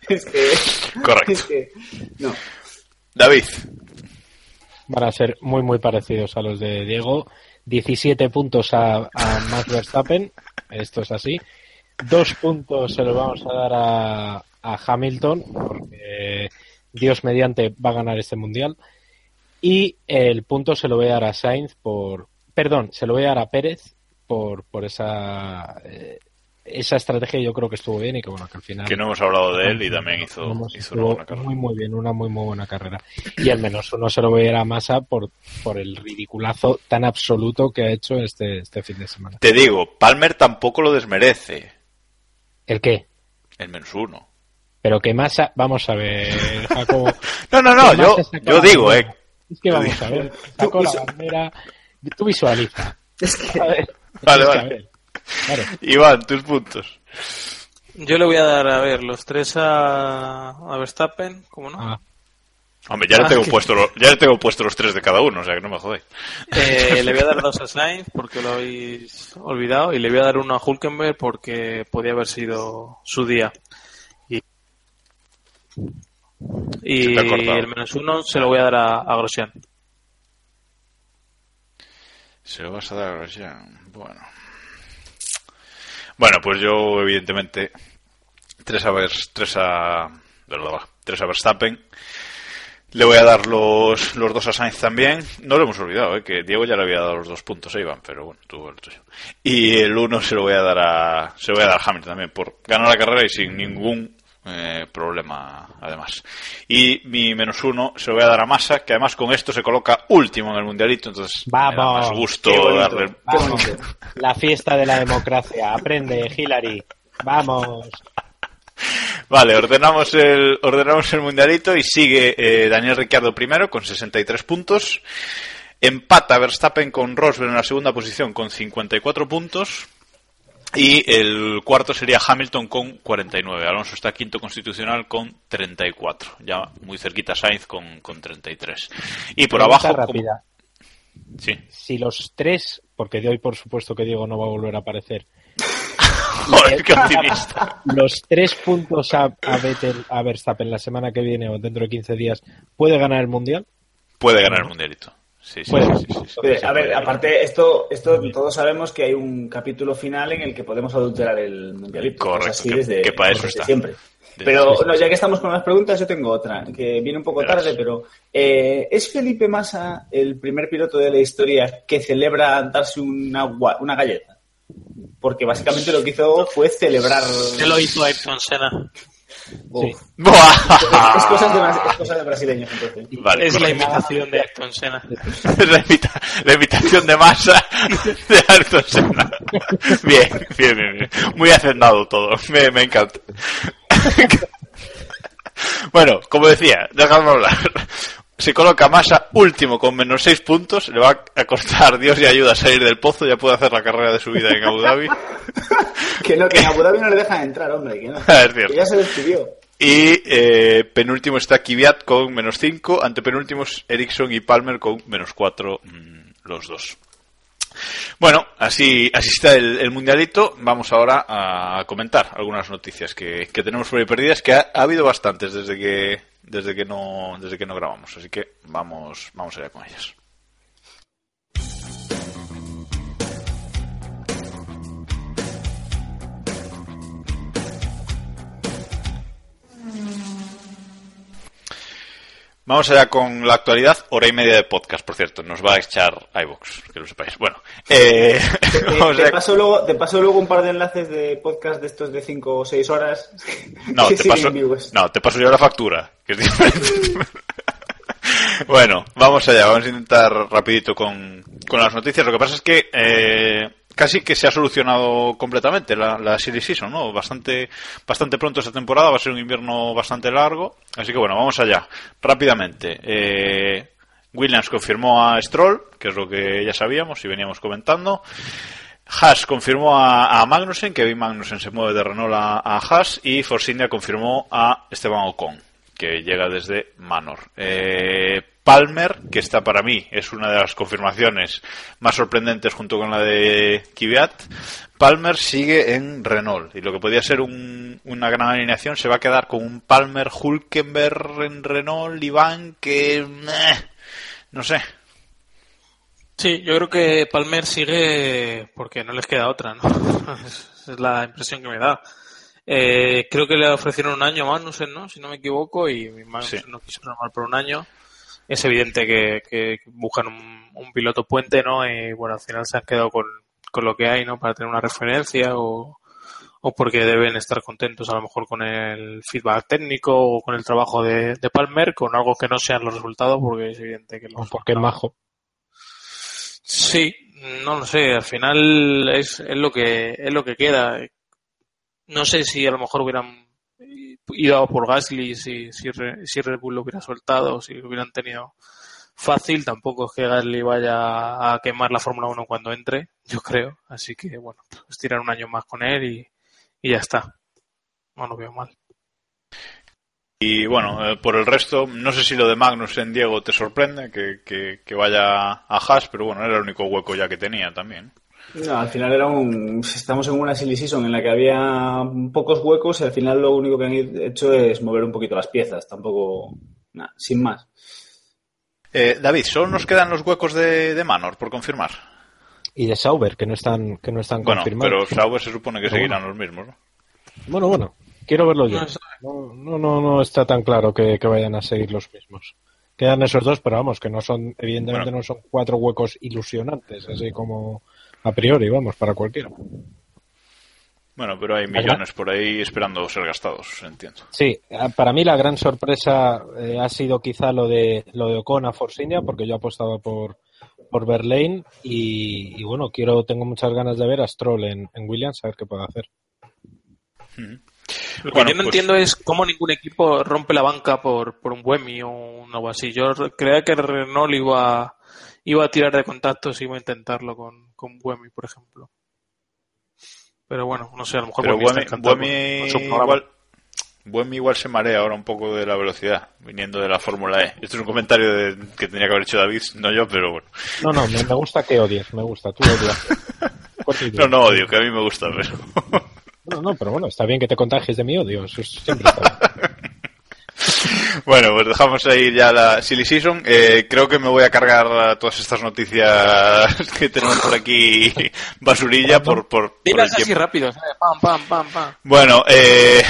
Es que. Es que Correcto. es que- no. David. Van a ser muy, muy parecidos a los de Diego. 17 puntos a, a Max Verstappen. Esto es así. Dos puntos se los vamos a dar a, a Hamilton, porque Dios mediante va a ganar este mundial. Y el punto se lo voy a dar a Sainz por. Perdón, se lo voy a dar a Pérez por, por esa. eh, esa estrategia yo creo que estuvo bien y que bueno que al final Que no hemos hablado de él y también hizo, una buena carrera. muy muy bien, una muy muy buena carrera. Y al menos uno se lo voy a ir a Massa por, por el ridiculazo tan absoluto que ha hecho este, este fin de semana. Te digo, Palmer tampoco lo desmerece. ¿El qué? El menos uno. Pero que Massa, vamos a ver, Jacobo. No, no, no, yo, yo digo, bandera. eh. Es que vamos digo. a ver, sacó la bandera. Tú visualiza. Es que. A ver, Vale, es que, vale. a ver, Claro. Iván, tus puntos. Yo le voy a dar, a ver, los tres a, a Verstappen, ¿cómo no? Ah, Hombre, ya le tengo que- puesto los, ya le tengo puesto los tres de cada uno, o sea que no me jodéis. Eh, le voy a dar dos a Sainz porque lo habéis olvidado y le voy a dar uno a Hulkenberg porque podía haber sido su día. Y, y el menos uno se lo voy a dar a, a Grosjean. Se lo vas a dar a Grosjean. Bueno. Bueno, pues yo, evidentemente, tres a, tres a, tres a Verstappen. Le voy a dar los, los dos a Sainz también. No lo hemos olvidado, ¿eh? que Diego ya le había dado los dos puntos a Iván, pero bueno, tuvo el tuyo. Y el uno se lo voy a dar a, se lo voy a dar a Hamilton también por ganar la carrera y sin ningún eh, problema, además. Y mi menos uno se lo voy a dar a Massa, que además con esto se coloca último en el mundialito, entonces me da Vamos. más gusto darle. Vamos. La fiesta de la democracia. Aprende, Hillary. Vamos. Vale, ordenamos el, ordenamos el mundialito y sigue eh, Daniel Ricciardo primero con 63 puntos. Empata Verstappen con Rosberg en la segunda posición con 54 puntos. Y el cuarto sería Hamilton con 49. Alonso está quinto constitucional con 34. Ya muy cerquita Sainz con, con 33. Y por Pregunta abajo... como- rápida. Sí. Si los tres, porque de hoy por supuesto que Diego no va a volver a aparecer, Joder, qué optimista. los tres puntos a, a, Vettel, a Verstappen la semana que viene o dentro de 15 días, ¿puede ganar el mundial? Puede ganar el mundialito. Sí, sí, Puede. sí, sí, sí. Pero, a ver, aparte, esto, esto todos sabemos que hay un capítulo final en el que podemos adulterar el mundialito. Correcto, Es así que- desde, que para eso desde está. siempre. Pero no, ya que estamos con las preguntas, yo tengo otra, que viene un poco Verás. tarde, pero eh, ¿es Felipe Massa el primer piloto de la historia que celebra darse una, una galleta? Porque básicamente lo que hizo fue celebrar... Se lo hizo Ayrton Senna. Sí. Buah. Es, es cosas de, es cosas de brasileños, entonces. Vale, es la imitación de Ayrton Senna. la, imita- la imitación de masa de Ayrton Senna. Bien, bien, bien, bien. Muy hacendado todo. Me, me encanta. bueno, como decía, dejadme hablar. Se coloca Massa último con menos 6 puntos. Le va a costar Dios y ayuda a salir del pozo. Ya puede hacer la carrera de su vida en Abu Dhabi. Que no, que en Abu Dhabi no le dejan entrar, hombre, que no. Es cierto. Que ya se despidió. Y eh, penúltimo está Kvyat con menos 5. Antepenúltimos Ericsson y Palmer con menos 4 los dos. Bueno, así, así está el, el mundialito. Vamos ahora a comentar algunas noticias que, que tenemos por ahí perdidas, que ha, ha habido bastantes desde que, desde que no, desde que no grabamos. Así que vamos, vamos allá con ellas. Vamos allá con la actualidad, hora y media de podcast, por cierto, nos va a echar iVox, que lo sepáis. Bueno, eh, Te, vamos te allá- paso luego, te paso luego un par de enlaces de podcast de estos de 5 o 6 horas. No, te paso, no, te paso yo la factura, que es diferente. bueno, vamos allá, vamos a intentar rapidito con, con las noticias. Lo que pasa es que eh, casi que se ha solucionado completamente la, la Season, ¿no? Bastante, bastante pronto esta temporada, va a ser un invierno bastante largo. Así que bueno, vamos allá, rápidamente. Eh, Williams confirmó a Stroll, que es lo que ya sabíamos y veníamos comentando. Haas confirmó a, a Magnussen, Kevin Magnussen se mueve de Renault a, Haas y Force confirmó a Esteban Ocon, que llega desde Manor. Eh, Palmer, que está para mí, es una de las confirmaciones más sorprendentes junto con la de Kvyat. Palmer sigue en Renault y lo que podía ser un- una gran alineación se va a quedar con un Palmer Hulkenberg en Renault, Iván, que... meh, no sé, Sí, yo creo que Palmer sigue porque no les queda otra, ¿no? es es la impresión que me da. Eh, creo que le ofrecieron un año más, no sé, ¿no? Si no me equivoco, y Magnussen Sí. no quiso renovar por un año. Es evidente que, que buscan un, un piloto puente, ¿no? Y bueno, al final se han quedado con, con lo que hay, ¿no? Para tener una referencia o, o porque deben estar contentos a lo mejor con el feedback técnico o con el trabajo de, de Palmer, con algo que no sean los resultados, porque es evidente que O los porque es majo. Sí, no lo sé, al final es, es lo que es lo que queda. No sé si a lo mejor hubieran ido por Gasly si, si, si Red Bull lo hubiera soltado, si lo hubieran tenido fácil, tampoco es que Gasly vaya a quemar la Fórmula 1 cuando entre, yo creo. Así que bueno, pues tirar un año más con él y, y ya está. No lo veo mal. Y bueno, eh, por el resto, no sé si lo de Magnussen, Diego, te sorprende que, que, que vaya a Haas, pero bueno, era el único hueco ya que tenía también. No, al final era un. Estamos en una silly season en la que había pocos huecos y al final lo único que han hecho es mover un poquito las piezas. Tampoco. Nada, sin más. Eh, David, solo nos quedan los huecos de, de Manor por confirmar. y de Sauber, que no están, que no están Bueno, confirmados. pero Sauber se supone que Pero seguirán los mismos, ¿no? Bueno, bueno, quiero verlo yo. No. No, no, no, no está tan claro que, que vayan a seguir los mismos. Quedan esos dos, pero vamos, que no son, evidentemente Bueno. no son cuatro huecos ilusionantes, así como a priori, vamos, para cualquiera. Bueno, pero hay millones por ahí esperando ser gastados, entiendo. Sí, a- para mí la gran sorpresa eh, ha sido quizá lo de lo de Ocon a Force India, porque yo apostaba por por Berlane y, y bueno, quiero tengo muchas ganas de ver a Stroll en, en Williams, a ver qué puede hacer. Lo que Bueno, yo no pues- entiendo es cómo ningún equipo rompe la banca por, por un Buemi o un algo así. Yo re- creía que Renault iba, iba a tirar de contactos y iba a intentarlo con, con Buemi, por ejemplo. Pero bueno, no sé, a lo mejor Pero Buemi está con- con igual, Buemi igual se marea ahora un poco de la velocidad, viniendo de la Fórmula E. Esto es un comentario de- que tenía que haber hecho David, no yo, pero bueno. No, no, me, gusta que odies, me gusta, tú odias. No, no odio, que a mí me gusta, pero... No, no, pero bueno, está bien que te contagies de mi odio, eso es- siempre está bien. Bueno, pues dejamos ahí ya la Silly Season. Eh, creo que me voy a cargar todas estas noticias que tenemos por aquí basurilla por, por, por el así rápido, pam, pam, pam, pam. Bueno, eh,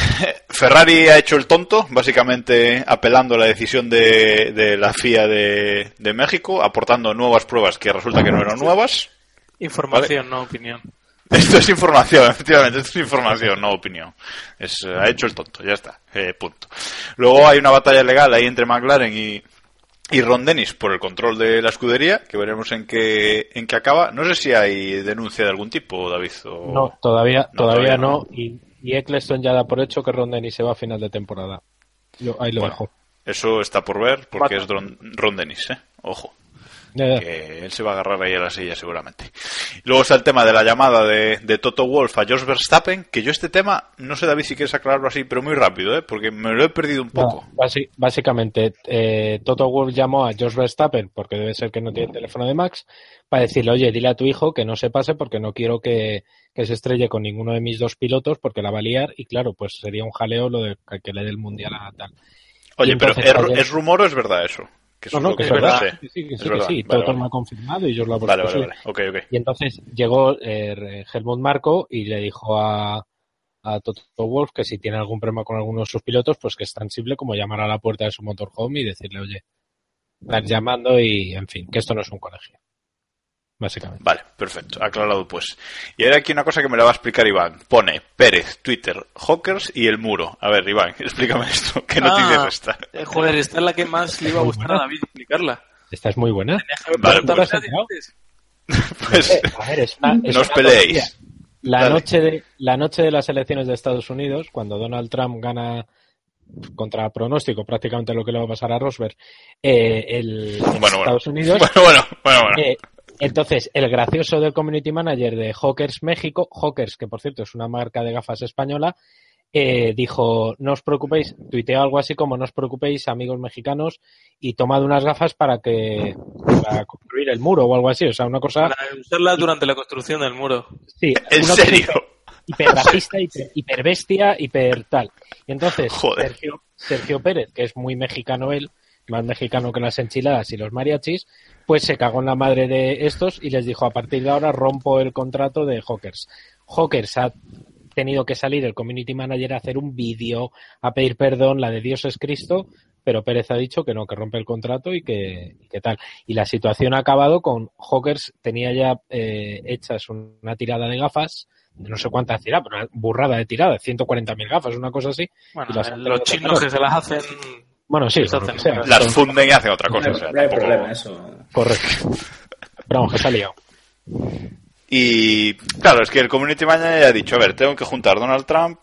Ferrari ha hecho el tonto, básicamente apelando a la decisión de, de la FIA de, de México, aportando nuevas pruebas que resulta que no eran nuevas. Información, no opinión. Esto es información, efectivamente, esto es información, no opinión. Es, eh, ha hecho el tonto, ya está, eh, punto. Luego hay una batalla legal ahí entre McLaren y, y Ron Dennis por el control de la escudería, que veremos en qué, en qué acaba. No sé si hay denuncia de algún tipo, David. O... No, todavía, No, todavía todavía no. no, y, y Eccleston ya da por hecho que Ron Dennis se va a final de temporada. Yo ahí lo Bueno, dejo. Eso está por ver, porque Mata. es Ron, Ron Dennis, ¿eh? Ojo. Que él se va a agarrar ahí a la silla seguramente. Luego está el tema de la llamada de, de Toto Wolf a George Verstappen, que yo este tema, no sé David si quieres aclararlo así, pero muy rápido, ¿eh? porque me lo he perdido un poco. Básicamente, eh, Toto Wolff llamó a George Verstappen, porque debe ser que no tiene el teléfono de Max, para decirle, oye, dile a tu hijo que no se pase porque no quiero que, que se estrelle con ninguno de mis dos pilotos porque la va a liar y claro, pues sería un jaleo lo de que- le dé el mundial a tal. Oye, pero ¿es, ¿es rumor o es verdad eso? Que eso No, no, que es verdad. Sí, sí, que Es sí, que verdad. sí. Vale, me ha confirmado y yo os lo he Vale, vale, vale. Ok, ok. Y entonces llegó eh, Helmut Marco y le dijo a, a Toto Wolf que si tiene algún problema con alguno de sus pilotos, pues que es tan simple como llamar a la puerta de su motorhome y decirle, oye, estás llamando y, en fin, que esto no es un colegio. Básicamente. Vale, perfecto, aclarado pues. Y ahora aquí una cosa que me la va a explicar Iván. Pone Pérez, Twitter, Hawkers y el muro. A ver, Iván, explícame esto. ¿Qué noticia Ah, es esta? eh, joder, esta es la que más le iba a gustar a David explicarla. Esta es muy buena. Vale, Pregunta pues-. Pues Eh, a ver, es una- es no os peleéis. La Dale. noche, de, la noche de las elecciones de Estados Unidos, cuando Donald Trump gana contra pronóstico prácticamente lo que le va a pasar a Rosberg, eh, el, en Bueno, bueno. Estados Unidos, Bueno, bueno, bueno, bueno. Eh, entonces, el gracioso del community manager de Hawkers México, Hawkers, que por cierto es una marca de gafas española, eh, dijo, no os preocupéis, tuiteó algo así como, no os preocupéis, amigos mexicanos, y tomad unas gafas para que, para construir el muro o algo así, o sea, una cosa, Para usarla durante la construcción del muro. sí, ¿En una serio? hiper- hiperracista, hiper, hiperbestia, hiper tal. Y entonces, Joder. Sergio, Sergio Pérez, que es muy mexicano él, más mexicano que las enchiladas y los mariachis, pues se cagó en la madre de estos y les dijo, a partir de ahora rompo el contrato de Hawkers. Hawkers ha tenido que salir el community manager a hacer un vídeo, a pedir perdón, la de Dios es Cristo, pero Pérez ha dicho que no, que rompe el contrato y que, y que tal. Y la situación ha acabado con Hawkers tenía ya eh, hechas una tirada de gafas, no sé cuántas tiradas, pero una burrada de tirada, 140.000 gafas, una cosa así. Bueno, Y las los chinos que se las hacen. Bueno, sí, Las lo que hacen sea. en Las Son- funden y hacen otra cosa. No, o sea, no hay tampoco- problema, eso. Correcto. Pero vamos, que se ha liado. Y claro, es que el community manager ha dicho, a ver, tengo que juntar Donald Trump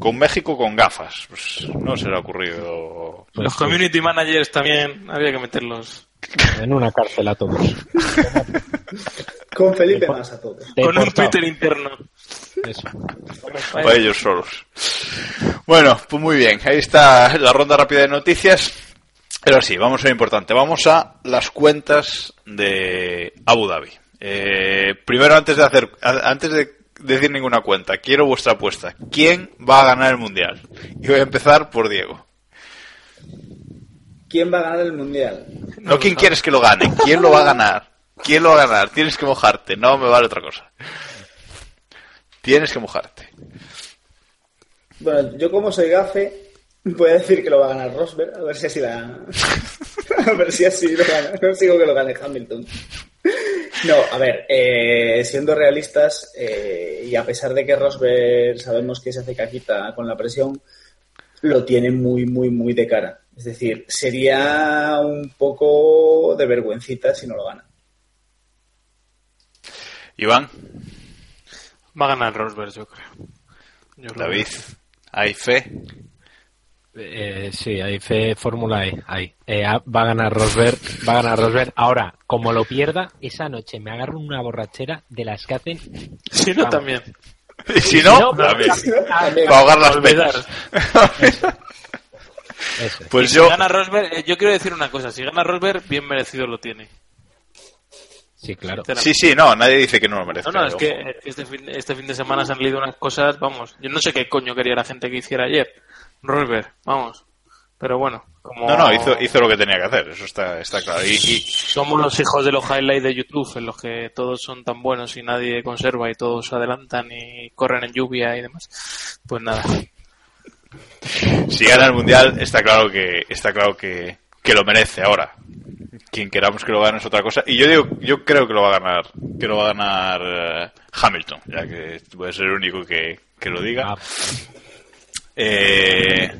con México con gafas. Pues no se le ha ocurrido. Pues los sí, community managers también habría que meterlos. en una cárcel a todos. Con Felipe más a todos. Con un. Twitter interno. Eso. Para ellos solos. Bueno, pues muy bien. Ahí está la ronda rápida de noticias. Pero sí, vamos a lo importante. Vamos a las cuentas de Abu Dhabi. Eh, primero, antes de hacer, antes de decir ninguna cuenta, quiero vuestra apuesta. ¿Quién va a ganar el mundial? Y voy a empezar por Diego. ¿Quién va a ganar el mundial? No quién quieres que lo gane, quién lo va a ganar. ¿Quién lo va a ganar? Tienes que mojarte, no me vale otra cosa. Tienes que mojarte. Bueno, yo como soy gafe, voy a decir que lo va a ganar Rosberg, a ver si así la... a ver si así lo gana. Consigo que lo gane Hamilton. No, a ver, eh, siendo realistas, eh, y a pesar de que Rosberg sabemos que se hace caquita con la presión, lo tiene muy, muy, muy de cara. Es decir, sería un poco de vergüencita si no lo gana. Iván, Va a ganar Rosberg, yo creo. Yo David. ¿hay fe? Eh, sí, hay fe, Fórmula E, hay. Eh, a- va a ganar Rosberg, va a ganar Rosberg. Ahora, como lo pierda, esa noche me agarro una borrachera de las que hacen. Si no, Vamos. también. Y si no, no, también. También. Para ahogar las penas. Eso. Pues Y yo, Si gana Rosberg, eh, yo quiero decir una cosa. Si gana Rosberg, bien merecido lo tiene. Sí, claro. sí, sí, no, nadie dice que no lo merezca. No, no, es ojo. que eh, este fin, este fin de semana se han leído unas cosas, vamos, yo no sé qué coño quería la gente que hiciera ayer. Rosberg, vamos. Pero bueno, como No, no, hizo, hizo lo que tenía que hacer, eso está, está claro. Y, y- somos los hijos de los highlights de YouTube, en los que todos son tan buenos y nadie conserva y todos se adelantan y corren en lluvia y demás, pues nada. si gana el mundial, está claro que, está claro que, que lo merece ahora. Quien queramos que lo gane es otra cosa. Y yo digo, yo creo que lo va a ganar, que lo va a ganar eh, Hamilton, ya que puede ser el único que, que lo diga. Ah, Eh,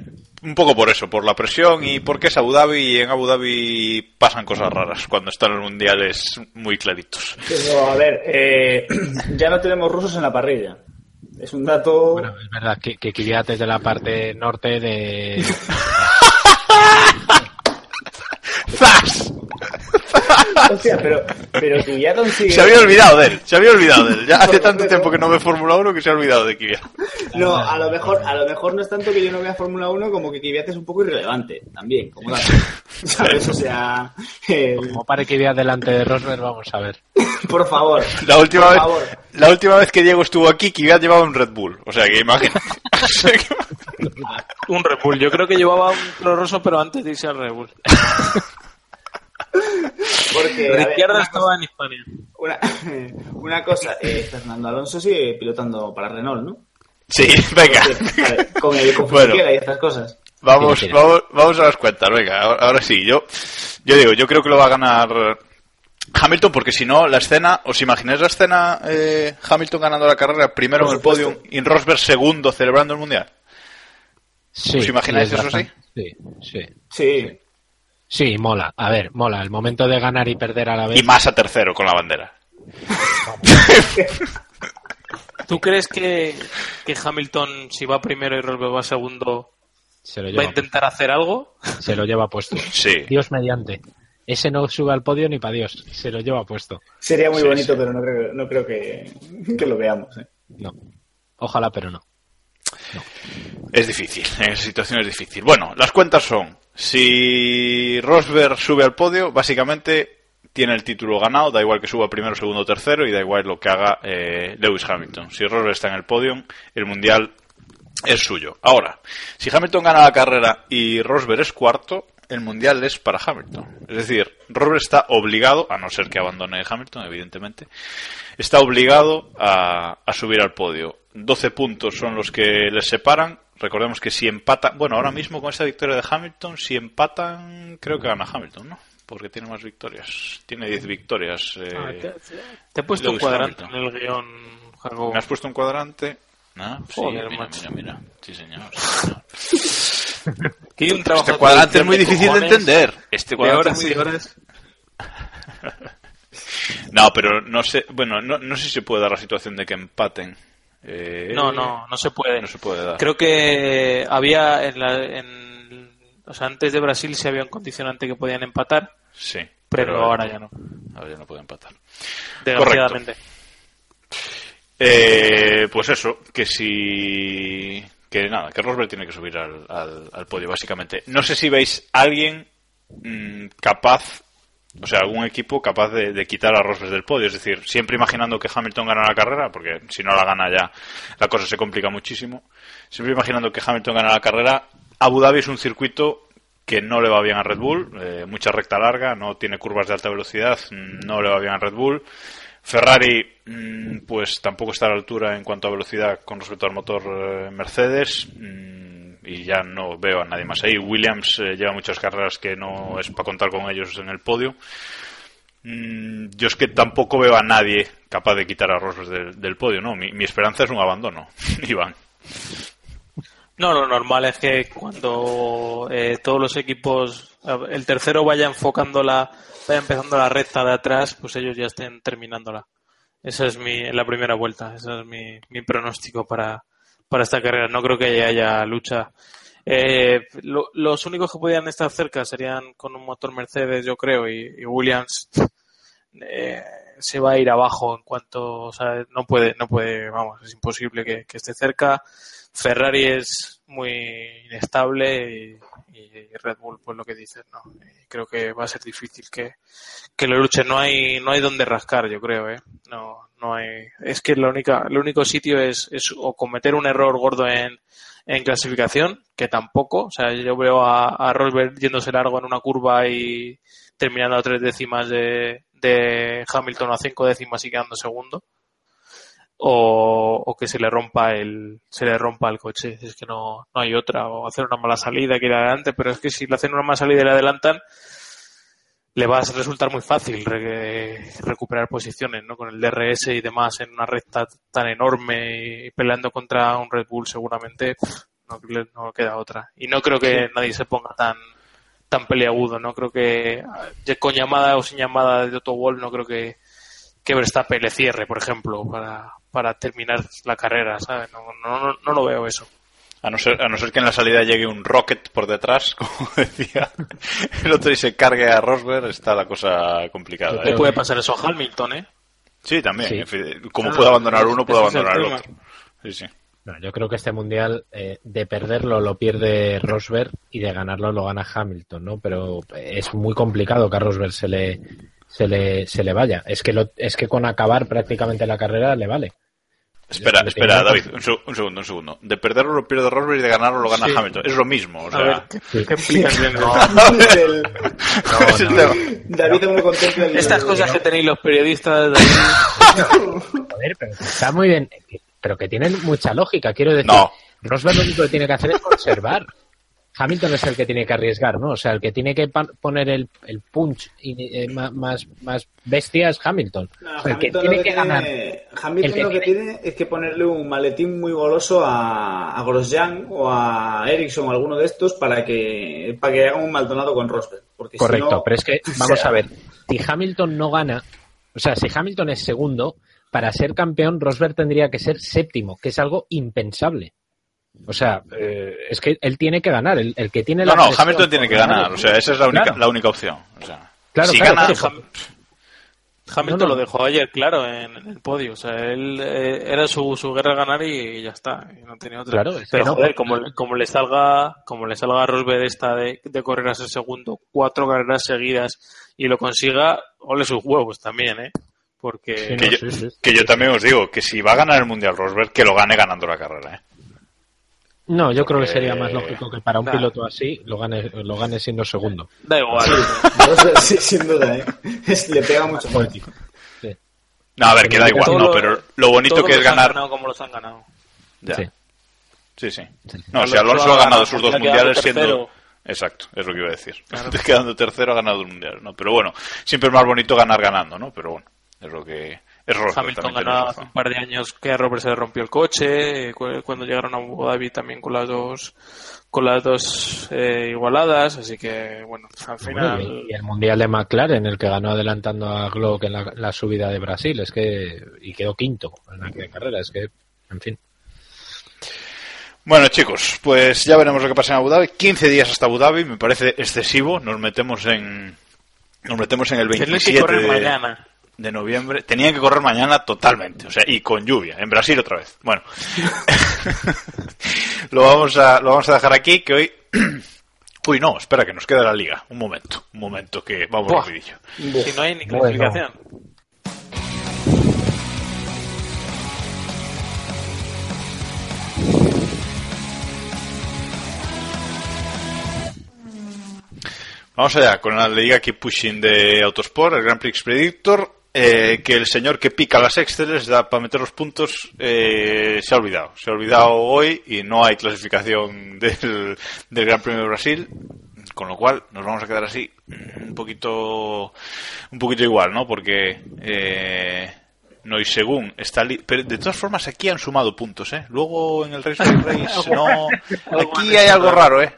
un poco por eso, por la presión y porque es Abu Dhabi y en Abu Dhabi pasan cosas raras cuando están los mundiales muy claritos. Pero, a ver, eh, ya no tenemos rusos en la parrilla. Es un dato... bueno, es verdad que, que Kvyat es de la parte norte de. Flash! Pero, pero ya. Se había olvidado de él, se había olvidado de él. Ya hace tanto tiempo que no ve Fórmula 1 que se ha olvidado de Kvyat. No, a lo mejor, a lo mejor no es tanto que yo no vea Fórmula 1 como que Kvyat es un poco irrelevante también, como. ¿Sabes? O sea, eh, Como pare Kvyat delante de Rosberg, vamos a ver. por favor. La última, por vez, favor. la última vez que Diego estuvo aquí, Kvyat llevaba un Red Bull. O sea que que- Un Red Bull, yo creo que llevaba un Toro Rosso, pero antes de irse al Red Bull. Porque, a ver, Ricciardo una estaba en Hispania. Una, una cosa, eh, Fernando Alonso sigue pilotando para Renault, ¿no? sí, venga. Ver, con el Bueno. Y estas cosas. Vamos, vamos, vamos a las cuentas, venga, ahora, ahora sí, yo, yo digo, yo creo que lo va a ganar Hamilton, porque si no, la escena, ¿os imagináis la escena eh, Hamilton ganando la carrera primero en el podio y Rosberg segundo celebrando el mundial? Sí, ¿Os imagináis eso bastante- Sí, sí. Sí. Sí, mola. A ver, mola. El momento de ganar y perder a la vez. Y más a tercero con la bandera. ¿Tú crees que, que Hamilton, si va primero y Rosberg va segundo, Se lo va a lleva, intentar hacer algo? se lo lleva puesto. Sí. Dios mediante. Ese no sube al podio ni para Dios. Se lo lleva puesto. Sería muy Sí, bonito, sí. pero no creo, no creo que, que lo veamos. ¿eh? No. Ojalá, pero no. Es difícil, en esa situación es difícil. Bueno, las cuentas son, si Rosberg sube al podio, básicamente tiene el título ganado, da igual que suba primero, segundo, tercero, y da igual lo que haga eh, Lewis Hamilton. Si Rosberg está en el podio, el mundial es suyo. Ahora, si Hamilton gana la carrera y Rosberg es cuarto, el mundial es para Hamilton. Es decir, Rosberg está obligado, a no ser que abandone Hamilton, evidentemente, está obligado a, a subir al podio. 12 puntos son los que les separan. Recordemos que si empatan, bueno, ahora mismo con esta victoria de Hamilton, si empatan, creo que gana Hamilton, ¿no? Porque tiene más victorias. Tiene 10 victorias. eh, Ah, te, te he puesto un cuadrante en el guion, Jacobo. ¿Me has puesto un cuadrante? Ah, sí, Joder, mira, mira, mira. Sí, señor. sí, señor. Que hay un trabajo Este cuadrante es producción muy difícil de entender. Este De cuadrante horas es muy horas. No, pero no sé, bueno, no, no sé si se puede dar la situación de que empaten. Eh, No, no, no se puede. No se puede dar. Creo que había en, la, en o sea, antes de Brasil sí había un condicionante que podían empatar, Sí. pero ahora ya no. Ahora ya no puede empatar. Desgraciadamente. Eh, pues eso, que si... Que nada, que Rosberg tiene que subir al, al, podio, básicamente. No sé si veis alguien mm, capaz, o sea, algún equipo capaz de, de quitar a Rosberg del podio. Es decir, siempre imaginando que Hamilton gana la carrera, porque si no la gana ya la cosa se complica muchísimo. Siempre imaginando que Hamilton gana la carrera. Abu Dhabi es un circuito que no le va bien a Red Bull, eh, mucha recta larga, no tiene curvas de alta velocidad, no le va bien a Red Bull. Ferrari, mm, pues tampoco está a la altura en cuanto a velocidad con respecto al motor eh, Mercedes. Mm, y ya no veo a nadie más ahí. Williams eh, lleva muchas carreras que no es para contar con ellos en el podio. Mm, yo es que tampoco veo a nadie capaz de quitar a Rosberg del, podio, ¿no? Mi, mi esperanza es un abandono, Iván. No, lo normal es que cuando eh, todos los equipos, el tercero vaya enfocando la, vaya empezando la recta de atrás, pues ellos ya estén terminándola. Esa es mi, la primera vuelta, ese es mi, mi pronóstico para, para esta carrera. No creo que haya lucha. Eh, lo- los únicos que podían estar cerca serían con un motor Mercedes, yo creo, y, y Williams eh, se va a ir abajo en cuanto, o sea, no puede, no puede, vamos, es imposible que, que esté cerca. Ferrari es muy inestable y, y Red Bull, pues lo que dices, ¿no? Y creo que va a ser difícil que, que lo luchen. No hay, no hay donde rascar, yo creo, ¿eh? No, no hay. Es que la única, el único sitio es, es o cometer un error gordo en, en clasificación, que tampoco. O sea, yo veo a, a Rosberg yéndose largo en una curva y terminando a tres décimas de, de Hamilton a cinco décimas y quedando segundo. O, o que se le rompa el se le rompa el coche. Es que no, no hay otra o hacer una mala salida que ir adelante pero es que si le hacen una mala salida y le adelantan le va a resultar muy fácil re- recuperar posiciones ¿no? con el DRS y demás en una recta tan enorme y peleando contra un Red Bull seguramente no, queda otra. Y no creo que nadie se ponga tan tan peleagudo no creo que con llamada o sin llamada de Otto Wolff no creo que que Verstappen le cierre por ejemplo para para terminar la carrera ¿sabes? No, no, no, no lo veo eso A no, ser, a no ser que en la salida llegue un rocket por detrás, como decía el otro y se cargue a Rosberg, está la cosa complicada. le ¿eh? puede pasar eso a Hamilton ¿eh? Sí, también. Sí. en fin, Como Ah, puede abandonar uno, puede abandonar el otro. Sí, sí. No, yo creo que este mundial eh, de perderlo lo pierde Rosberg y de ganarlo lo gana Hamilton, ¿no? Pero es muy complicado que a Rosberg se le se le se le vaya. Es que lo, es que con acabar prácticamente la carrera le vale. Espera, espera, David, un, seg- un segundo, un segundo. De perderlo lo pierde Rosberg y de ganarlo lo gana Sí. Hamilton. Es lo mismo, o a sea. ver ¿qué, qué explicación No. El- es el tema. David no contempla el- Estas cosas que tenéis los periodistas de Joder, pero que está muy bien, pero que tienen mucha lógica, quiero decir. No. Rosberg lo único que tiene que hacer es conservar. Hamilton es el que tiene que arriesgar, ¿no? O sea, el que tiene que poner el, el punch y, eh, más, más bestia es Hamilton. No, el que Hamilton tiene lo que ganar. Hamilton que lo que tiene- tiene es que ponerle un maletín muy goloso a, a Grosjean o a Ericsson o alguno de estos para que para que haga un maldonado con Rosberg. Porque si Correcto, no- pero es que, o vamos sea, a ver, si Hamilton no gana, o sea, si Hamilton es segundo, para ser campeón Rosberg tendría que ser séptimo, que es algo impensable. O sea, eh, es que él tiene que ganar, el, el que tiene No, la no, Hamilton tiene que ganar. O sea, esa es la única, Claro. la única opción. O sea, Claro, si claro, gana, claro. Ham- Hamilton No, no. lo dejó ayer claro en, en el podio. O sea, él eh, era su, su guerra ganar y ya está. Y no tenía otra. Claro, es que Pero no. joder, como, como le salga, como le salga a Rosberg esta de, de correr a ser segundo, cuatro carreras seguidas y lo consiga, ole sus huevos también, ¿eh? Porque Sí, que, no, yo, sí, sí. que yo también os digo que si va a ganar el Mundial Rosberg, que lo gane ganando la carrera. ¿eh? No, yo creo que Porque- sería más lógico que para un Nah. piloto así lo gane, lo gane siendo segundo. da igual. Sí, sin duda, ¿eh? Le pega mucho más. No, a ver, que da igual, Todo no, pero lo bonito que es los han ganar. ganado como los han ganado. Ya. Sí. Sí, sí. No, si Alonso ha ganado sus dos mundiales siendo. Exacto, es lo que iba a decir. Quedando tercero ha ganado un mundial, ¿no? Pero bueno, siempre es más bonito ganar ganando, ¿no? Pero bueno, es lo que. Es Rosberg, Hamilton ganó hace un par de años que a Robert se le rompió el coche, cu- cuando llegaron a Abu Dhabi también con las dos con las dos eh, igualadas, así que bueno, al Bueno, final y, y el mundial de McLaren, el que ganó adelantando a Glock en la, la subida de Brasil, es que y quedó quinto en la carrera, es que, en fin. Bueno, chicos, pues ya veremos lo que pasa en Abu Dhabi. 15 días hasta Abu Dhabi, me parece excesivo. Nos metemos en. Nos metemos en el tienen que 27 correr de, mañana. De noviembre. Tenían que correr mañana totalmente, o sea, y con lluvia. En Brasil otra vez. Bueno, lo vamos a lo vamos a dejar aquí. Que hoy. Uy, no, espera, que nos queda la liga. Un momento, un momento, que vamos Buah. rapidillo. Si no hay ni Bueno. clasificación. Vamos allá con la Liga Keep Pushing de Autosport, el Grand Prix Predictor. Eh, que el señor que pica las Exceles da para meter los puntos eh, se ha olvidado. Se ha olvidado hoy y no hay clasificación del, del Gran Premio de Brasil. Con lo cual nos vamos a quedar así un poquito un poquito igual, ¿no? Porque eh, no y según está li- pero de todas formas aquí han sumado puntos, ¿eh? Luego en el Race Race no aquí hay algo raro, ¿eh?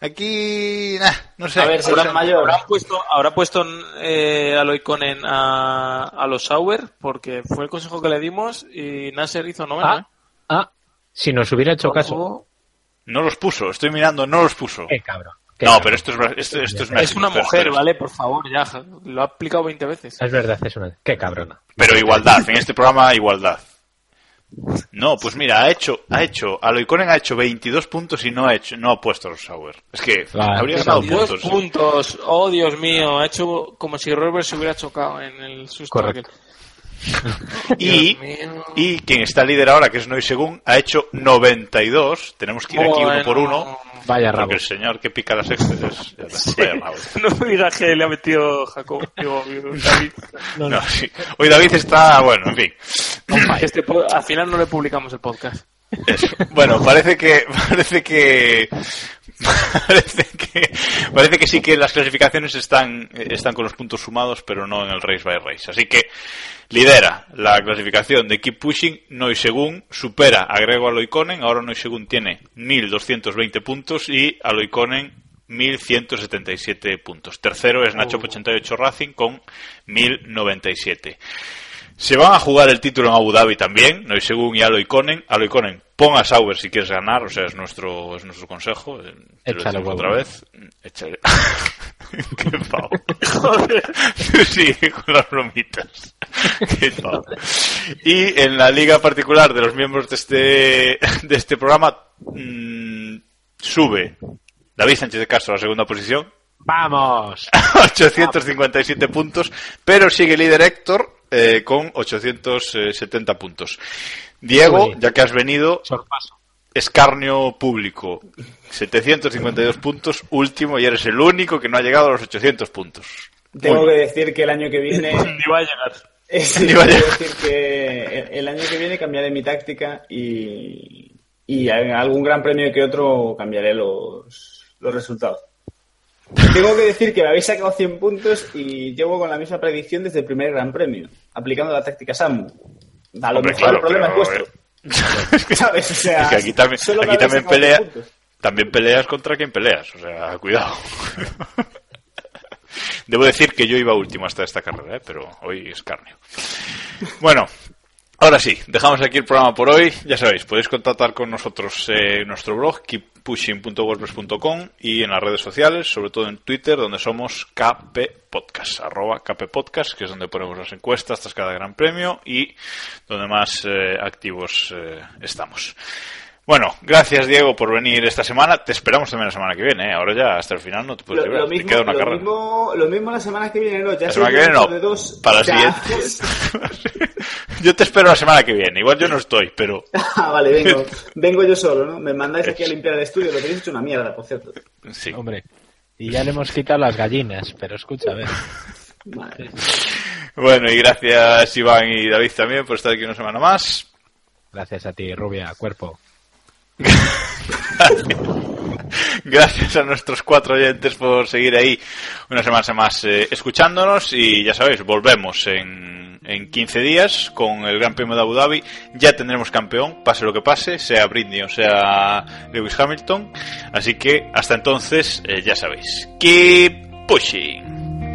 Aquí nah, no sé. A ver, sé. mayor. Habrán puesto, habrá puesto eh, a Loiconen a, a los Sauer porque fue el consejo que le dimos y Nasser hizo noveno. ¿eh? Ah, ah, si nos hubiera hecho caso. No los puso, estoy mirando, no los puso. Qué cabrón. qué No, cabrón. pero esto es, esto, esto es una mujer. ¿vale? Por favor, ya. Lo ha aplicado 20 veces. Es verdad, es una. Qué cabrona. Pero igualdad, en este programa igualdad. No, pues mira, ha hecho, ha hecho, Aloiconen ha hecho 22 puntos y no ha hecho, no ha puesto los Sauer. Es que Vale, habría ganado Dos puntos. puntos. Oh, Dios mío. Ha hecho como si Robert se hubiera chocado en el susto. Correcto. aquel. Y, y quien está líder ahora, que es Noy Según, ha hecho 92. Tenemos que ir aquí uno por uno. Vaya rabo. Porque el señor que pica las extras es... vaya rabo. No me digas que le ha metido Jacob. Digo, David. No, sí. Hoy David está, bueno, en fin. Este al final no le publicamos el podcast. Eso. Bueno, parece que parece que parece que parece que sí que las clasificaciones están están con los puntos sumados, pero no en el race by race. Así que lidera la clasificación de Keep Pushing, Noisegun supera a Grego Aloiconen, ahora Noisegun tiene 1220 puntos y Aloiconen 1177 puntos. Tercero es Nacho 88 Racing con 1097. Se van a jugar el título en Abu Dhabi también, no según y Aloiconen. Aloiconen, pon a Sauber si quieres ganar, o sea, es nuestro, es nuestro consejo. eh, Te lo Échale otra vez. Échale. Qué pavo. sí, con las bromitas. Qué pavo. Y en la liga particular de los miembros de este, de este programa, mm, sube David Sánchez de Castro a la segunda posición, ¡Vamos! 857 puntos, pero sigue líder Héctor eh, con 870 puntos. Diego, ya que has venido, escarnio público, 752 puntos, último, y eres el único que no ha llegado a los 800 puntos. Tengo Uy. que decir que el año que viene. Ni va a llegar. tengo que decir que el, el año que viene cambiaré mi táctica y, y en algún gran premio que otro cambiaré los, los resultados. Tengo que decir que me habéis sacado 100 puntos y llevo con la misma predicción desde el primer gran premio, aplicando la táctica Samu. A lo Hombre, mejor claro, el problema pero, es vuestro. eh, ¿Sabes? O sea, es que aquí también, aquí también pelea, 100 puntos. también peleas contra quien peleas, o sea, cuidado. Debo decir que yo iba último hasta esta carrera, ¿eh? pero hoy es carnio. Bueno, ahora sí, dejamos aquí el programa por hoy. Ya sabéis, podéis contactar con nosotros eh, en nuestro blog, keeppushing.wordpress.com y en las redes sociales, sobre todo en Twitter, donde somos KP Podcast, arroba KP Podcast, que es donde ponemos las encuestas tras cada gran premio y donde más eh, activos eh, estamos. Bueno, gracias Diego por venir esta semana. Te esperamos también la semana que viene. ¿eh? Ahora ya hasta el final no te puedes Lo, lo Te mismo, queda una lo, carrera. mismo, lo mismo la semana que viene, ¿no? Ya La semana que viene no. de dos. Para la siguiente. yo te espero la semana que viene. Igual yo no estoy, pero Ah, vale, vengo, vengo yo solo, ¿no? Me mandáis aquí a limpiar el estudio, lo tenéis hecho una mierda, por cierto. sí. Hombre. Y ya le hemos quitado las gallinas, pero escucha, a ver. Vale. Bueno, y gracias Iván y David también por estar aquí una semana más. Gracias a ti, rubia, cuerpo. Gracias a nuestros cuatro oyentes por seguir ahí una semana más eh, escuchándonos y ya sabéis, volvemos en, en 15 días con el Gran Premio de Abu Dhabi. Ya tendremos campeón, pase lo que pase, sea Britney o sea Lewis Hamilton. Así que hasta entonces, eh, ya sabéis, keep pushing.